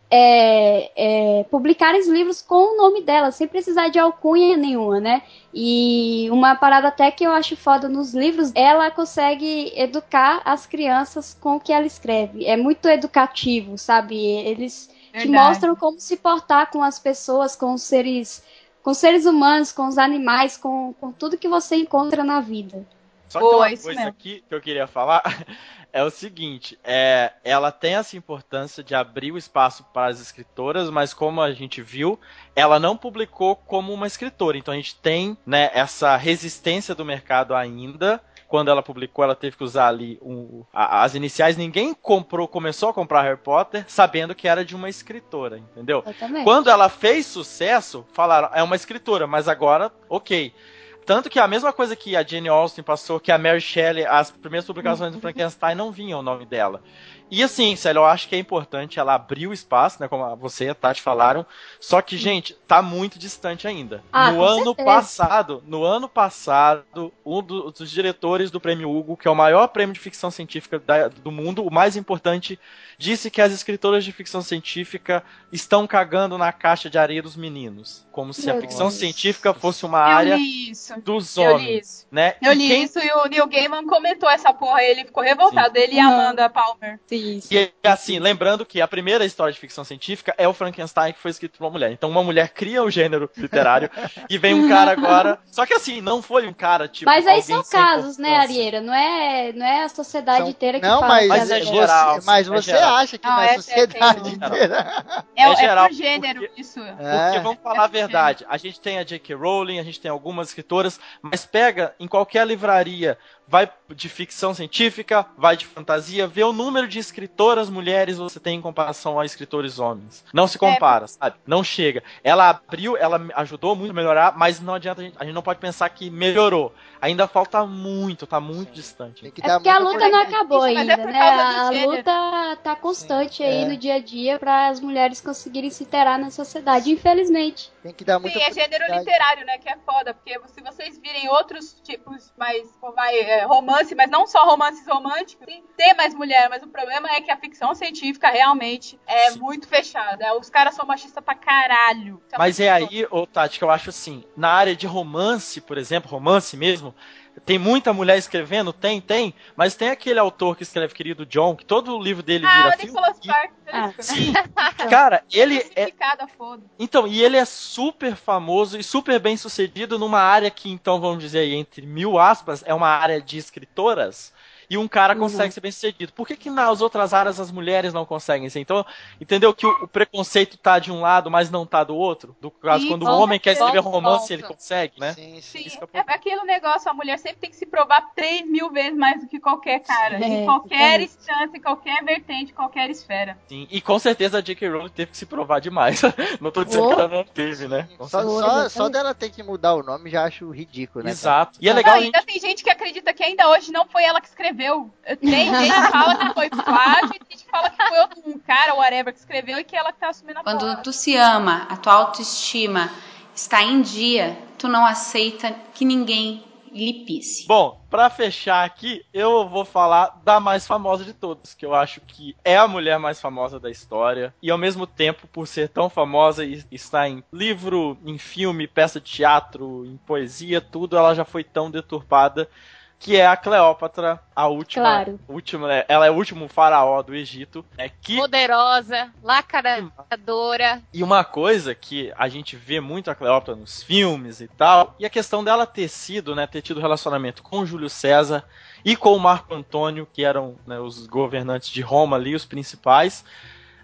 Speaker 3: é, é, publicarem os livros com o nome dela, sem precisar de alcunha nenhuma, né? E uma parada até que eu acho foda nos livros, ela consegue educar as crianças com o que ela escreve. É muito educativo, sabe? Eles te
Speaker 4: Verdade.
Speaker 3: mostram como se portar com as pessoas, com os seres, com os seres humanos, com os animais, com, com tudo que você encontra na vida.
Speaker 6: Só que
Speaker 4: Boa,
Speaker 6: uma
Speaker 4: isso
Speaker 6: coisa
Speaker 4: mesmo.
Speaker 6: aqui que eu queria falar (laughs) é o seguinte: é, ela tem essa importância de abrir o espaço para as escritoras, mas como a gente viu, ela não publicou como uma escritora. Então a gente tem né, essa resistência do mercado ainda. Quando ela publicou, ela teve que usar ali um- as iniciais. Ninguém comprou, começou a comprar Harry Potter sabendo que era de uma escritora, entendeu? Quando ela fez sucesso, falaram, é uma escritora, mas agora, ok. Tanto que a mesma coisa que a Jane Austen passou, que a Mary Shelley, as primeiras publicações do Frankenstein não vinham o nome dela. E assim, Célio, eu acho que é importante ela abrir o espaço, né? Como você e a Tati falaram. Só que, gente, tá muito distante ainda.
Speaker 3: Ah,
Speaker 6: no ano
Speaker 3: certeza.
Speaker 6: passado, no ano passado, um do- dos diretores do Prêmio Hugo, que é o maior prêmio de ficção científica da- do mundo, o mais importante, disse que as escritoras de ficção científica estão cagando na caixa de areia dos meninos. Como se a
Speaker 3: Meu
Speaker 6: ficção
Speaker 2: Deus.
Speaker 6: científica fosse uma
Speaker 4: Eu
Speaker 6: área dos
Speaker 4: Eu li
Speaker 6: homens,
Speaker 4: isso.
Speaker 6: né?
Speaker 4: Eu
Speaker 6: E
Speaker 4: li
Speaker 6: quem-
Speaker 4: isso e o Neil Gaiman comentou essa porra. Ele ficou revoltado. Ele e a. Amanda Palmer.
Speaker 3: Sim,
Speaker 6: E assim, lembrando que a primeira história de ficção científica é o Frankenstein que foi escrito por uma mulher. Então uma mulher cria o gênero literário e vem um cara agora. Só que assim, não foi um cara tipo.
Speaker 3: Mas aí são casos, né. Arieira? Não é, não é a sociedade
Speaker 2: São-
Speaker 3: inteira que
Speaker 2: Não,
Speaker 3: fala
Speaker 2: mas,
Speaker 3: que
Speaker 6: Mas
Speaker 3: é
Speaker 6: é
Speaker 2: você,
Speaker 6: geral,
Speaker 2: mas
Speaker 6: é
Speaker 2: você
Speaker 6: geral.
Speaker 2: acha que
Speaker 4: Não,
Speaker 2: na
Speaker 4: essa é
Speaker 2: sociedade inteira.
Speaker 4: É,
Speaker 6: É
Speaker 4: é,
Speaker 6: geral,
Speaker 4: por gênero
Speaker 6: porque-
Speaker 4: isso.
Speaker 6: Porque
Speaker 2: É.
Speaker 6: vamos falar a
Speaker 4: É
Speaker 6: verdade, a gente tem a J.K. Rowling, a gente tem algumas escritoras, mas pega em qualquer livraria, vai de ficção científica, vai de fantasia, vê o número de escritoras mulheres você tem em comparação a escritores homens. Não se compara, sabe? Não chega. Ela abriu, ela ajudou muito a melhorar, mas não adianta a gente, a gente não pode pensar que melhorou. Ainda falta muito, tá muito
Speaker 2: Sim.
Speaker 6: distante.
Speaker 2: Tem que
Speaker 3: É
Speaker 2: dar
Speaker 3: porque a luta não acabou
Speaker 4: Isso, mas é
Speaker 3: ainda,
Speaker 4: por
Speaker 3: né? A luta tá constante aí
Speaker 2: É.
Speaker 3: no dia a dia para as mulheres conseguirem se interar na sociedade, infelizmente.
Speaker 2: Tem que dar muita
Speaker 4: Sim, é gênero literário, né? Que é foda, porque se vocês virem outros tipos mais, mais é, romance, mas não só romances românticos, tem, mais mulher, mas o problema é que a ficção científica realmente é
Speaker 6: Sim.
Speaker 4: muito fechada. Os caras são machistas pra caralho. Isso
Speaker 6: Mas
Speaker 4: muito
Speaker 6: é aí, ô Tati, que eu acho assim, na área de romance, por exemplo, romance mesmo, tem muita mulher escrevendo? Tem, tem, mas tem aquele autor que escreve Querido John, que todo o livro dele
Speaker 4: Ah,
Speaker 6: vira
Speaker 4: o
Speaker 6: filme.
Speaker 4: Nicholas
Speaker 6: e-
Speaker 4: Sparks.
Speaker 3: Ah,
Speaker 6: Sim, (laughs) cara, ele é.
Speaker 4: Foda.
Speaker 6: Então, e ele é super famoso e super bem sucedido numa área que, então, vamos dizer aí, entre mil aspas, é uma área de escritoras. E um cara
Speaker 3: Uhum.
Speaker 6: consegue ser bem sucedido. Por que, que nas outras áreas as mulheres não conseguem ser? Então, entendeu que o, o preconceito tá de um lado, mas não tá do outro? Do caso,
Speaker 4: Sim,
Speaker 6: quando o
Speaker 4: com
Speaker 6: homem quer escrever romance,
Speaker 3: Ponto.
Speaker 6: ele consegue, né?
Speaker 2: Sim, sim.
Speaker 4: Sim,
Speaker 6: eu-
Speaker 4: é aquele negócio, a mulher sempre tem que se provar 3 mil vezes mais do que qualquer cara.
Speaker 3: Sim.
Speaker 4: em
Speaker 3: É,
Speaker 4: qualquer instância, em qualquer vertente, qualquer esfera.
Speaker 6: Sim, e com certeza a J.K. Rowling teve que se provar demais. (laughs) não tô dizendo
Speaker 3: Oh.
Speaker 6: que ela não teve, né? Com
Speaker 2: Só,
Speaker 3: certeza.
Speaker 2: só, só dela ter que mudar o nome já acho ridículo, né?
Speaker 6: Exato. E é legal
Speaker 4: ainda
Speaker 6: gente...
Speaker 4: tem gente que acredita que ainda hoje não foi ela que escreveu. Tem gente que fala que foi plágio, e tem gente que fala que foi outro- um cara, whatever, que escreveu e que ela que tá assumindo a
Speaker 7: Quando
Speaker 4: porra.
Speaker 7: tu se ama, a tua autoestima está em dia, tu não aceita que ninguém lhe pisse.
Speaker 6: Bom, pra fechar aqui, eu vou falar da mais famosa de todas, que eu acho que é a mulher mais famosa da história. E ao mesmo tempo, por ser tão famosa e estar em livro, em filme, peça de teatro, em poesia, tudo, ela já foi tão deturpada que é a Cleópatra, a última,
Speaker 3: Claro.
Speaker 6: última, né, ela é o último faraó do Egito, é que
Speaker 5: Poderosa, lacradora.
Speaker 6: e uma coisa que a gente vê muito a Cleópatra nos filmes e tal, e a questão dela ter sido, né, ter tido relacionamento com Júlio César e com o Marco Antônio, que eram né, os governantes de Roma ali, os principais,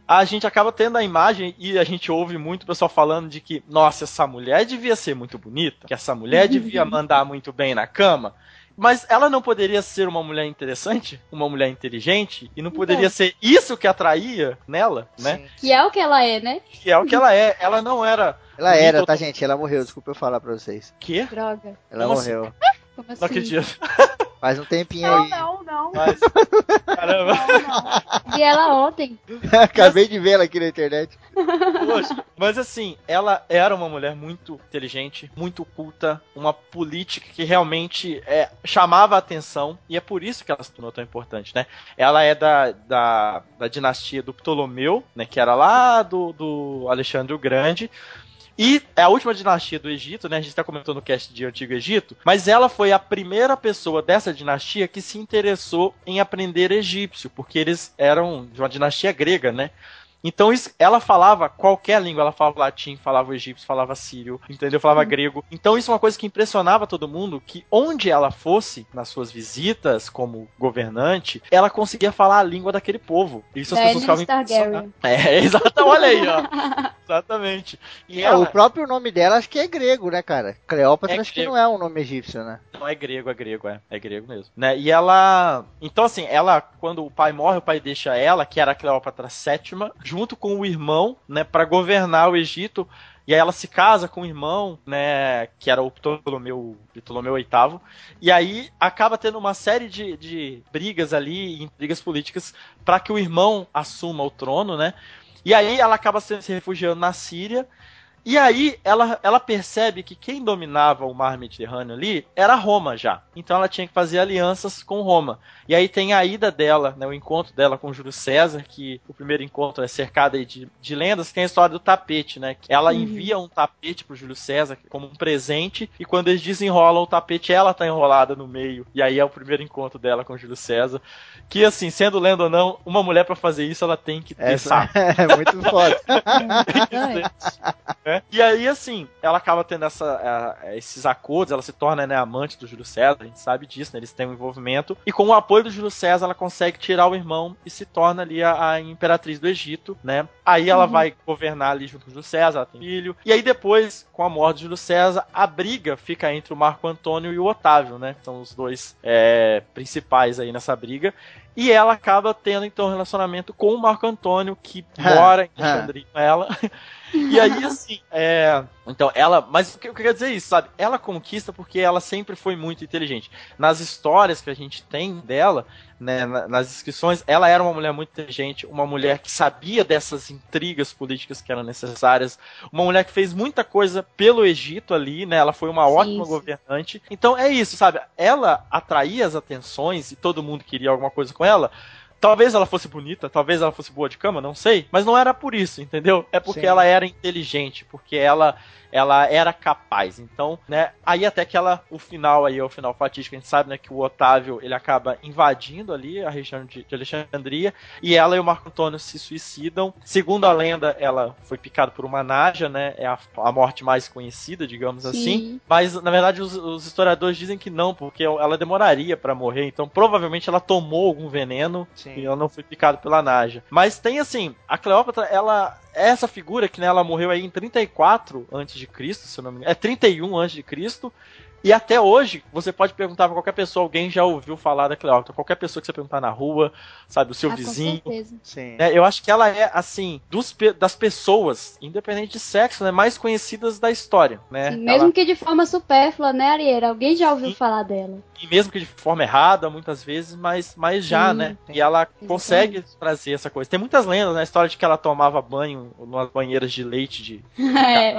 Speaker 6: a gente acaba tendo a imagem e a gente ouve muito o pessoal falando de que, nossa, essa mulher devia ser muito bonita, que essa mulher devia mandar muito bem na cama. Mas ela não poderia ser uma mulher interessante, uma mulher inteligente, e não poderia ser isso que atraía nela, né?
Speaker 2: Sim.
Speaker 3: Que é o que ela é, né?
Speaker 6: Que é o que ela é. Ela não era.
Speaker 2: Ela era, tá, gente? Ela morreu, desculpa eu falar pra vocês.
Speaker 6: Quê?
Speaker 3: Droga.
Speaker 2: Ela
Speaker 6: Como
Speaker 2: morreu.
Speaker 3: Como assim?
Speaker 6: Não acredito. (laughs)
Speaker 2: Faz um tempinho
Speaker 4: Não,
Speaker 2: aí.
Speaker 4: não, não.
Speaker 6: Mas. Caramba.
Speaker 4: Não, não.
Speaker 3: Vi ela ontem. (laughs)
Speaker 2: Acabei de vê-la aqui na internet.
Speaker 6: Poxa, mas assim, ela era uma mulher muito inteligente, muito culta, uma política que realmente é, chamava a atenção, e é por isso que ela se tornou tão importante, né? Ela é da, da, da dinastia do Ptolomeu, né? Que era lá do, do Alexandre o Grande. E é a última dinastia do Egito, né? A gente está comentando no cast de Antigo Egito, mas ela foi a primeira pessoa dessa dinastia que se interessou em aprender egípcio, porque eles eram de uma dinastia grega, né? Então isso, ela falava qualquer língua, ela falava latim, falava egípcio, falava sírio, entendeu? Falava grego. Então isso é uma coisa que impressionava todo mundo, que onde ela fosse nas suas visitas como governante, ela conseguia falar a língua daquele povo. Isso as pessoas ficavam impressionadas. É, (laughs) exato, olha aí, ó. (laughs) Exatamente. E
Speaker 2: É,
Speaker 6: ela
Speaker 2: o próprio nome dela acho que é grego, né, cara? Cleópatra
Speaker 6: É
Speaker 2: acho que
Speaker 6: grego.
Speaker 2: não é um nome egípcio, né?
Speaker 6: Não é grego, é grego, é. É grego mesmo. Né? E ela. Então, assim, ela, quando o pai morre, o pai deixa ela, que era a Cleópatra VII, junto com o irmão, né, para governar o Egito. E aí ela se casa com o irmão, né, que era o Ptolomeu, Ptolomeu VIII. E aí acaba tendo uma série de, de brigas ali, intrigas políticas, para que o irmão assuma o trono, né? E aí ela acaba se refugiando na Síria. E aí ela, ela percebe que quem dominava o mar Mediterrâneo ali era Roma já. Então ela tinha que fazer alianças com Roma. E aí tem a ida dela, né, o encontro dela com Júlio César, que o primeiro encontro é cercado aí de, de lendas, tem a história do tapete, né? que Ela envia um tapete pro Júlio César como um presente, e quando eles desenrolam o tapete, ela tá enrolada no meio. E aí é o primeiro encontro dela com Júlio César. Que assim, sendo lenda ou não, uma mulher pra fazer isso, ela tem que ter
Speaker 2: Essa (laughs) é muito foda. (laughs) (laughs)
Speaker 6: né? E aí, assim, ela acaba tendo essa, esses acordos, ela se torna né, amante do Júlio César, a gente sabe disso, né? Eles têm um envolvimento. E com o apoio do Júlio César, ela consegue tirar o irmão e se torna ali a, a imperatriz do Egito, né? Aí ela vai governar ali junto com o Júlio César, ela tem filho. E aí depois, com a morte de Júlio César, a briga fica entre o Marco Antônio e o Otávio, né? São os dois eh, principais aí nessa briga. E ela acaba tendo então um relacionamento com o Marco Antônio, que (laughs) mora em (laughs) Alexandria com ela. E aí, assim, é. Então, ela. Mas o que eu queria dizer é isso, sabe? Ela conquista porque ela sempre foi muito inteligente. Nas histórias que a gente tem dela, né, na- nas descrições, ela era uma mulher muito inteligente, uma mulher que sabia dessas intrigas políticas que eram necessárias, uma mulher que fez muita coisa pelo Egito ali, né? Ela foi uma
Speaker 3: Sim,
Speaker 6: ótima
Speaker 3: sim.
Speaker 6: governante. Então é isso, sabe? Ela atraía as atenções e todo mundo queria alguma coisa com ela. Talvez ela fosse bonita, talvez ela fosse boa de cama, não sei, mas não era por isso, entendeu? É porque
Speaker 2: Sim.
Speaker 6: ela era inteligente, porque ela ela era capaz. Então, né, aí até que ela o final aí, o final fatídico, a gente sabe, né, que o Otávio, ele acaba invadindo ali a região de, de Alexandria e ela e o Marco Antônio se suicidam. Segundo a lenda, ela foi picada por uma naja, né? É a, a morte mais conhecida, digamos assim.
Speaker 3: Sim.
Speaker 6: Mas na verdade os, os historiadores dizem que não, porque ela demoraria pra morrer. Então provavelmente ela tomou algum veneno
Speaker 2: Sim.
Speaker 6: e ela não foi picada pela Naja. Mas tem assim, a Cleópatra, ela é essa figura que né, ela morreu aí em 34 antes de Cristo, se eu não me engano. É 31 antes de Cristo. E até hoje, você pode perguntar pra qualquer pessoa, alguém já ouviu falar da Cleópatra. Qualquer pessoa que você perguntar na rua, sabe, o seu
Speaker 3: Ah,
Speaker 6: vizinho.
Speaker 3: Com certeza.
Speaker 2: Sim.
Speaker 6: né, eu acho que ela é, assim, dos das pessoas, independente de sexo, né, mais conhecidas da história, né?
Speaker 3: Sim,
Speaker 6: Ela-
Speaker 3: mesmo que de forma supérflua, né, Arieira? Alguém já ouviu
Speaker 6: Sim.
Speaker 3: falar dela.
Speaker 6: e mesmo que de forma errada, muitas vezes, mas, mas já,
Speaker 3: Sim,
Speaker 6: né?
Speaker 2: sim.
Speaker 6: E ela consegue trazer essa coisa. Tem muitas lendas, né? A história de que ela tomava banho nas banheiras de leite de (laughs)
Speaker 3: É.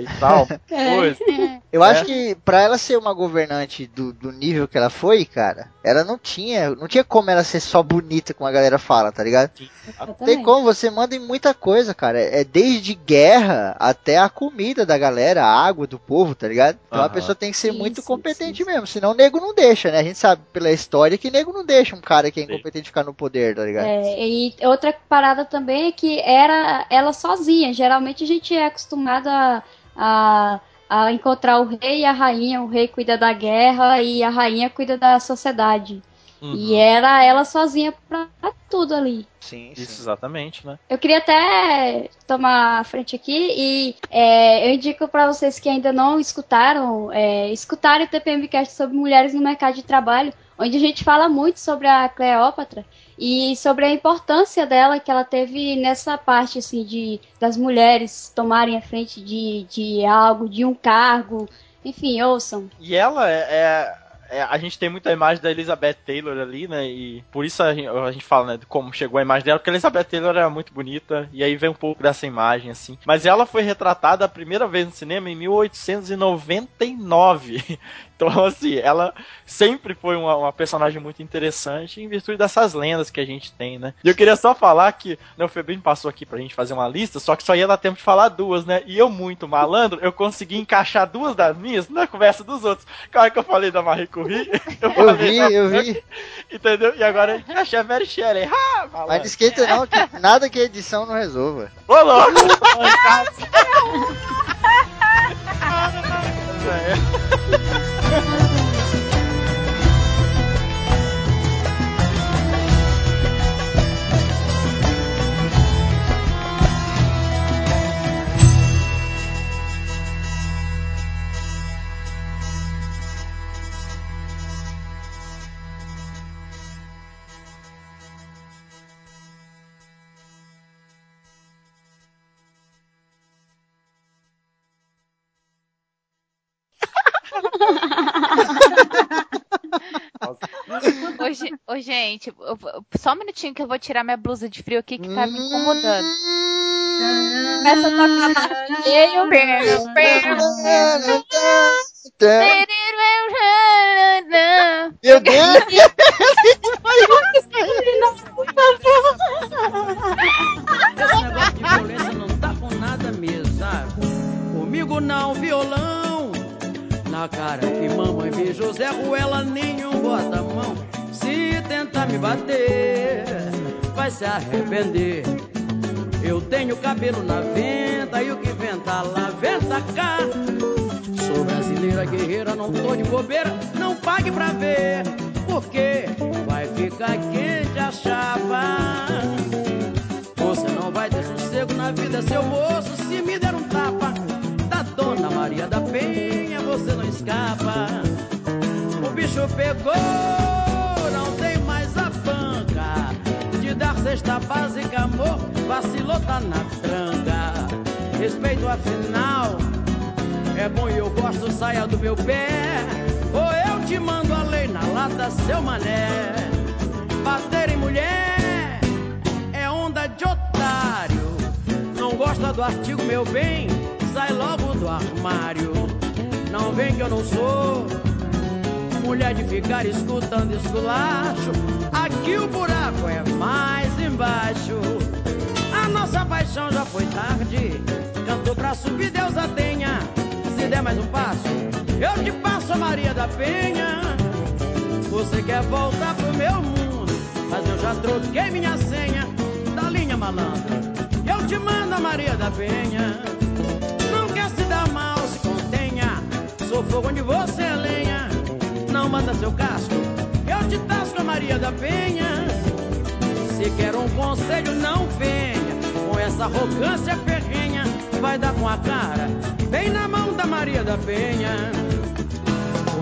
Speaker 6: e tal. (laughs)
Speaker 3: É.
Speaker 6: Coisa. (laughs)
Speaker 2: Eu
Speaker 6: É.
Speaker 2: acho que pra ela ser uma governante do, do nível que ela foi, cara, ela não tinha, não tinha como ela ser só bonita, como a galera fala, tá ligado? Tem
Speaker 3: Exatamente.
Speaker 2: como, você manda em muita coisa, cara. É desde guerra até a comida da galera, a água do povo, tá ligado? Então a
Speaker 6: Aham.
Speaker 2: pessoa tem que ser
Speaker 3: Sim,
Speaker 2: muito competente
Speaker 3: sim.
Speaker 2: mesmo, senão o nego não deixa, né? A gente sabe pela história que nego não deixa um cara que é incompetente ficar no poder, tá ligado?
Speaker 3: É, e outra parada também é que era ela sozinha. Geralmente a gente é acostumado a, a, a encontrar o rei e a rainha. O rei cuida da guerra e a rainha cuida da sociedade.
Speaker 6: Uhum.
Speaker 3: E era ela sozinha pra tudo ali.
Speaker 2: Sim,
Speaker 6: Isso, exatamente, né?
Speaker 3: Eu queria até tomar a frente aqui e é, eu indico para vocês que ainda não escutaram, é, escutarem o TPMcast sobre mulheres no mercado de trabalho, onde a gente fala muito sobre a Cleópatra e sobre a importância dela que ela teve nessa parte assim de das mulheres tomarem a frente de, de algo, de um cargo, enfim, ouçam.
Speaker 6: E ela é, é- é- A gente tem muita imagem da Elizabeth Taylor ali, né? E por isso a gente, a gente fala, né? De como chegou a imagem dela, porque a Elizabeth Taylor era muito bonita. E aí vem um pouco dessa imagem, assim. Mas ela foi retratada a primeira vez no cinema em 1899. Então, (laughs) assim, ela sempre foi uma, uma personagem muito interessante em virtude dessas lendas que a gente tem, né? E eu queria só falar que né, o Febrinho passou aqui pra gente fazer uma lista, só que só ia dar tempo de falar duas, né? E eu, muito malandro, eu consegui encaixar duas das minhas na conversa dos outros. Claro que eu falei da Marie Curie, (laughs) eu
Speaker 2: Eu
Speaker 6: falei
Speaker 2: vi, eu vi.
Speaker 6: Entendeu? E agora eu encaixei a Mary Shelley. Ah,
Speaker 2: Mas
Speaker 6: malandro.
Speaker 2: esquenta não, que nada que a edição não resolva.
Speaker 6: Ô, louco! (laughs) É. (laughs)
Speaker 5: Ô, ge- ô, gente, só um minutinho que eu vou tirar minha blusa de frio aqui que tá me incomodando.
Speaker 3: Começa a tocar barulho.
Speaker 2: Meu Deus!
Speaker 8: Esse negócio de violência não tá com nada mesmo, sabe? Comigo não, violão. Na cara que mamãe beijou Zé Ruela, nenhum bota a mão. Se tentar me bater, vai se arrepender. Eu tenho cabelo na venta e o que venta lá, venta cá. Sou brasileira guerreira, não tô de bobeira, não pague pra ver. Porque vai ficar quente a chapa. Você não vai ter sossego na vida, seu moço, se me der um tapa. Da dona Maria da Penha, você não escapa. O bicho pegou, não tem mais a banca. De dar cesta básica, amor, vacilou, tá na tranca. Respeito afinal, é bom e eu gosto, saia do meu pé. Ou eu te mando a lei na lata, seu mané. Bater em mulher é onda de otário. Não gosta do artigo, meu bem? Sai logo do armário. Não vem que eu não sou mulher de ficar escutando esculacho. Aqui o buraco é mais embaixo. A nossa paixão já foi tarde. Cantou pra subir, Deus a tenha. Se der mais um passo, eu te passo a Maria da Penha. Você quer voltar pro meu mundo, mas eu já troquei minha senha da linha malandra. Eu te mando a Maria da Penha. Não quer se dar mal, se contenha. Sou fogo onde você é lenha. Não manda seu casco, eu te tasco a Maria da Penha. Se quer um conselho, não venha com essa arrogância ferrenha. Vai dar com a cara, bem na mão da Maria da Penha.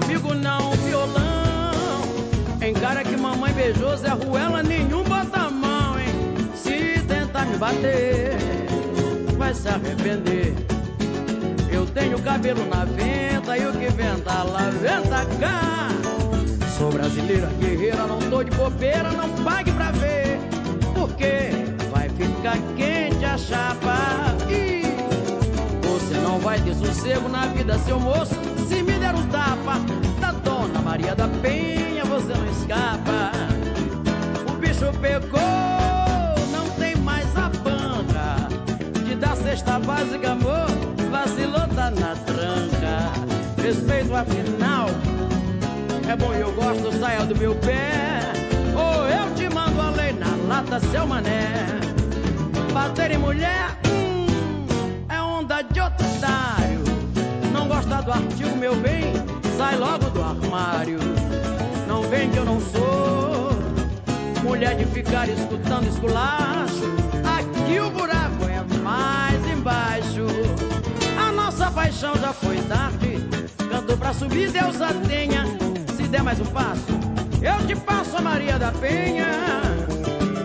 Speaker 8: Comigo não, violão. Encara que mamãe beijou Zé Ruela, nenhum bota a mão, hein? Se tentar me bater, vai se arrepender. Eu tenho cabelo na venta e o que venta lá, venta cá. Sou brasileira guerreira, não tô de bobeira, não pague pra ver. Porque vai ficar quente a chapa. Ih, você não Não vai ter sossego na vida, seu moço. Se me der um tapa da dona Maria da Penha, você não escapa. O bicho pegou, não tem mais a banca. De dar cesta básica, amor, vacilou, tá na tranca. Respeito afinal, é bom eu gosto, saia do meu pé. Ou eu te mando a lei na lata, seu mané. Bater em mulher, hum, é onda de otário. Não gosta do artigo, meu bem, sai logo do armário. Não vem que eu não sou mulher de ficar escutando esculacho. Paixão já foi tarde. Canto pra subir, Deus a tenha. Se der mais um passo, eu te passo a Maria da Penha.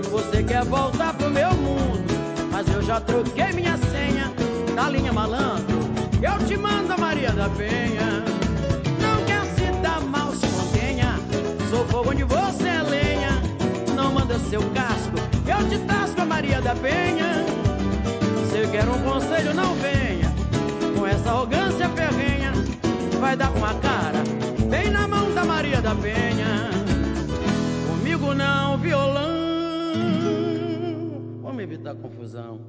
Speaker 8: Você quer voltar pro meu mundo, mas eu já troquei minha senha da linha malandro. Eu te mando a Maria da Penha. Não quer se dar mal, se contenha. Sou fogo onde você é lenha. Não manda seu casco, eu te tasco a Maria da Penha. Se quer um conselho, não venha essa arrogância ferrenha. Vai dar com a cara bem na mão da Maria da Penha. Comigo não, violão. Vamos evitar confusão.